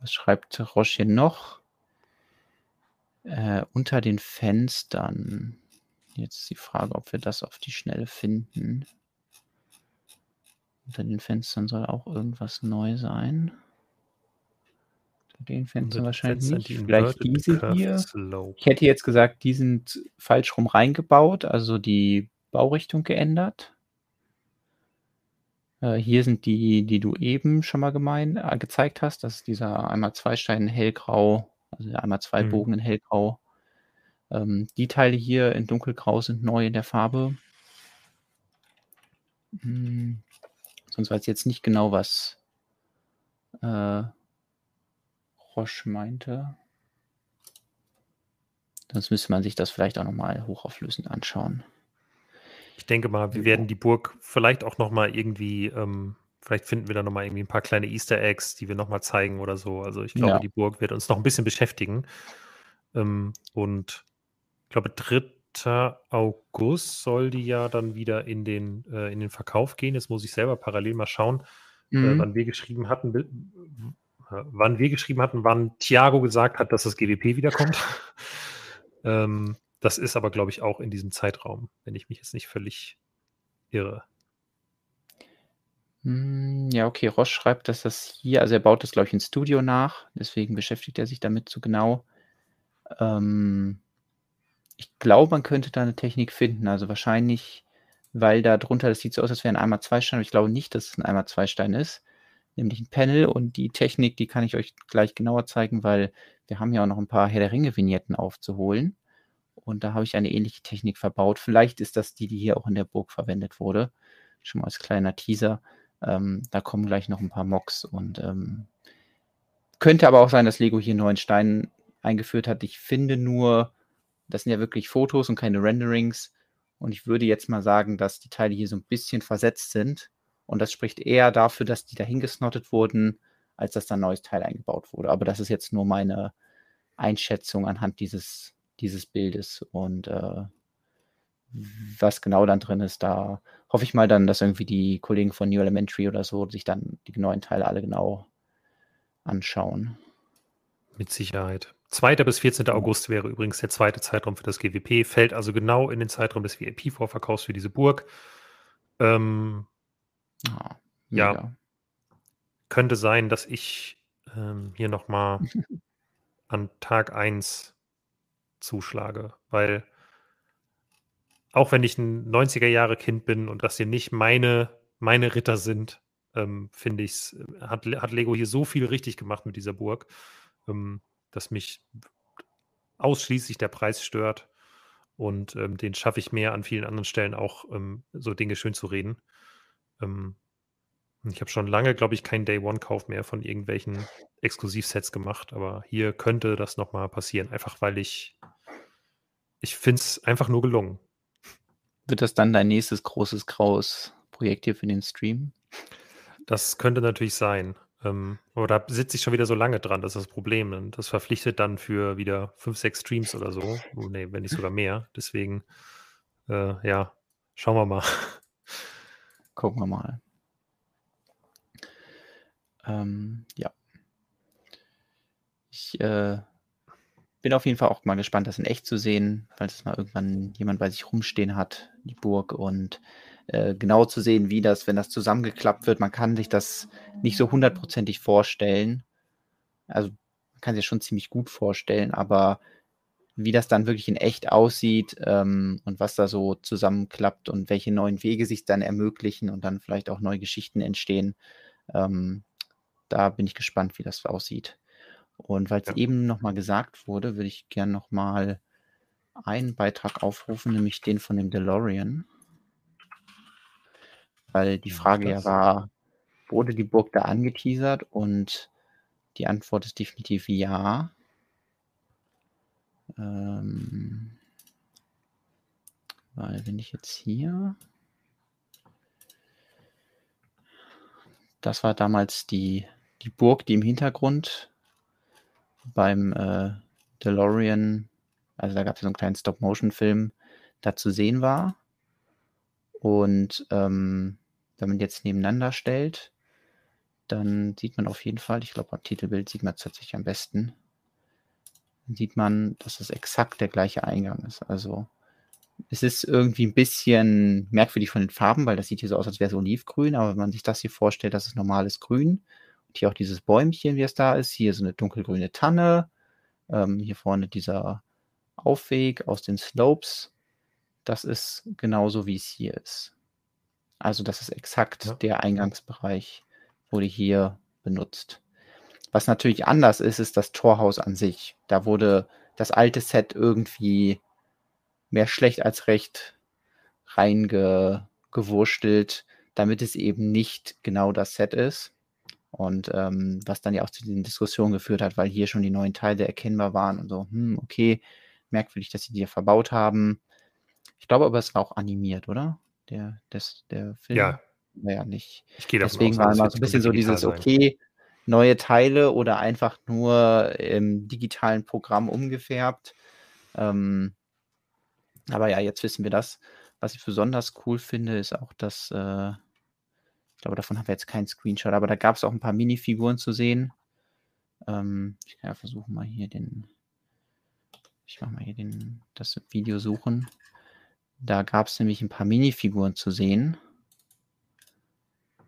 was schreibt Roche hier noch? Äh, unter den Fenstern. Jetzt ist die Frage, ob wir das auf die Schnelle finden. Unter den Fenstern soll auch irgendwas neu sein. Unter den Fenstern wahrscheinlich nicht. Die Vielleicht diese hier. Slope. Ich hätte jetzt gesagt, die sind falsch rum reingebaut, also die Baurichtung geändert. Äh, hier sind die, die du eben schon mal gemein, äh, gezeigt hast. Das ist dieser einmal zwei Stein hellgrau also einmal zwei mhm. Bogen in hellgrau. Ähm, die Teile hier in dunkelgrau sind neu in der Farbe. Hm, sonst weiß ich jetzt nicht genau, was äh, Roche meinte. Sonst müsste man sich das vielleicht auch nochmal hochauflösend anschauen. Ich denke mal, wir werden die Burg vielleicht auch nochmal irgendwie ähm, Vielleicht finden wir da nochmal irgendwie ein paar kleine Easter Eggs, die wir nochmal zeigen oder so. Also ich glaube, ja. die Burg wird uns noch ein bisschen beschäftigen. Ähm, und ich glaube, 3. August soll die ja dann wieder in den, äh, in den Verkauf gehen. Jetzt muss ich selber parallel mal schauen, äh, mhm. äh, wann wir geschrieben hatten, äh, wann wir geschrieben hatten, wann Thiago gesagt hat, dass das GWP wiederkommt. ähm, das ist aber, glaube ich, auch in diesem Zeitraum, wenn ich mich jetzt nicht völlig irre. Hm, ja, okay, Roche schreibt, dass das hier also er baut das, glaube ich, in Studio nach, deswegen beschäftigt er sich damit so genau. Ähm, ich glaube, man könnte da eine Technik finden, also wahrscheinlich, weil da drunter das sieht so aus, als wäre ein einmal zwei Stein, aber ich glaube nicht, dass es ein einmal zwei Stein ist, nämlich ein Panel und die Technik, die kann ich euch gleich genauer zeigen, weil wir haben ja auch noch ein paar Herr der Ringe-Vignetten aufzuholen und da habe ich eine ähnliche Technik verbaut. Vielleicht ist das die, die hier auch in der Burg verwendet wurde. Schon mal als kleiner Teaser. Ähm, da kommen gleich noch ein paar Mocks und ähm, könnte aber auch sein, dass Lego hier neuen Stein eingeführt hat. Ich finde nur, das sind ja wirklich Fotos und keine Renderings. Und ich würde jetzt mal sagen, dass die Teile hier so ein bisschen versetzt sind. Und das spricht eher dafür, dass die dahingesnottet wurden, als dass da ein neues Teil eingebaut wurde. Aber das ist jetzt nur meine Einschätzung anhand dieses, dieses Bildes. Und äh, was genau dann drin ist, da hoffe ich mal dann, dass irgendwie die Kollegen von New Elementary oder so sich dann die neuen Teile alle genau anschauen. Mit Sicherheit. 2. bis 14. August wäre übrigens der zweite Zeitraum für das GWP, fällt also genau in den Zeitraum des VIP-Vorverkaufs für diese Burg. Ähm, oh, ja, könnte sein, dass ich ähm, hier nochmal an Tag 1 zuschlage, weil auch wenn ich ein 90er-Jahre-Kind bin und das hier nicht meine, meine Ritter sind, ähm, finde ich es, hat, hat Lego hier so viel richtig gemacht mit dieser Burg, ähm, dass mich ausschließlich der Preis stört. Und ähm, den schaffe ich mehr an vielen anderen Stellen auch, ähm, so Dinge schön zu reden. Ähm, ich habe schon lange, glaube ich, keinen Day-One-Kauf mehr von irgendwelchen Exklusivsets gemacht, aber hier könnte das nochmal passieren, einfach weil ich, ich finde es einfach nur gelungen. Wird das dann dein nächstes großes graues Projekt hier für den Stream? Das könnte natürlich sein. Ähm, aber da sitze ich schon wieder so lange dran, das ist das Problem. Und das verpflichtet dann für wieder fünf, sechs Streams oder so. Oh, nee, wenn nicht sogar mehr. Deswegen, äh, ja, schauen wir mal. Gucken wir mal. Ähm, ja. Ich äh, bin auf jeden Fall auch mal gespannt, das in echt zu sehen, falls es mal irgendwann jemand bei sich rumstehen hat, die Burg und äh, genau zu sehen, wie das, wenn das zusammengeklappt wird. Man kann sich das nicht so hundertprozentig vorstellen. Also man kann sich schon ziemlich gut vorstellen, aber wie das dann wirklich in echt aussieht ähm, und was da so zusammenklappt und welche neuen Wege sich dann ermöglichen und dann vielleicht auch neue Geschichten entstehen, ähm, da bin ich gespannt, wie das aussieht. Und weil es ja. eben nochmal gesagt wurde, würde ich gerne nochmal einen Beitrag aufrufen, nämlich den von dem DeLorean. Weil die Frage ja war, wurde die Burg da angeteasert? Und die Antwort ist definitiv ja. Ähm, weil wenn ich jetzt hier... Das war damals die, die Burg, die im Hintergrund beim äh, DeLorean, also da gab es so einen kleinen Stop-Motion-Film, da zu sehen war. Und ähm, wenn man jetzt nebeneinander stellt, dann sieht man auf jeden Fall, ich glaube, am Titelbild sieht man es tatsächlich am besten, dann sieht man, dass es exakt der gleiche Eingang ist. Also es ist irgendwie ein bisschen merkwürdig von den Farben, weil das sieht hier so aus, als wäre es olivgrün, aber wenn man sich das hier vorstellt, das ist normales Grün und hier auch dieses Bäumchen, wie es da ist. Hier so eine dunkelgrüne Tanne. Ähm, hier vorne dieser Aufweg aus den Slopes. Das ist genauso, wie es hier ist. Also das ist exakt ja. der Eingangsbereich, wurde hier benutzt. Was natürlich anders ist, ist das Torhaus an sich. Da wurde das alte Set irgendwie mehr schlecht als recht reingewurstelt, damit es eben nicht genau das Set ist. Und ähm, was dann ja auch zu diesen Diskussionen geführt hat, weil hier schon die neuen Teile erkennbar waren und so, hm, okay, merkwürdig, dass sie die hier verbaut haben. Ich glaube aber, es war auch animiert, oder? Der, des, der Film. Ja, wir ja nicht. Ich gehe Deswegen war immer so ein bisschen so dieses, sein. okay, neue Teile oder einfach nur im digitalen Programm umgefärbt. Ähm, aber ja, jetzt wissen wir das. Was ich besonders cool finde, ist auch, dass, äh, ich glaube, davon haben wir jetzt keinen Screenshot, aber da gab es auch ein paar Minifiguren zu sehen. Ähm, ich kann ja versuchen, mal hier den, ich mache mal hier den, das Video suchen. Da gab es nämlich ein paar Minifiguren zu sehen.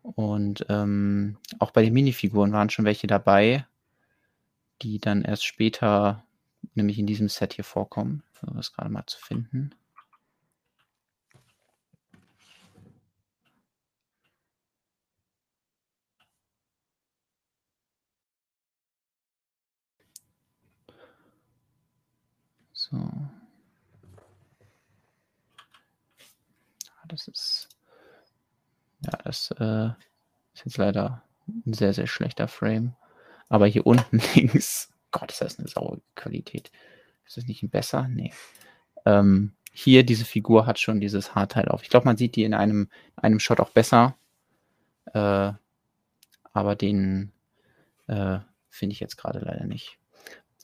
Und ähm, auch bei den Minifiguren waren schon welche dabei, die dann erst später, nämlich in diesem Set hier vorkommen. Um das gerade mal zu finden. So. Das ist ja, das äh, ist jetzt leider ein sehr, sehr schlechter Frame. Aber hier unten links, Gott, ist das eine saure Qualität. Ist das nicht besser? Nee. Ähm, hier, diese Figur hat schon dieses Haarteil auf. Ich glaube, man sieht die in einem, einem Shot auch besser. Äh, aber den äh, finde ich jetzt gerade leider nicht.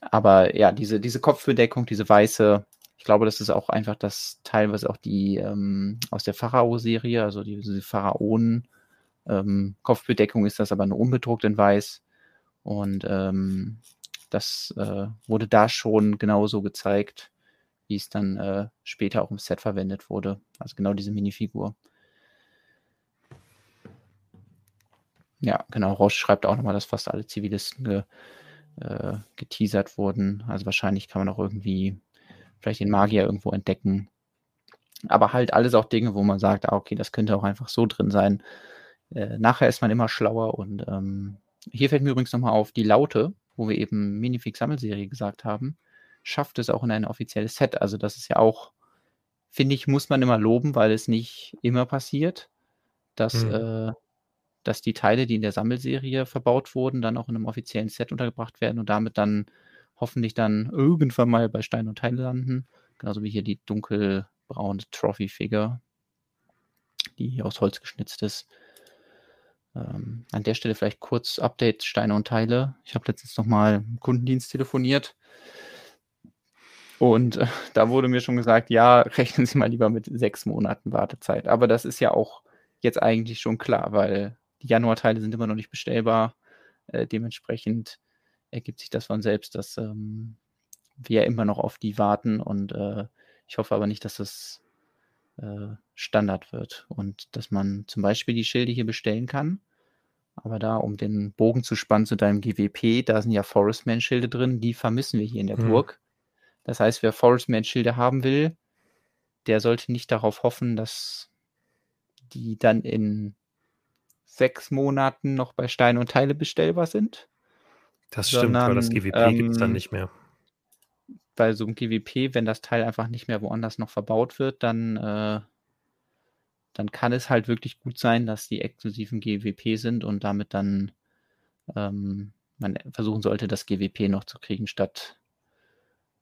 Aber ja, diese, diese Kopfbedeckung, diese weiße, glaube, das ist auch einfach das teilweise auch die ähm, aus der Pharao-Serie, also die, diese Pharaonen. Ähm, Kopfbedeckung ist das aber nur unbedruckt in weiß. Und ähm, das äh, wurde da schon genauso gezeigt, wie es dann äh, später auch im Set verwendet wurde. Also genau diese Minifigur. Ja, genau. Roche schreibt auch nochmal, dass fast alle Zivilisten ge, äh, geteasert wurden. Also wahrscheinlich kann man auch irgendwie vielleicht den Magier irgendwo entdecken. Aber halt alles auch Dinge, wo man sagt, ah, okay, das könnte auch einfach so drin sein. Äh, nachher ist man immer schlauer und ähm, hier fällt mir übrigens nochmal auf, die Laute, wo wir eben Minifix-Sammelserie gesagt haben, schafft es auch in ein offizielles Set. Also das ist ja auch, finde ich, muss man immer loben, weil es nicht immer passiert, dass, mhm. äh, dass die Teile, die in der Sammelserie verbaut wurden, dann auch in einem offiziellen Set untergebracht werden und damit dann hoffentlich dann irgendwann mal bei Stein und Teile landen. Genauso wie hier die dunkelbraune Trophy-Figure, die hier aus Holz geschnitzt ist. Ähm, an der Stelle vielleicht kurz Update Steine und Teile. Ich habe letztens nochmal Kundendienst telefoniert. Und äh, da wurde mir schon gesagt, ja, rechnen Sie mal lieber mit sechs Monaten Wartezeit. Aber das ist ja auch jetzt eigentlich schon klar, weil die Januarteile sind immer noch nicht bestellbar. Äh, dementsprechend ergibt sich das von selbst, dass ähm, wir immer noch auf die warten und äh, ich hoffe aber nicht, dass das äh, Standard wird und dass man zum Beispiel die Schilde hier bestellen kann. Aber da, um den Bogen zu spannen zu deinem GWP, da sind ja Forestman-Schilde drin, die vermissen wir hier in der mhm. Burg. Das heißt, wer Forestman-Schilde haben will, der sollte nicht darauf hoffen, dass die dann in sechs Monaten noch bei Steine und Teile bestellbar sind, das stimmt, sondern, weil das GWP ähm, gibt es dann nicht mehr. Weil so ein GWP, wenn das Teil einfach nicht mehr woanders noch verbaut wird, dann, äh, dann kann es halt wirklich gut sein, dass die exklusiven GWP sind und damit dann ähm, man versuchen sollte, das GWP noch zu kriegen, statt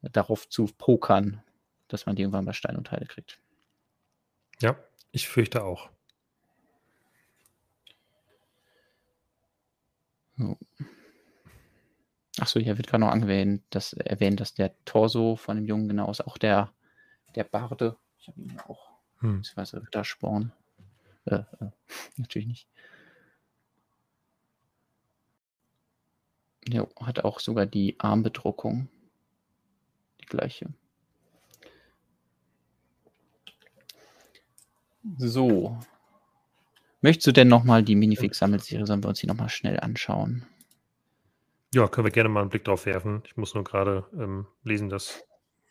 darauf zu pokern, dass man die irgendwann bei Stein und Teile kriegt. Ja, ich fürchte auch. So. Achso, hier wird gerade noch erwähnt, dass, erwähnt, dass der Torso von dem Jungen genau ist. Auch der, der Barde. Ich habe ihn auch. Hm. Beziehungsweise Rittersporn. Äh, äh, natürlich nicht. Ja, hat auch sogar die Armbedruckung. Die gleiche. So. Möchtest du denn nochmal die Minifix-Sammelserie, sollen wir uns die nochmal schnell anschauen? Ja, können wir gerne mal einen Blick drauf werfen. Ich muss nur gerade ähm, lesen, dass.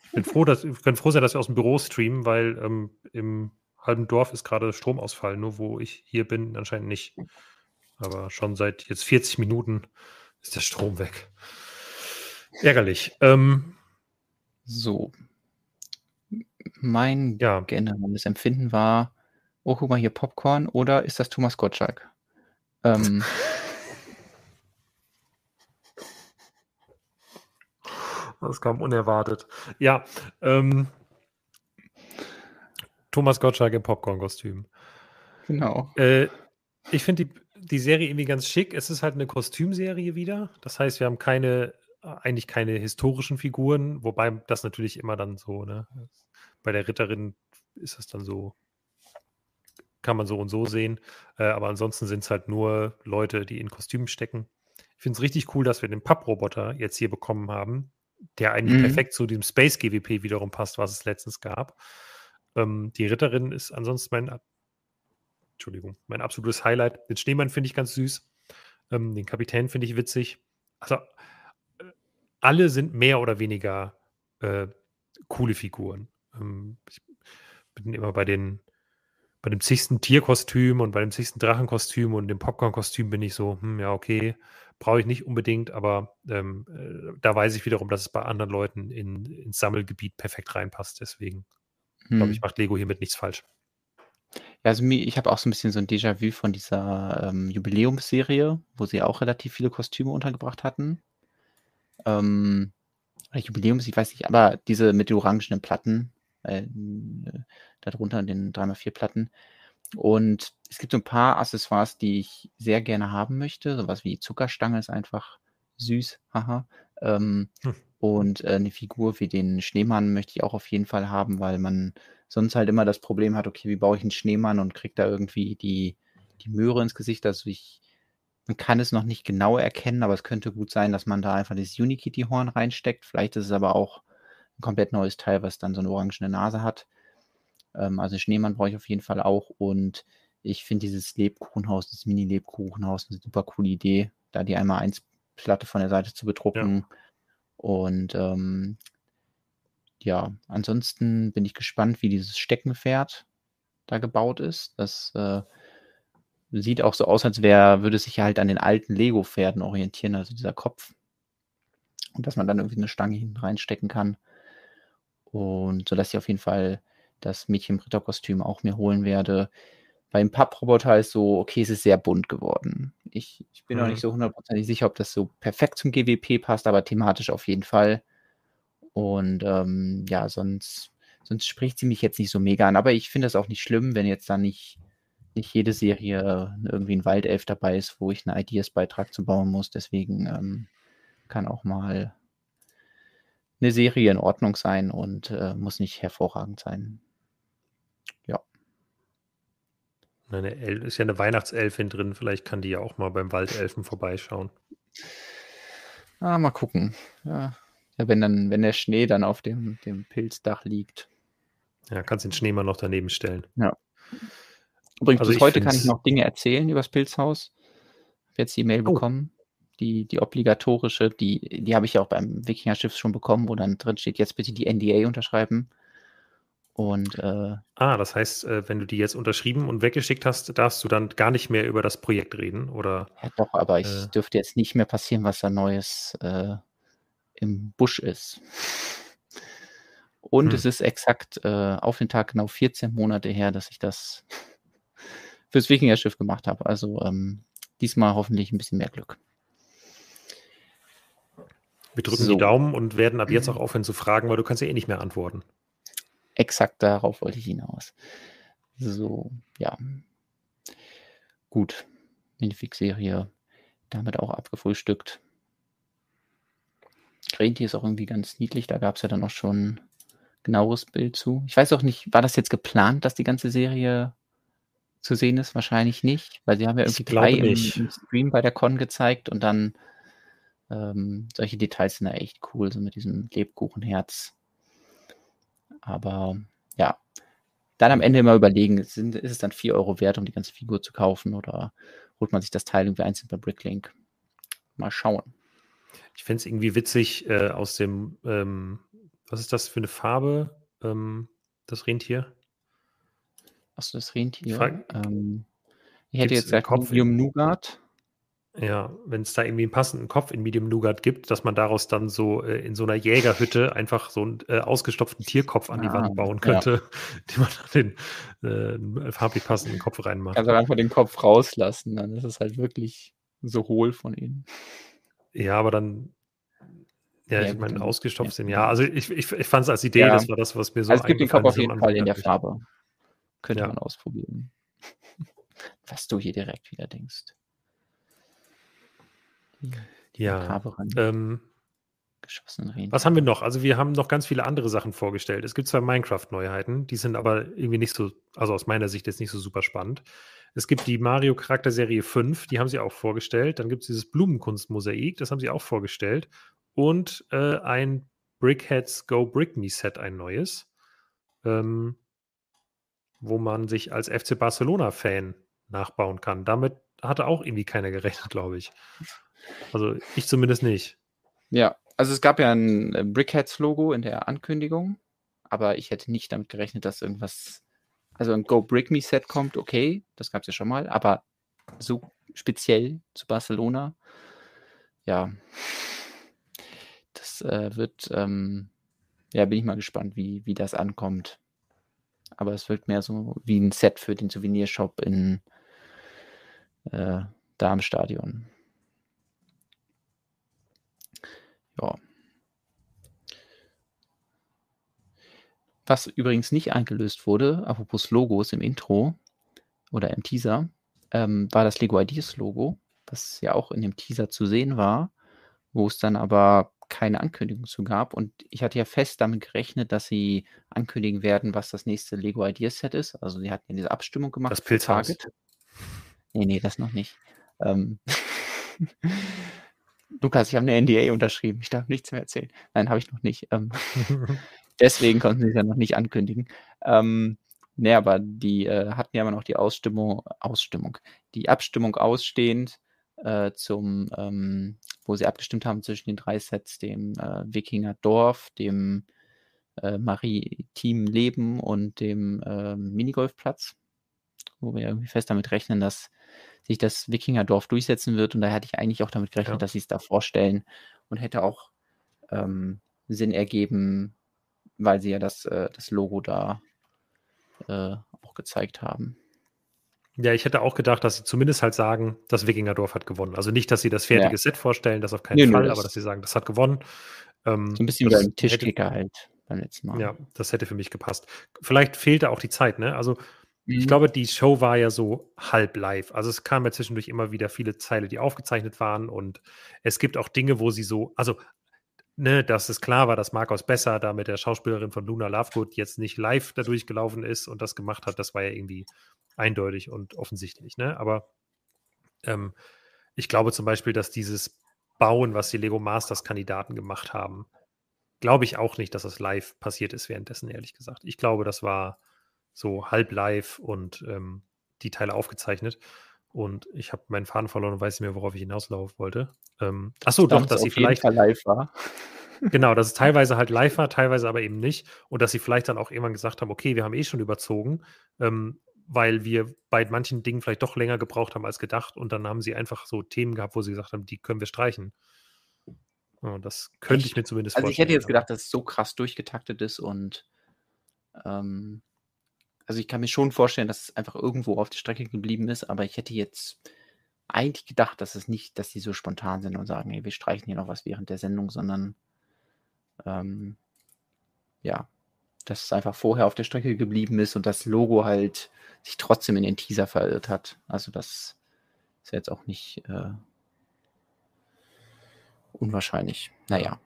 Ich bin froh, dass, wir können froh sein, dass wir aus dem Büro streamen, weil ähm, im halben Dorf ist gerade Stromausfall, nur wo ich hier bin, anscheinend nicht. Aber schon seit jetzt 40 Minuten ist der Strom weg. Ärgerlich. Ähm, so. Mein ja. generelles Empfinden war, oh, guck mal hier Popcorn oder ist das Thomas Gottschalk? Ähm, Das kam unerwartet. Ja, ähm, Thomas Gottschalk im Popcorn-Kostüm. Genau. Äh, ich finde die, die Serie irgendwie ganz schick. Es ist halt eine Kostümserie wieder. Das heißt, wir haben keine, eigentlich keine historischen Figuren, wobei das natürlich immer dann so, ne? Bei der Ritterin ist das dann so, kann man so und so sehen. Äh, aber ansonsten sind es halt nur Leute, die in Kostümen stecken. Ich finde es richtig cool, dass wir den Papproboter jetzt hier bekommen haben, der eigentlich mhm. perfekt zu dem Space GWP wiederum passt, was es letztens gab. Ähm, die Ritterin ist ansonsten mein, Entschuldigung, mein absolutes Highlight. Den Schneemann finde ich ganz süß. Ähm, den Kapitän finde ich witzig. Also äh, alle sind mehr oder weniger äh, coole Figuren. Ähm, ich bin immer bei den bei dem zigsten Tierkostüm und bei dem zigsten Drachenkostüm und dem Popcornkostüm bin ich so, hm, ja, okay, brauche ich nicht unbedingt, aber ähm, äh, da weiß ich wiederum, dass es bei anderen Leuten in, ins Sammelgebiet perfekt reinpasst. Deswegen hm. glaube ich, macht Lego hiermit nichts falsch. Ja, also ich habe auch so ein bisschen so ein Déjà-vu von dieser ähm, Jubiläumsserie, wo sie auch relativ viele Kostüme untergebracht hatten. Ähm, Jubiläums, ich weiß nicht, aber diese mit den orangenen Platten, äh, darunter in den 3x4 Platten. Und es gibt so ein paar Accessoires, die ich sehr gerne haben möchte. Sowas wie Zuckerstange ist einfach süß, haha. Ähm, hm. Und äh, eine Figur wie den Schneemann möchte ich auch auf jeden Fall haben, weil man sonst halt immer das Problem hat, okay, wie baue ich einen Schneemann und kriege da irgendwie die, die Möhre ins Gesicht. Also ich, man kann es noch nicht genau erkennen, aber es könnte gut sein, dass man da einfach das Unikitty-Horn reinsteckt. Vielleicht ist es aber auch ein komplett neues Teil, was dann so eine orangene Nase hat. Ähm, also Schneemann brauche ich auf jeden Fall auch. Und ich finde dieses Lebkuchenhaus, das Mini-Lebkuchenhaus, eine super coole Idee, da die einmal eins Platte von der Seite zu bedrucken. Ja. Und ähm, ja, ansonsten bin ich gespannt, wie dieses Steckenpferd da gebaut ist. Das äh, sieht auch so aus, als wäre, würde sich halt an den alten Lego-Pferden orientieren, also dieser Kopf. Und dass man dann irgendwie eine Stange hinten reinstecken kann. Und so dass ich auf jeden Fall das Mädchen im Ritterkostüm auch mir holen werde. Beim Papproboter ist so, okay, es ist sehr bunt geworden. Ich, ich bin mhm. noch nicht so hundertprozentig sicher, ob das so perfekt zum GWP passt, aber thematisch auf jeden Fall. Und ähm, ja, sonst, sonst spricht sie mich jetzt nicht so mega an. Aber ich finde es auch nicht schlimm, wenn jetzt da nicht, nicht jede Serie irgendwie ein Waldelf dabei ist, wo ich einen Ideas-Beitrag zu bauen muss. Deswegen ähm, kann auch mal eine Serie in Ordnung sein und äh, muss nicht hervorragend sein. Ja. Eine El ist ja eine Weihnachtselfin drin, vielleicht kann die ja auch mal beim Waldelfen vorbeischauen. Ah, mal gucken. Ja, ja wenn dann, wenn der Schnee dann auf dem, dem Pilzdach liegt. Ja, kannst den Schneemann noch daneben stellen. Ja. Übrigens, also bis heute kann ich noch Dinge erzählen über das Pilzhaus. Ich habe jetzt die Mail oh. bekommen die, die obligatorische, die, die habe ich ja auch beim Wikinger-Schiff schon bekommen, wo dann drin steht, jetzt bitte die NDA unterschreiben. Und äh, ah, das heißt, äh, wenn du die jetzt unterschrieben und weggeschickt hast, darfst du dann gar nicht mehr über das Projekt reden, oder? Ja, doch, aber ich äh, dürfte jetzt nicht mehr passieren, was da Neues äh, im Busch ist. Und hm. es ist exakt äh, auf den Tag genau 14 Monate her, dass ich das fürs Wikinger-Schiff gemacht habe. Also ähm, diesmal hoffentlich ein bisschen mehr Glück. Wir drücken so. die Daumen und werden ab jetzt auch aufhören zu fragen, weil du kannst ja eh nicht mehr antworten. Exakt darauf wollte ich hinaus. So, ja. Gut. Minifix-Serie damit auch abgefrühstückt. Rentier ist auch irgendwie ganz niedlich. Da gab es ja dann auch schon genaueres Bild zu. Ich weiß auch nicht, war das jetzt geplant, dass die ganze Serie zu sehen ist? Wahrscheinlich nicht, weil sie haben ja irgendwie drei im, im, Stream bei der Con gezeigt und dann ähm, solche Details sind da echt cool, so mit diesem Lebkuchenherz. Aber ja, dann am Ende immer überlegen, sind, ist es dann 4 Euro wert, um die ganze Figur zu kaufen oder holt man sich das Teil irgendwie einzeln bei Bricklink? Mal schauen. Ich finde es irgendwie witzig äh, aus dem, ähm, was ist das für eine Farbe, ähm, das Rentier? Achso, das Rentier. Ähm, ich hätte jetzt gesagt Medium Nougat. Ja, wenn es da irgendwie einen passenden Kopf in Medium Nougat gibt, dass man daraus dann so äh, in so einer Jägerhütte einfach so einen äh, ausgestopften Tierkopf an die ah, Wand bauen könnte, ja. den man dann den äh, farblich passenden Kopf reinmacht. Also einfach den Kopf rauslassen, dann ist es halt wirklich so hohl von innen. Ja, aber dann, ja, ja ich meine, ausgestopft sind, ja. Also ich, ich, ich fand es als Idee, ja. das war das, was mir so also Es gibt den Kopf auf jeden Fall in der Farbe. Könnte man ausprobieren. was du hier direkt wieder denkst. Ja. Ähm, geschossenen Was haben wir noch? Also wir haben noch ganz viele andere Sachen vorgestellt. Es gibt zwar Minecraft-Neuheiten, die sind aber irgendwie nicht so, also aus meiner Sicht jetzt nicht so super spannend. Es gibt die Mario Charakterserie 5, die haben sie auch vorgestellt. Dann gibt es dieses Blumenkunstmosaik, das haben sie auch vorgestellt. Und äh, ein Brickheads Go Brick Me Set, ein neues, ähm, wo man sich als FC Barcelona-Fan nachbauen kann. Damit hatte auch irgendwie keiner gerechnet, glaube ich. Also ich zumindest nicht. Ja, also es gab ja ein äh, Brickheads-Logo in der Ankündigung, aber ich hätte nicht damit gerechnet, dass irgendwas, also ein Go Brick Me Set kommt, okay, das gab es ja schon mal, aber so speziell zu Barcelona, ja, das äh, wird, ähm, ja, bin ich mal gespannt, wie, wie das ankommt. Aber es wird mehr so wie ein Set für den Souvenirshop in äh, da im Stadion. Ja. Was übrigens nicht eingelöst wurde, apropos Logos im Intro oder im Teaser, ähm, war das Lego Ideas Logo, was ja auch in dem Teaser zu sehen war, wo es dann aber keine Ankündigung zu gab. Und ich hatte ja fest damit gerechnet, dass sie ankündigen werden, was das nächste Lego Ideas Set ist. Also sie hatten ja diese Abstimmung gemacht. Das Pilzhaus. Nee, nee, das noch nicht. Ähm Lukas, ich habe eine NDA unterschrieben. Ich darf nichts mehr erzählen. Nein, habe ich noch nicht. Ähm, deswegen konnten sie es ja noch nicht ankündigen. Ähm, nee, aber die äh, hatten ja immer noch die Ausstimmung, Ausstimmung, die Abstimmung ausstehend äh, zum, ähm, wo sie abgestimmt haben zwischen den drei Sets, dem äh, Wikinger Dorf, dem äh, Maritim Leben und dem äh, Minigolfplatz, wo wir irgendwie fest damit rechnen, dass sich das Wikingerdorf durchsetzen wird. Und da hätte ich eigentlich auch damit gerechnet, ja. dass sie es da vorstellen und hätte auch ähm, Sinn ergeben, weil sie ja das, äh, das Logo da äh, auch gezeigt haben. Ja, ich hätte auch gedacht, dass sie zumindest halt sagen, das Wikingerdorf hat gewonnen. Also nicht, dass sie das fertige ja. Set vorstellen, das auf keinen nee, Fall, aber dass sie sagen, das hat gewonnen. Ähm, so ein bisschen wie beim Tischkicker halt beim letzten Mal. Ja, das hätte für mich gepasst. Vielleicht fehlte auch die Zeit, ne? Also ich mhm. glaube, die Show war ja so halb live. Also es kamen ja zwischendurch immer wieder viele Zeile, die aufgezeichnet waren. Und es gibt auch Dinge, wo sie so, also, ne, dass es klar war, dass Markus Besser da mit der Schauspielerin von Luna Lovegood jetzt nicht live da durchgelaufen ist und das gemacht hat, das war ja irgendwie eindeutig und offensichtlich, ne? Aber ähm, ich glaube zum Beispiel, dass dieses Bauen, was die Lego Masters Kandidaten gemacht haben, glaube ich auch nicht, dass das live passiert ist währenddessen, ehrlich gesagt. Ich glaube, das war so halb live und ähm, die Teile aufgezeichnet. Und ich habe meinen Faden verloren und weiß nicht mehr, worauf ich hinauslaufen wollte. Ähm, achso, doch, dass sie vielleicht live war. genau, dass es teilweise halt live war, teilweise aber eben nicht. Und dass sie vielleicht dann auch irgendwann gesagt haben, okay, wir haben eh schon überzogen, ähm, weil wir bei manchen Dingen vielleicht doch länger gebraucht haben als gedacht. Und dann haben sie einfach so Themen gehabt, wo sie gesagt haben, die können wir streichen. Ja, das könnte Echt? ich mir zumindest also vorstellen. Also ich hätte jetzt gedacht, dass es so krass durchgetaktet ist und ähm, also ich kann mir schon vorstellen, dass es einfach irgendwo auf der Strecke geblieben ist, aber ich hätte jetzt eigentlich gedacht, dass es nicht, dass die so spontan sind und sagen, hey, wir streichen hier noch was während der Sendung, sondern ähm, ja, dass es einfach vorher auf der Strecke geblieben ist und das Logo halt sich trotzdem in den Teaser verirrt hat. Also das ist jetzt auch nicht äh, unwahrscheinlich. Naja.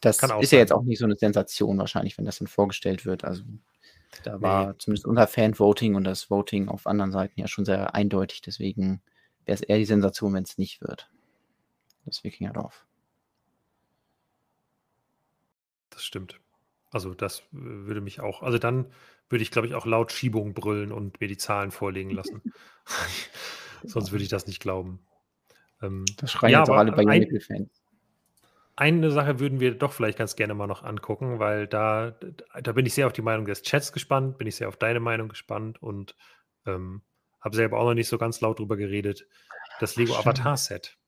Das ist ja jetzt auch nicht so eine Sensation wahrscheinlich, wenn das dann vorgestellt wird. Also da war nee. zumindest unser Fan-Voting und das Voting auf anderen Seiten ja schon sehr eindeutig. Deswegen wäre es eher die Sensation, wenn es nicht wird. Das Wikingerdorf. Das stimmt. Also das würde mich auch, also dann würde ich, glaube ich, auch laut Schiebung brüllen und mir die Zahlen vorlegen lassen. Sonst würde ich das nicht glauben. Ähm, das schreien ja, jetzt auch alle bei fans eine Sache würden wir doch vielleicht ganz gerne mal noch angucken, weil da, da bin ich sehr auf die Meinung des Chats gespannt, bin ich sehr auf deine Meinung gespannt und ähm, habe selber auch noch nicht so ganz laut drüber geredet. Das Lego Ach, Avatar Set.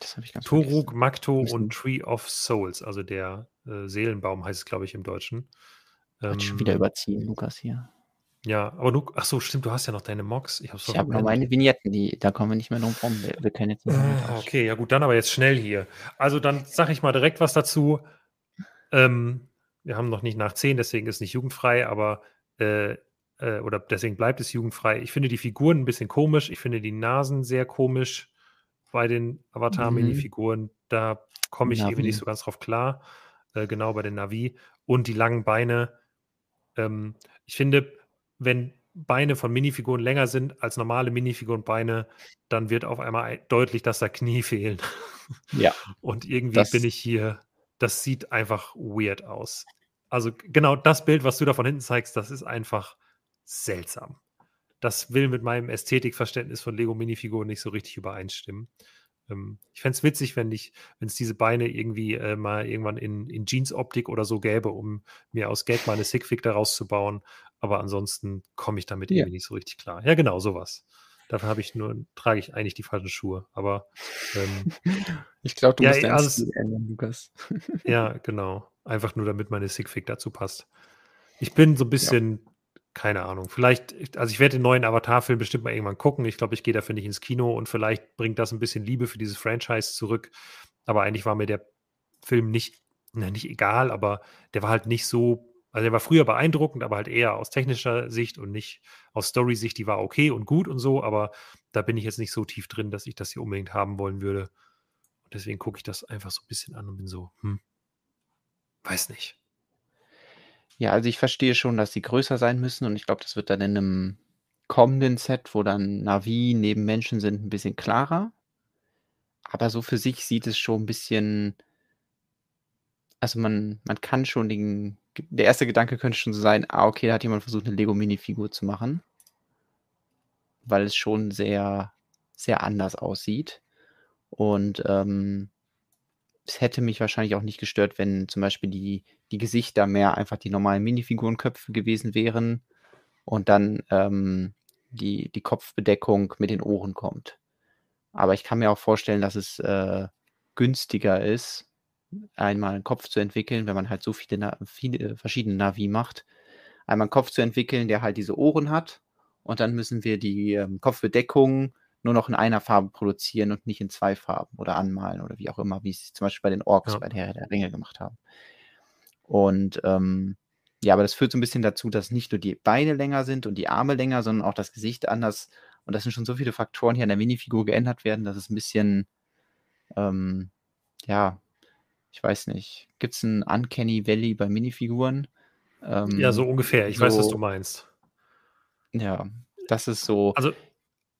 Das habe ich ganz Turuk, Makto und Tree of Souls, also der äh, Seelenbaum heißt es, glaube ich, im Deutschen. Ähm, schon wieder überziehen, Lukas hier. Ja, aber du, ach so, stimmt, du hast ja noch deine Mocs. Ich, ich habe noch meine Vignetten, die, da kommen wir nicht mehr drum rum. Wir, wir können jetzt nicht ah, Okay, ja gut, dann aber jetzt schnell hier. Also dann sage ich mal direkt was dazu. Ähm, wir haben noch nicht nach 10, deswegen ist es nicht jugendfrei, aber äh, äh, oder deswegen bleibt es jugendfrei. Ich finde die Figuren ein bisschen komisch. Ich finde die Nasen sehr komisch bei den Avatar-Minifiguren. Mhm. Da komme ich Navi. irgendwie nicht so ganz drauf klar. Äh, genau bei den Navi. Und die langen Beine. Ähm, ich finde, wenn Beine von Minifiguren länger sind als normale Minifigurenbeine, dann wird auf einmal deutlich, dass da Knie fehlen. Ja. Und irgendwie bin ich hier, das sieht einfach weird aus. Also genau das Bild, was du da von hinten zeigst, das ist einfach seltsam. Das will mit meinem Ästhetikverständnis von Lego Minifiguren nicht so richtig übereinstimmen. Ähm, ich fände es witzig, wenn ich, wenn es diese Beine irgendwie äh, mal irgendwann in, in Jeans-Optik oder so gäbe, um mir aus Geld mal eine Sigfig daraus zu bauen. Aber ansonsten komme ich damit ja. irgendwie nicht so richtig klar. Ja, genau, sowas. Dafür habe ich nur, trage ich eigentlich die falschen Schuhe. Aber ähm, ich glaube, du ja, musst alles ändern, Lukas. ja, genau. Einfach nur, damit meine Sigfig dazu passt. Ich bin so ein bisschen, ja. keine Ahnung, vielleicht, also ich werde den neuen Avatar-Film bestimmt mal irgendwann gucken. Ich glaube, ich gehe dafür nicht ins Kino und vielleicht bringt das ein bisschen Liebe für dieses Franchise zurück. Aber eigentlich war mir der Film nicht, na, nicht egal, aber der war halt nicht so also der war früher beeindruckend, aber halt eher aus technischer Sicht und nicht aus Story-Sicht. Die war okay und gut und so, aber da bin ich jetzt nicht so tief drin, dass ich das hier unbedingt haben wollen würde. Und deswegen gucke ich das einfach so ein bisschen an und bin so, hm, weiß nicht. Ja, also ich verstehe schon, dass sie größer sein müssen und ich glaube, das wird dann in einem kommenden Set, wo dann Navi neben Menschen sind, ein bisschen klarer. Aber so für sich sieht es schon ein bisschen, also man, man kann schon den, der erste Gedanke könnte schon so sein, ah, okay, da hat jemand versucht, eine Lego-Mini-Figur zu machen. Weil es schon sehr, sehr anders aussieht. Und ähm, es hätte mich wahrscheinlich auch nicht gestört, wenn zum Beispiel die, die Gesichter mehr einfach die normalen Minifigurenköpfe gewesen wären und dann ähm, die, die Kopfbedeckung mit den Ohren kommt. Aber ich kann mir auch vorstellen, dass es äh, günstiger ist, einmal einen Kopf zu entwickeln, wenn man halt so viele, viele verschiedene Navi macht, einmal einen Kopf zu entwickeln, der halt diese Ohren hat und dann müssen wir die ähm, Kopfbedeckung nur noch in einer Farbe produzieren und nicht in zwei Farben oder anmalen oder wie auch immer, wie es zum Beispiel bei den Orks ja. bei der, der Ringe gemacht haben. Und ähm, ja, aber das führt so ein bisschen dazu, dass nicht nur die Beine länger sind und die Arme länger, sondern auch das Gesicht anders. Und das sind schon so viele Faktoren hier an der Minifigur geändert werden, dass es ein bisschen, ähm, ja, ich weiß nicht, gibt es ein Uncanny Valley bei Minifiguren? Ähm, ja, so ungefähr. Ich so, weiß, was du meinst. Ja, das ist so. Also,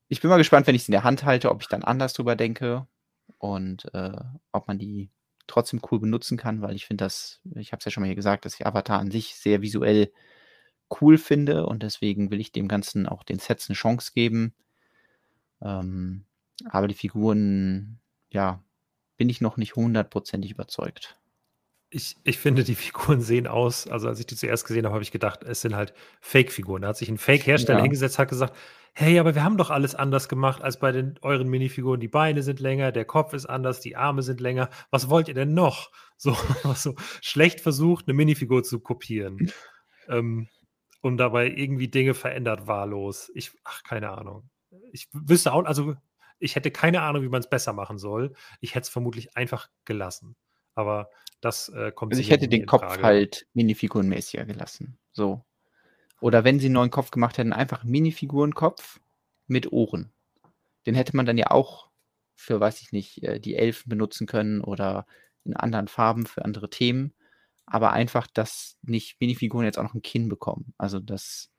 ich bin mal gespannt, wenn ich es in der Hand halte, ob ich dann anders drüber denke und äh, ob man die trotzdem cool benutzen kann, weil ich finde das, ich habe es ja schon mal hier gesagt, dass ich Avatar an sich sehr visuell cool finde und deswegen will ich dem Ganzen auch den Sets eine Chance geben. Ähm, aber die Figuren, ja, bin ich noch nicht hundertprozentig überzeugt. Ich, ich finde, die Figuren sehen aus, also als ich die zuerst gesehen habe, habe ich gedacht, es sind halt Fake-Figuren. Da hat sich ein Fake-Hersteller ja. hingesetzt, hat gesagt, hey, aber wir haben doch alles anders gemacht als bei den euren Minifiguren. Die Beine sind länger, der Kopf ist anders, die Arme sind länger. Was wollt ihr denn noch? So, so schlecht versucht, eine Minifigur zu kopieren. ähm, und dabei irgendwie Dinge verändert wahllos. Ich, ach, keine Ahnung. Ich wüsste auch, also ich hätte keine Ahnung, wie man es besser machen soll. Ich hätte es vermutlich einfach gelassen. Aber das äh, kommt Also ich hätte den Kopf Frage. halt minifigurenmäßiger gelassen. So. Oder wenn sie einen neuen Kopf gemacht hätten, einfach Minifigurenkopf mit Ohren. Den hätte man dann ja auch für, weiß ich nicht, äh, die Elfen benutzen können oder in anderen Farben für andere Themen. Aber einfach, dass nicht Minifiguren jetzt auch noch ein Kinn bekommen. Also das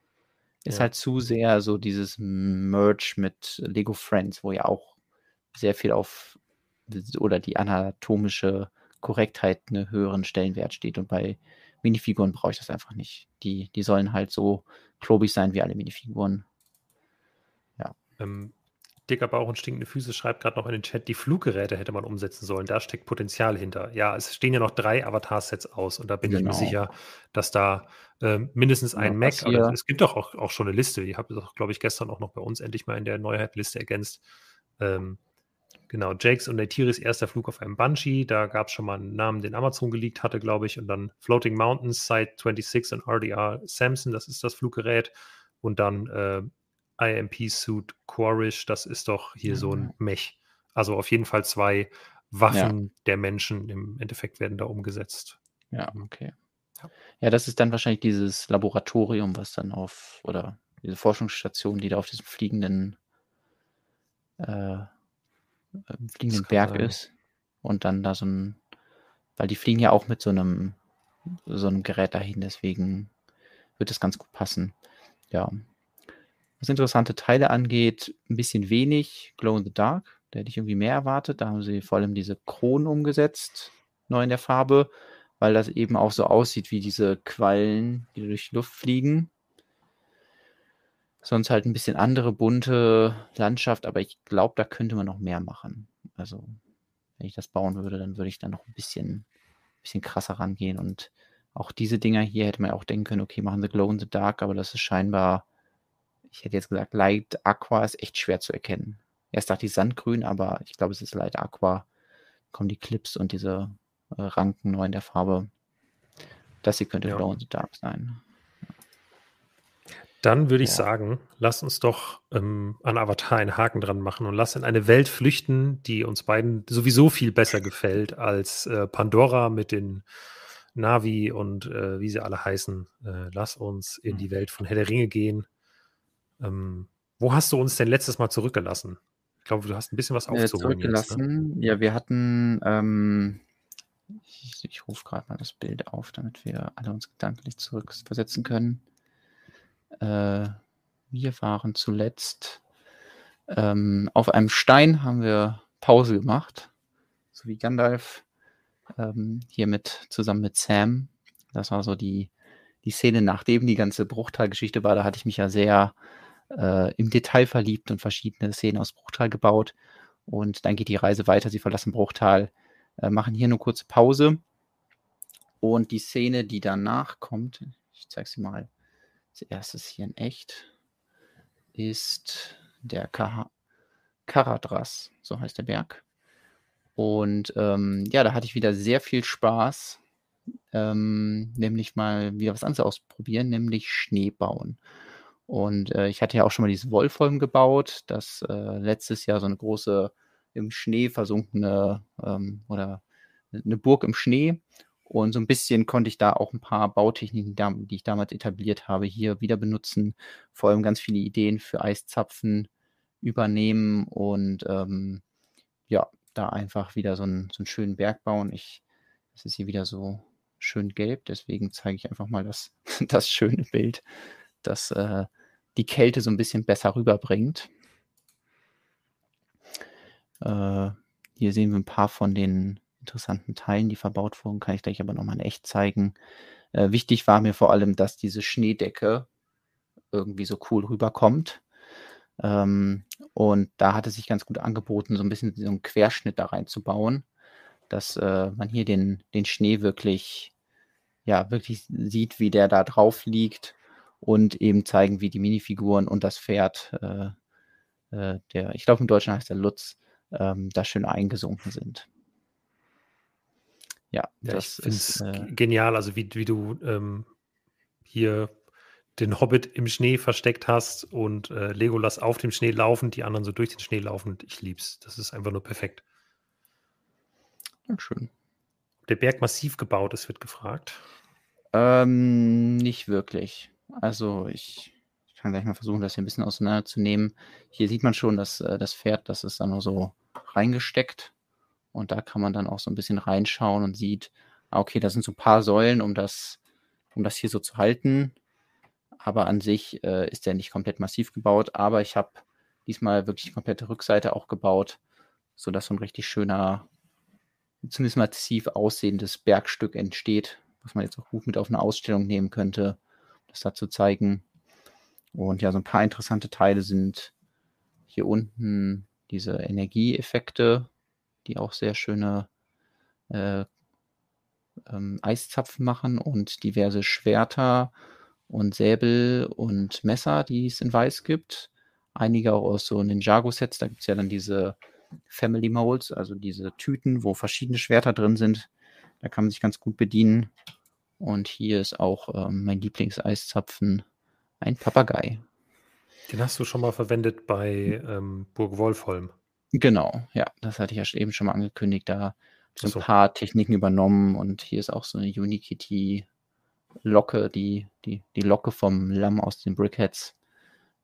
ist ja. halt zu sehr so dieses Merge mit Lego Friends, wo ja auch sehr viel auf oder die anatomische Korrektheit einen höheren Stellenwert steht. Und bei Minifiguren brauche ich das einfach nicht. Die, die sollen halt so klobig sein wie alle Minifiguren. Ja. Ähm, dicker Bauch und stinkende Füße schreibt gerade noch in den Chat, die Fluggeräte hätte man umsetzen sollen. Da steckt Potenzial hinter. Ja, es stehen ja noch drei Avatar-Sets aus und da bin genau. ich mir genau. sicher, dass da äh, mindestens ein ja, Mac, oder es gibt doch auch, auch schon eine Liste, die habe ich, glaube ich, gestern auch noch bei uns endlich mal in der Neuheit-Liste ergänzt. Ähm, genau, Jakes und Neytiris erster Flug auf einem Banshee, da gab es schon mal einen Namen, den Amazon geleakt hatte, glaube ich, und dann Floating Mountains, Site 26 und RDR Samson, das ist das Fluggerät, und dann äh, IMP-Suit Quarrish, das ist doch hier mhm. so ein Mech. Also auf jeden Fall zwei Waffen ja. der Menschen im Endeffekt werden da umgesetzt. Ja, okay. Ja, das ist dann wahrscheinlich dieses Laboratorium, was dann auf, oder diese Forschungsstation, die da auf diesem fliegenden, äh, äh fliegenden Berg sein. ist. Und dann da so ein, weil die fliegen ja auch mit so einem, so einem Gerät dahin, deswegen wird das ganz gut passen. Ja. Was interessante Teile angeht, ein bisschen wenig Glow in the Dark. Da hätte ich irgendwie mehr erwartet. Da haben sie vor allem diese Kronen umgesetzt, neu in der Farbe, weil das eben auch so aussieht wie diese Quallen, die durch die Luft fliegen. Sonst halt ein bisschen andere bunte Landschaft, aber ich glaube, da könnte man noch mehr machen. Also, wenn ich das bauen würde, dann würde ich dann noch ein bisschen, bisschen krasser rangehen. Und auch diese Dinger hier hätte man auch denken können, okay, machen sie Glow in the Dark, aber das ist scheinbar, ich hätte jetzt gesagt, Light Aqua ist echt schwer zu erkennen. Erst dachte ich Sandgrün, aber ich glaube, es ist Light Aqua. Kommen die Clips und diese äh, Ranken neu in der Farbe. Das hier könnte ja. Glow in the Dark sein. Dann würde ich ja. sagen, lass uns doch ähm, an Avatar einen Haken dran machen und lass in eine Welt flüchten, die uns beiden sowieso viel besser gefällt als äh, Pandora mit den Navi und äh, wie sie alle heißen. Äh, lass uns in die mhm. Welt von Herr der Ringe gehen. Ähm, wo hast du uns denn letztes Mal zurückgelassen? Ich glaube, du hast ein bisschen was äh, aufzuholen. zurückgelassen. Jetzt, ne? Ja, wir hatten, ähm, ich, ich rufe gerade mal das Bild auf, damit wir alle uns gedanklich zurückversetzen können. Äh, wir waren zuletzt ähm, auf einem Stein, haben wir Pause gemacht, so wie Gandalf ähm, hier mit zusammen mit Sam. Das war so die, die Szene, nachdem die ganze Bruchtal-Geschichte war. Da hatte ich mich ja sehr äh, im Detail verliebt und verschiedene Szenen aus Bruchtal gebaut. Und dann geht die Reise weiter. Sie verlassen Bruchtal, äh, machen hier eine kurze Pause. Und die Szene, die danach kommt, ich zeige sie mal als erstes hier in echt, ist der Kah Karadras, so heißt der Berg. Und ähm, ja, da hatte ich wieder sehr viel Spaß, ähm, nämlich mal wieder was anderes ausprobieren, nämlich Schnee bauen. Und äh, ich hatte ja auch schon mal dieses Wolfholm gebaut, das äh, letztes Jahr so eine große im Schnee versunkene ähm, oder eine Burg im Schnee. Und so ein bisschen konnte ich da auch ein paar Bautechniken, die ich damals etabliert habe, hier wieder benutzen. Vor allem ganz viele Ideen für Eiszapfen übernehmen und ähm, ja, da einfach wieder so einen, so einen schönen Berg bauen. Ich, das ist hier wieder so schön gelb, deswegen zeige ich einfach mal das, das schöne Bild, das äh, die Kälte so ein bisschen besser rüberbringt. Äh, hier sehen wir ein paar von den interessanten Teilen, die verbaut wurden, kann ich gleich aber nochmal in echt zeigen. Äh, wichtig war mir vor allem, dass diese Schneedecke irgendwie so cool rüberkommt. Ähm, und da hat es sich ganz gut angeboten, so ein bisschen so einen Querschnitt da reinzubauen, dass äh, man hier den, den Schnee wirklich, ja, wirklich sieht, wie der da drauf liegt und eben zeigen, wie die Minifiguren und das Pferd, äh, äh, der, ich glaube im Deutschen heißt der Lutz, ähm, da schön eingesunken sind. Ja, ja das ist äh, genial, also wie, wie du ähm, hier den Hobbit im Schnee versteckt hast und äh, Legolas auf dem Schnee laufen, die anderen so durch den Schnee laufen. Ich lieb's. Das ist einfach nur perfekt. Ja, schön. Der Berg massiv gebaut ist, wird gefragt. Ähm, nicht wirklich. Also ich, ich, kann gleich mal versuchen, das hier ein bisschen auseinanderzunehmen. Hier sieht man schon, dass äh, das Pferd, das ist dann nur so reingesteckt. Und da kann man dann auch so ein bisschen reinschauen und sieht, ah, okay, da sind so ein paar Säulen, um das, um das hier so zu halten. Aber an sich äh, ist der nicht komplett massiv gebaut. Aber ich habe diesmal wirklich die komplette Rückseite auch gebaut, sodass so ein richtig schöner, zumindest massiv aussehendes Bergstück entsteht, was man jetzt auch gut mit auf eine Ausstellung nehmen könnte, das da zu zeigen. Und ja, so ein paar interessante Teile sind hier unten diese Energieeffekte, die auch sehr schöne äh, ähm, Eiszapfen machen und diverse Schwerter und Säbel und Messer, die es in Weiß gibt. Einige auch aus so Ninjago-Sets. Da gibt es ja dann diese Family Molds, also diese Tüten, wo verschiedene Schwerter drin sind. Da kann man sich ganz gut bedienen. Und hier ist auch ähm, mein Lieblingseiszapfen, ein Papagei. Den hast du schon mal verwendet bei ähm, Burg Wolfholm. Genau, ja, das hatte ich ja eben schon mal angekündigt. Da so ein paar Techniken übernommen und hier ist auch so eine Unikitty Locke, die, die, die Locke vom Lamm aus den Brickheads.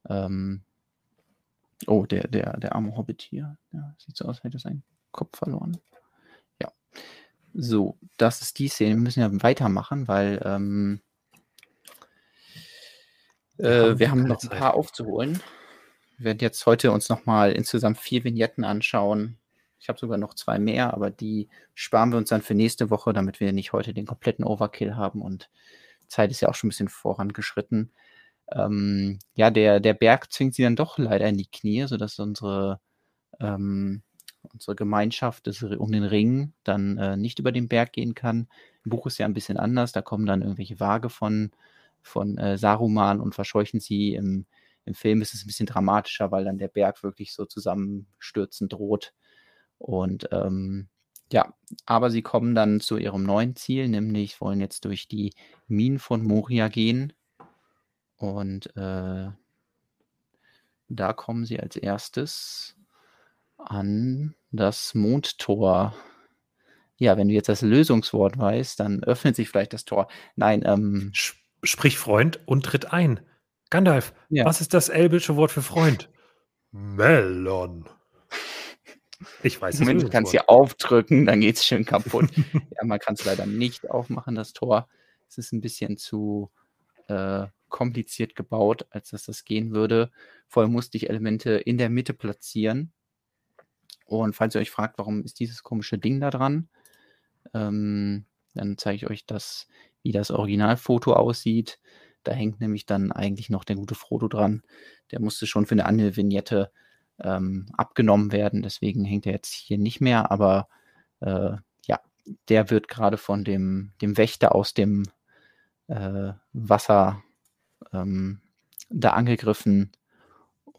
Ähm, oh, der, der, der arme Hobbit hier. Ja, sieht so aus, hätte seinen Kopf verloren. Ja. So, das ist die Szene. Wir müssen ja weitermachen, weil ähm, äh, wir haben noch ein paar aufzuholen. Wir werden jetzt heute uns nochmal insgesamt vier Vignetten anschauen. Ich habe sogar noch zwei mehr, aber die sparen wir uns dann für nächste Woche, damit wir nicht heute den kompletten Overkill haben und Zeit ist ja auch schon ein bisschen vorangeschritten. Ähm, ja, der, der Berg zwingt sie dann doch leider in die Knie, sodass unsere, ähm, unsere Gemeinschaft des, um den Ring dann äh, nicht über den Berg gehen kann. Im Buch ist ja ein bisschen anders, da kommen dann irgendwelche Waage von von äh, Saruman und verscheuchen sie. Im, Im Film ist es ein bisschen dramatischer, weil dann der Berg wirklich so zusammenstürzen droht. Und ähm, ja, aber sie kommen dann zu ihrem neuen Ziel, nämlich wollen jetzt durch die Minen von Moria gehen. Und äh, da kommen sie als erstes an das Mondtor. Ja, wenn du jetzt das Lösungswort weißt, dann öffnet sich vielleicht das Tor. Nein, ähm, Sprich Freund und tritt ein. Gandalf, ja. was ist das elbische Wort für Freund? Melon. Ich weiß es nicht. Du kannst hier aufdrücken, dann geht es schön kaputt. ja, man kann es leider nicht aufmachen, das Tor. Es ist ein bisschen zu äh, kompliziert gebaut, als dass das gehen würde. Vorher musste ich Elemente in der Mitte platzieren. Und falls ihr euch fragt, warum ist dieses komische Ding da dran, ähm, dann zeige ich euch das wie das Originalfoto aussieht. Da hängt nämlich dann eigentlich noch der gute Frodo dran. Der musste schon für eine andere Vignette ähm, abgenommen werden. Deswegen hängt er jetzt hier nicht mehr. Aber äh, ja, der wird gerade von dem, dem Wächter aus dem äh, Wasser ähm, da angegriffen.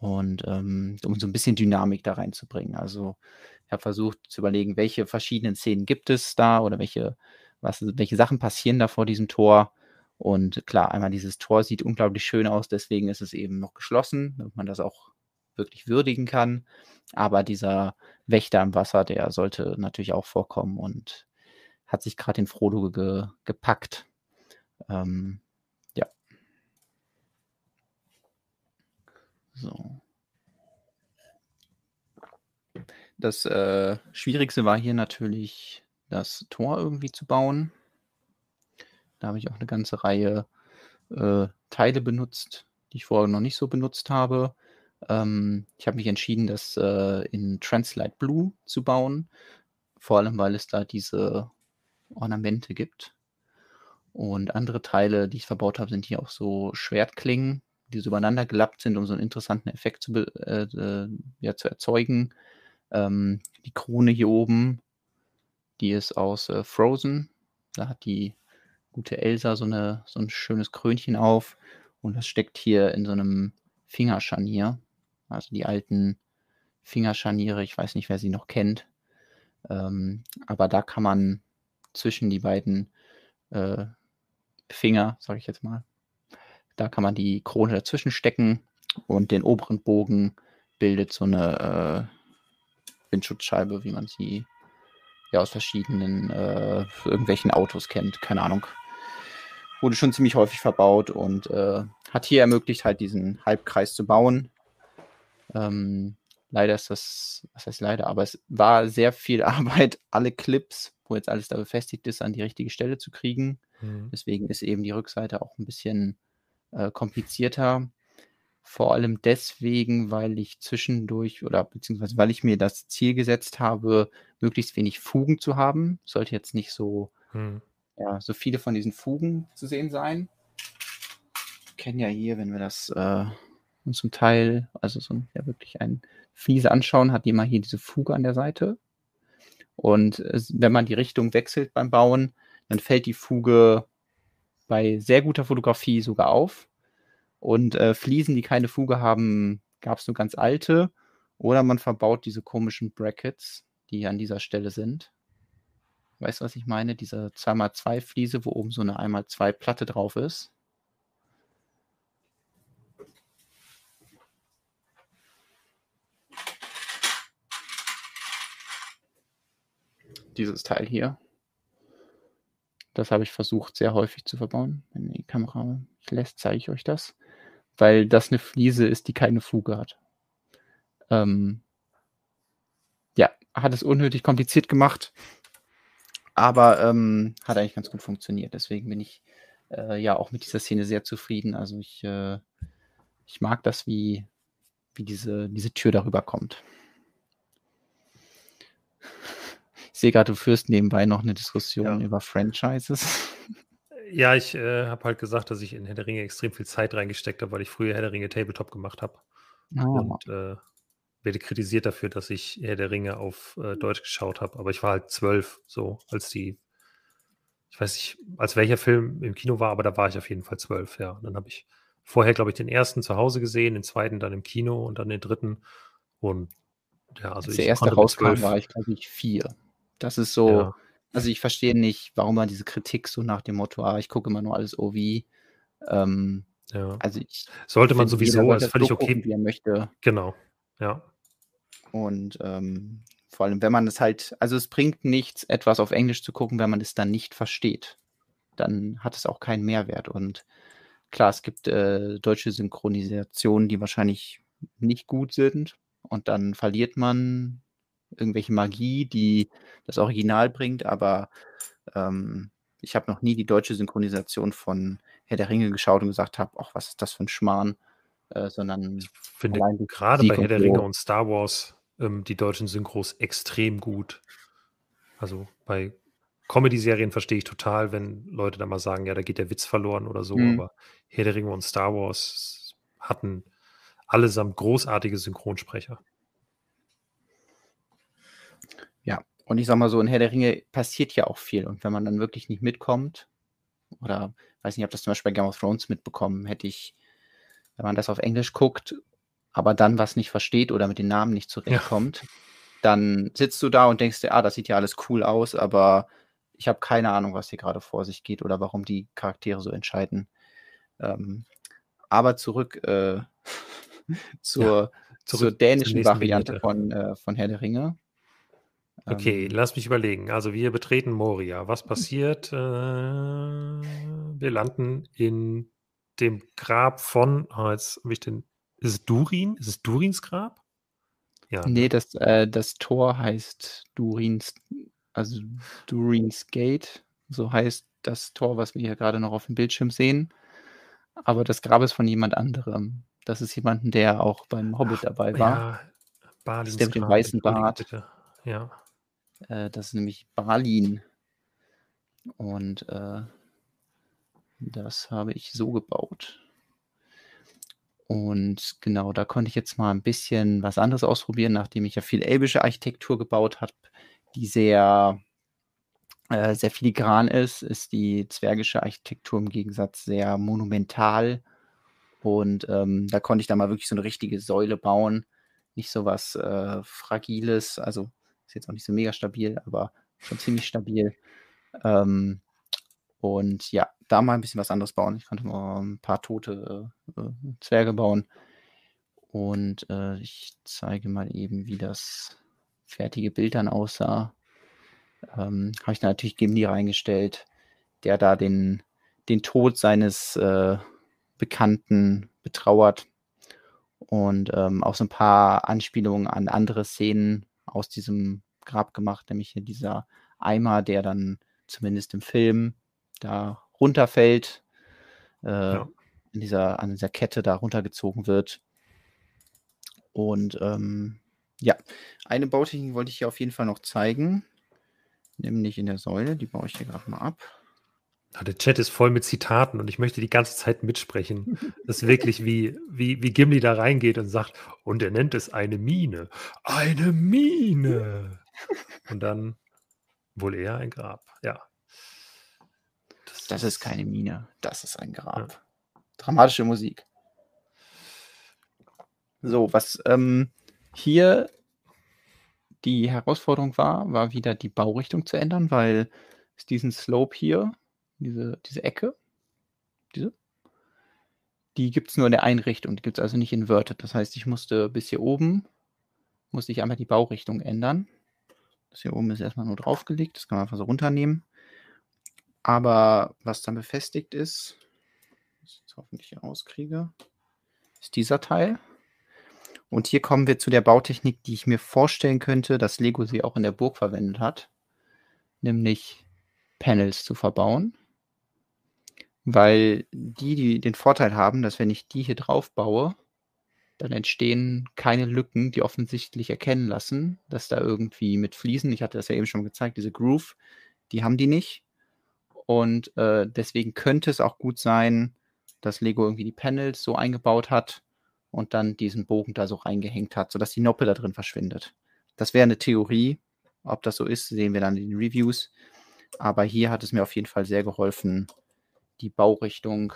Und ähm, um so ein bisschen Dynamik da reinzubringen. Also ich habe versucht zu überlegen, welche verschiedenen Szenen gibt es da oder welche was, welche Sachen passieren da vor diesem Tor. Und klar, einmal dieses Tor sieht unglaublich schön aus, deswegen ist es eben noch geschlossen, damit man das auch wirklich würdigen kann. Aber dieser Wächter im Wasser, der sollte natürlich auch vorkommen und hat sich gerade den Frodo ge gepackt. Ähm, So. Das äh, Schwierigste war hier natürlich das Tor irgendwie zu bauen. Da habe ich auch eine ganze Reihe äh, Teile benutzt, die ich vorher noch nicht so benutzt habe. Ähm, ich habe mich entschieden, das äh, in Translite Blue zu bauen, vor allem weil es da diese Ornamente gibt. Und andere Teile, die ich verbaut habe, sind hier auch so Schwertklingen, die so übereinander gelappt sind, um so einen interessanten Effekt zu, äh, äh, ja, zu erzeugen. Ähm, die Krone hier oben die ist aus äh, Frozen. Da hat die gute Elsa so, eine, so ein schönes Krönchen auf. Und das steckt hier in so einem Fingerscharnier. Also die alten Fingerscharniere. Ich weiß nicht, wer sie noch kennt. Ähm, aber da kann man zwischen die beiden äh, Finger, sage ich jetzt mal, da kann man die Krone dazwischen stecken und den oberen Bogen bildet so eine äh, Windschutzscheibe, wie man sie ja aus verschiedenen äh, irgendwelchen Autos kennt. Keine Ahnung. Wurde schon ziemlich häufig verbaut und äh, hat hier ermöglicht, halt diesen Halbkreis zu bauen. Ähm, leider ist das, was heißt leider, aber es war sehr viel Arbeit, alle Clips, wo jetzt alles da befestigt ist, an die richtige Stelle zu kriegen. Mhm. Deswegen ist eben die Rückseite auch ein bisschen äh, komplizierter. Vor allem deswegen, weil ich zwischendurch oder beziehungsweise weil ich mir das Ziel gesetzt habe, möglichst wenig Fugen zu haben. Sollte jetzt nicht so, hm. ja, so viele von diesen Fugen zu sehen sein. Wir kennen ja hier, wenn wir das äh, zum Teil, also so ja wirklich ein Fliese anschauen, hat die immer hier diese Fuge an der Seite. Und wenn man die Richtung wechselt beim Bauen, dann fällt die Fuge bei sehr guter Fotografie sogar auf. Und äh, Fliesen, die keine Fuge haben, gab es nur ganz alte. Oder man verbaut diese komischen Brackets, die an dieser Stelle sind. Weißt du, was ich meine? Diese 2x2 Fliese, wo oben so eine 1x2 Platte drauf ist. Dieses Teil hier. Das habe ich versucht, sehr häufig zu verbauen. Wenn die Kamera lässt, zeige ich euch das. Weil das eine Fliese ist, die keine Fuge hat. Ähm, ja, hat es unnötig kompliziert gemacht. Aber ähm, hat eigentlich ganz gut funktioniert. Deswegen bin ich äh, ja auch mit dieser Szene sehr zufrieden. Also ich, äh, ich mag das, wie, wie diese, diese Tür darüber kommt. Ich sehe gerade, du führst nebenbei noch eine Diskussion ja. über Franchises. Ja, ich äh, habe halt gesagt, dass ich in Herr der Ringe extrem viel Zeit reingesteckt habe, weil ich früher Herr der Ringe Tabletop gemacht habe. Ah. Und äh, werde kritisiert dafür, dass ich Herr der Ringe auf äh, Deutsch geschaut habe. Aber ich war halt zwölf, so als die, ich weiß nicht, als welcher Film im Kino war, aber da war ich auf jeden Fall zwölf, ja. Und dann habe ich vorher, glaube ich, den ersten zu Hause gesehen, den zweiten dann im Kino und dann den dritten. Und ja, also als der erste rauskam, war ich, glaube ich, vier. Das ist so, ja. also ich verstehe nicht, warum man diese Kritik so nach dem Motto, ah, ich gucke immer nur alles OV. Ähm, ja. Also ich sollte man sowieso, ist völlig so okay. Gucken, wie er möchte. Genau, ja. Und ähm, vor allem, wenn man es halt, also es bringt nichts, etwas auf Englisch zu gucken, wenn man es dann nicht versteht. Dann hat es auch keinen Mehrwert. Und klar, es gibt äh, deutsche Synchronisationen, die wahrscheinlich nicht gut sind. Und dann verliert man irgendwelche Magie, die das Original bringt. Aber ähm, ich habe noch nie die deutsche Synchronisation von Herr der Ringe geschaut und gesagt habe, ach, was ist das für ein Schmarrn. Äh, sondern ich finde gerade bei Herr der Ringe und Star Wars ähm, die deutschen Synchros extrem gut. Also bei Comedy-Serien verstehe ich total, wenn Leute da mal sagen, ja, da geht der Witz verloren oder so, mhm. aber Herr der Ringe und Star Wars hatten allesamt großartige Synchronsprecher. Ja, und ich sag mal so, in Herr der Ringe passiert ja auch viel. Und wenn man dann wirklich nicht mitkommt, oder weiß nicht, ob das zum Beispiel bei Game of Thrones mitbekommen, hätte ich, wenn man das auf Englisch guckt, aber dann was nicht versteht oder mit den Namen nicht zurechtkommt, ja. dann sitzt du da und denkst dir, ah, das sieht ja alles cool aus, aber ich habe keine Ahnung, was hier gerade vor sich geht oder warum die Charaktere so entscheiden. Ähm, aber zurück äh, zur, ja, zurück zur dänischen Variante von, äh, von Herr der Ringe. Okay, ähm, lass mich überlegen. Also wir betreten Moria. Was passiert? Äh, wir landen in dem Grab von, oh, jetzt habe ich den ist es Durin? Ist es Durins Grab? Ja. Nee, ne? das, äh, das Tor heißt Durins, also Durins Gate. So heißt das Tor, was wir hier gerade noch auf dem Bildschirm sehen. Aber das Grab ist von jemand anderem. Das ist jemanden, der auch beim Hobbit Ach, dabei war. Ja, Balins der mit dem weißen Bart. Ja. Äh, das ist nämlich Balin. Und äh, das habe ich so gebaut. Und genau, da konnte ich jetzt mal ein bisschen was anderes ausprobieren, nachdem ich ja viel elbische Architektur gebaut habe, die sehr, äh, sehr filigran ist, ist die zwergische Architektur im Gegensatz sehr monumental. Und ähm, da konnte ich dann mal wirklich so eine richtige Säule bauen. Nicht so was äh, Fragiles, also ist jetzt auch nicht so mega stabil, aber schon ziemlich stabil. Ähm, und ja, da mal ein bisschen was anderes bauen. Ich konnte mal ein paar tote äh, Zwerge bauen. Und äh, ich zeige mal eben, wie das fertige Bild dann aussah. Ähm, Habe ich da natürlich Gimli reingestellt, der da den, den Tod seines äh, Bekannten betrauert. Und ähm, auch so ein paar Anspielungen an andere Szenen aus diesem Grab gemacht, nämlich hier dieser Eimer, der dann zumindest im Film da runterfällt, äh, ja. in dieser, an dieser Kette da runtergezogen wird. Und ähm, ja, eine Bautechnik wollte ich hier auf jeden Fall noch zeigen, nämlich in der Säule. Die baue ich hier gerade mal ab. Ja, der Chat ist voll mit Zitaten und ich möchte die ganze Zeit mitsprechen. Das ist wirklich wie, wie, wie Gimli da reingeht und sagt, und er nennt es eine Mine. Eine Mine! Und dann wohl eher ein Grab. Ja. Das ist keine Mine, das ist ein Grab. Ja. Dramatische Musik. So, was ähm, hier die Herausforderung war, war wieder die Baurichtung zu ändern, weil es diesen Slope hier, diese, diese Ecke, diese, die gibt es nur in der Einrichtung, die gibt es also nicht inverted. Das heißt, ich musste bis hier oben, musste ich einmal die Baurichtung ändern. Das hier oben ist erstmal nur draufgelegt, das kann man einfach so runternehmen. Aber was dann befestigt ist, was ich jetzt hoffentlich hier rauskriege, ist dieser Teil. Und hier kommen wir zu der Bautechnik, die ich mir vorstellen könnte, dass Lego sie auch in der Burg verwendet hat, nämlich Panels zu verbauen. Weil die, die den Vorteil haben, dass wenn ich die hier drauf baue, dann entstehen keine Lücken, die offensichtlich erkennen lassen, dass da irgendwie mit Fliesen, ich hatte das ja eben schon gezeigt, diese Groove, die haben die nicht. Und äh, deswegen könnte es auch gut sein, dass Lego irgendwie die Panels so eingebaut hat und dann diesen Bogen da so reingehängt hat, sodass die Noppe da drin verschwindet. Das wäre eine Theorie. Ob das so ist, sehen wir dann in den Reviews. Aber hier hat es mir auf jeden Fall sehr geholfen, die Baurichtung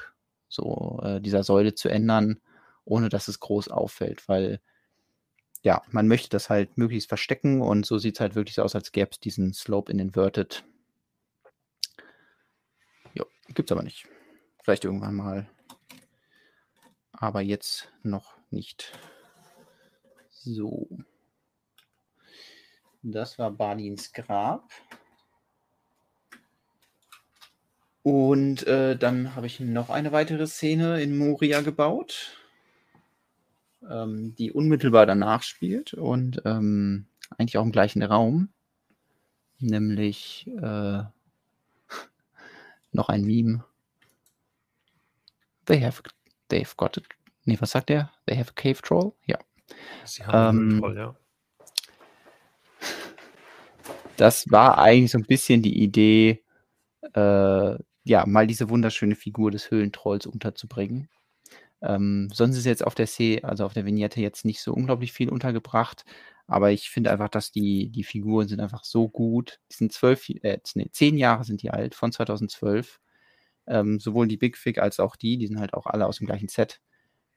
so äh, dieser Säule zu ändern, ohne dass es groß auffällt, weil ja, man möchte das halt möglichst verstecken und so sieht es halt wirklich so aus, als gäbe es diesen Slope in Inverted. Gibt es aber nicht. Vielleicht irgendwann mal. Aber jetzt noch nicht. So. Das war Balins Grab. Und äh, dann habe ich noch eine weitere Szene in Moria gebaut, ähm, die unmittelbar danach spielt und ähm, eigentlich auch im gleichen Raum, nämlich äh, noch ein Meme. They have, they've got it. Nee, was sagt der? They have a cave troll? Ja. Sie haben ähm, einen Troll, ja. Das war eigentlich so ein bisschen die Idee, äh, ja, mal diese wunderschöne Figur des Höhlentrolls unterzubringen. Ähm, sonst ist jetzt auf der See, also auf der Vignette jetzt nicht so unglaublich viel untergebracht, aber ich finde einfach, dass die, die Figuren sind einfach so gut. Die sind zwölf, äh, nee, zehn Jahre sind die alt, von 2012. Ähm, sowohl die Big Fig als auch die, die sind halt auch alle aus dem gleichen Set.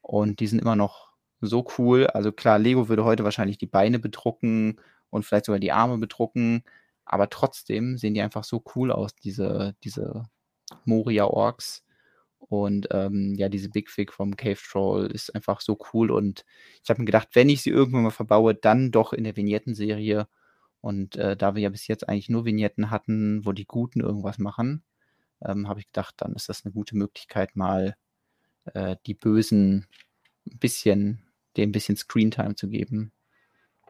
Und die sind immer noch so cool. Also klar, Lego würde heute wahrscheinlich die Beine bedrucken und vielleicht sogar die Arme bedrucken, aber trotzdem sehen die einfach so cool aus, diese, diese Moria-Orks. Und ähm, ja, diese Big Fig vom Cave Troll ist einfach so cool. Und ich habe mir gedacht, wenn ich sie irgendwann mal verbaue, dann doch in der Vignettenserie. Und äh, da wir ja bis jetzt eigentlich nur Vignetten hatten, wo die Guten irgendwas machen, ähm, habe ich gedacht, dann ist das eine gute Möglichkeit, mal äh, die Bösen ein bisschen, dem ein bisschen Screentime zu geben.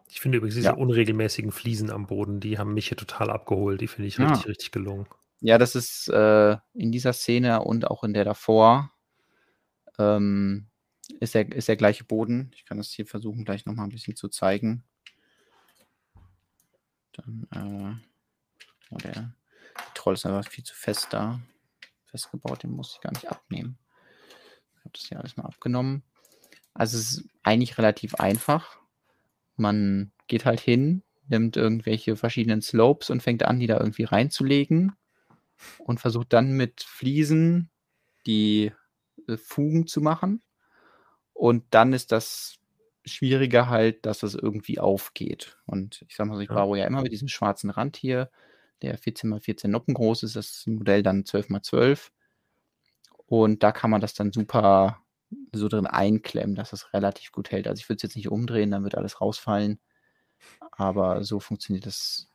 Ich finde übrigens diese ja. unregelmäßigen Fliesen am Boden, die haben mich hier total abgeholt. Die finde ich richtig, ja. richtig gelungen. Ja, das ist äh, in dieser Szene und auch in der davor ähm, ist, der, ist der gleiche Boden. Ich kann das hier versuchen, gleich nochmal ein bisschen zu zeigen. Dann, äh, oh, der Troll ist einfach viel zu fest da. Festgebaut, den muss ich gar nicht abnehmen. Ich habe das hier alles mal abgenommen. Also es ist eigentlich relativ einfach. Man geht halt hin, nimmt irgendwelche verschiedenen Slopes und fängt an, die da irgendwie reinzulegen und versucht dann mit Fliesen die äh, Fugen zu machen. Und dann ist das Schwierige halt, dass das irgendwie aufgeht. Und ich sag mal so, ich baue ja immer mit diesem schwarzen Rand hier, der 14 x 14 Noppen groß ist, das Modell dann 12 x 12. Und da kann man das dann super so drin einklemmen, dass es relativ gut hält. Also ich würde es jetzt nicht umdrehen, dann wird alles rausfallen. Aber so funktioniert das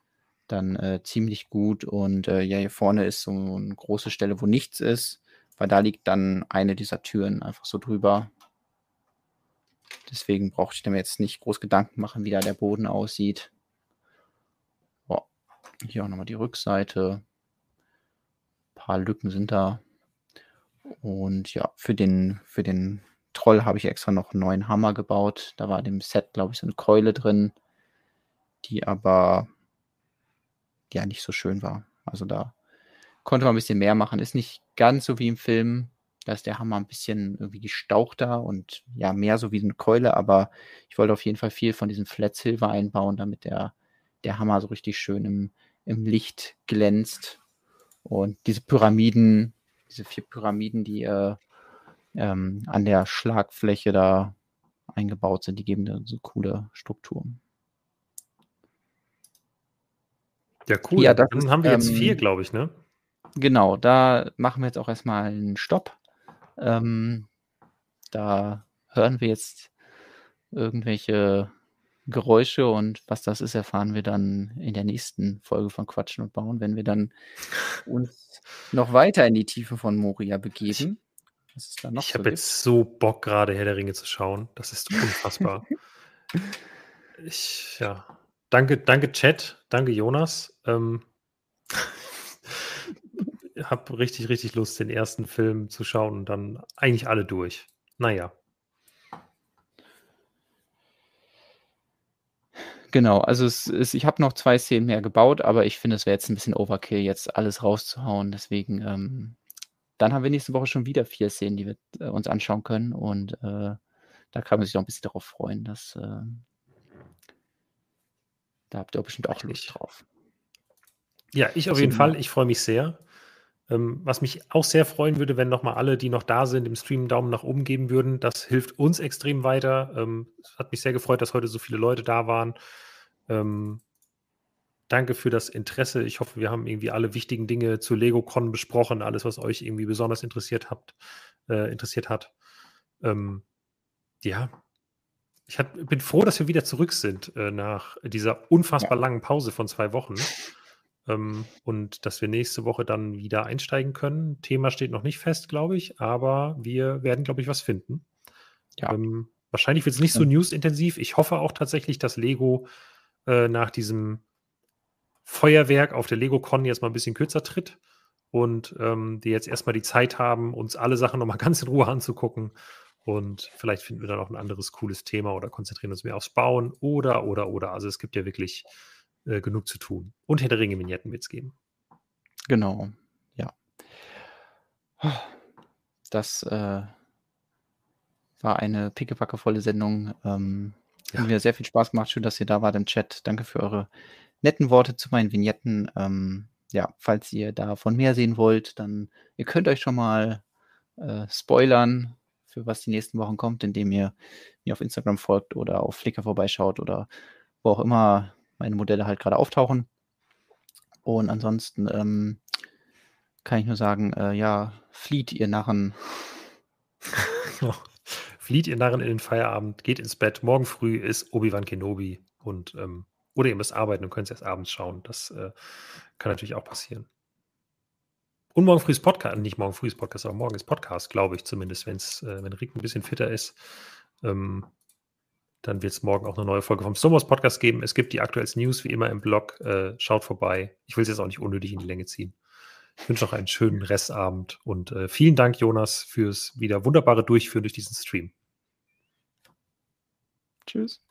dann äh, ziemlich gut. Und äh, ja, hier vorne ist so eine große Stelle, wo nichts ist, weil da liegt dann eine dieser Türen einfach so drüber. Deswegen brauchte ich mir jetzt nicht groß Gedanken machen, wie da der Boden aussieht. Boah. Hier auch nochmal die Rückseite. Ein paar Lücken sind da. Und ja, für den, für den Troll habe ich extra noch einen neuen Hammer gebaut. Da war dem Set, glaube ich, so eine Keule drin, die aber ja nicht so schön war. Also da konnte man ein bisschen mehr machen. Ist nicht ganz so wie im Film. Da ist der Hammer ein bisschen irgendwie gestauchter und ja, mehr so wie eine Keule, aber ich wollte auf jeden Fall viel von diesem Flat Silver einbauen, damit der, der Hammer so richtig schön im, im Licht glänzt. Und diese Pyramiden, diese vier Pyramiden, die äh, ähm, an der Schlagfläche da eingebaut sind, die geben da so coole Strukturen. Ja, cool. Ja, Dann ist, haben wir jetzt ähm, vier, glaube ich, ne? Genau, da machen wir jetzt auch erstmal einen Stopp. Ähm, da hören wir jetzt irgendwelche Geräusche und was das ist, erfahren wir dann in der nächsten Folge von Quatschen und Bauen, wenn wir dann uns noch weiter in die Tiefe von Moria begeben. ich so habe jetzt so Bock, gerade Herr der Ringe zu schauen. Das ist unfassbar. ich, ja. Danke, danke, Chat. Danke, Jonas. Ähm, habe richtig, richtig Lust, den ersten Film zu schauen und dann eigentlich alle durch. Naja. Genau, also es ist, ich habe noch zwei Szenen mehr gebaut, aber ich finde, es wäre jetzt ein bisschen Overkill, jetzt alles rauszuhauen. Deswegen, ähm, dann haben wir nächste Woche schon wieder vier Szenen, die wir äh, uns anschauen können. Und äh, da kann man sich noch ein bisschen darauf freuen, dass äh, da habt ihr bestimmt auch Lust drauf. Ja, ich auf jeden Fall. Ich freue mich sehr. Ähm, was mich auch sehr freuen würde, wenn nochmal alle, die noch da sind, im Stream einen Daumen nach oben geben würden. Das hilft uns extrem weiter. Ähm, es hat mich sehr gefreut, dass heute so viele Leute da waren. Ähm, danke für das Interesse. Ich hoffe, wir haben irgendwie alle wichtigen Dinge zu LegoCon besprochen, alles, was euch irgendwie besonders interessiert habt, äh, interessiert hat. Ähm, ja, ich hat, bin froh, dass wir wieder zurück sind äh, nach dieser unfassbar ja. langen Pause von zwei Wochen. Ähm, und dass wir nächste Woche dann wieder einsteigen können. Thema steht noch nicht fest, glaube ich, aber wir werden, glaube ich, was finden. Ja. Ähm, wahrscheinlich wird es nicht so newsintensiv. Ich hoffe auch tatsächlich, dass Lego äh, nach diesem Feuerwerk auf der Lego-Con jetzt mal ein bisschen kürzer tritt und ähm, die jetzt erstmal die Zeit haben, uns alle Sachen nochmal ganz in Ruhe anzugucken. Und vielleicht finden wir dann auch ein anderes cooles Thema oder konzentrieren uns mehr aufs Bauen oder, oder, oder. Also es gibt ja wirklich äh, genug zu tun. Und Herr der Ringe-Vignetten wird es geben. Genau, ja. Das äh, war eine pickepackevolle Sendung. Ähm, ja. Hat mir sehr viel Spaß gemacht. Schön, dass ihr da wart im Chat. Danke für eure netten Worte zu meinen Vignetten. Ähm, ja, falls ihr davon mehr sehen wollt, dann ihr könnt euch schon mal äh, spoilern, für was die nächsten Wochen kommt, indem ihr mir auf Instagram folgt oder auf Flickr vorbeischaut oder wo auch immer meine Modelle halt gerade auftauchen. Und ansonsten ähm, kann ich nur sagen, äh, ja, flieht ihr Narren. flieht ihr Narren in den Feierabend, geht ins Bett. Morgen früh ist Obi-Wan Kenobi und ähm, oder ihr müsst arbeiten und könnt es erst abends schauen. Das äh, kann natürlich auch passieren. Und morgen früh ist Podcast, nicht morgen früh ist Podcast, aber morgen ist Podcast, glaube ich zumindest, wenn's, äh, wenn Rick ein bisschen fitter ist. Ähm, dann wird es morgen auch eine neue Folge vom Stomos Podcast geben. Es gibt die aktuellsten News wie immer im Blog. Äh, schaut vorbei. Ich will es jetzt auch nicht unnötig in die Länge ziehen. Ich wünsche noch einen schönen Restabend und äh, vielen Dank, Jonas, fürs wieder wunderbare Durchführen durch diesen Stream. Tschüss.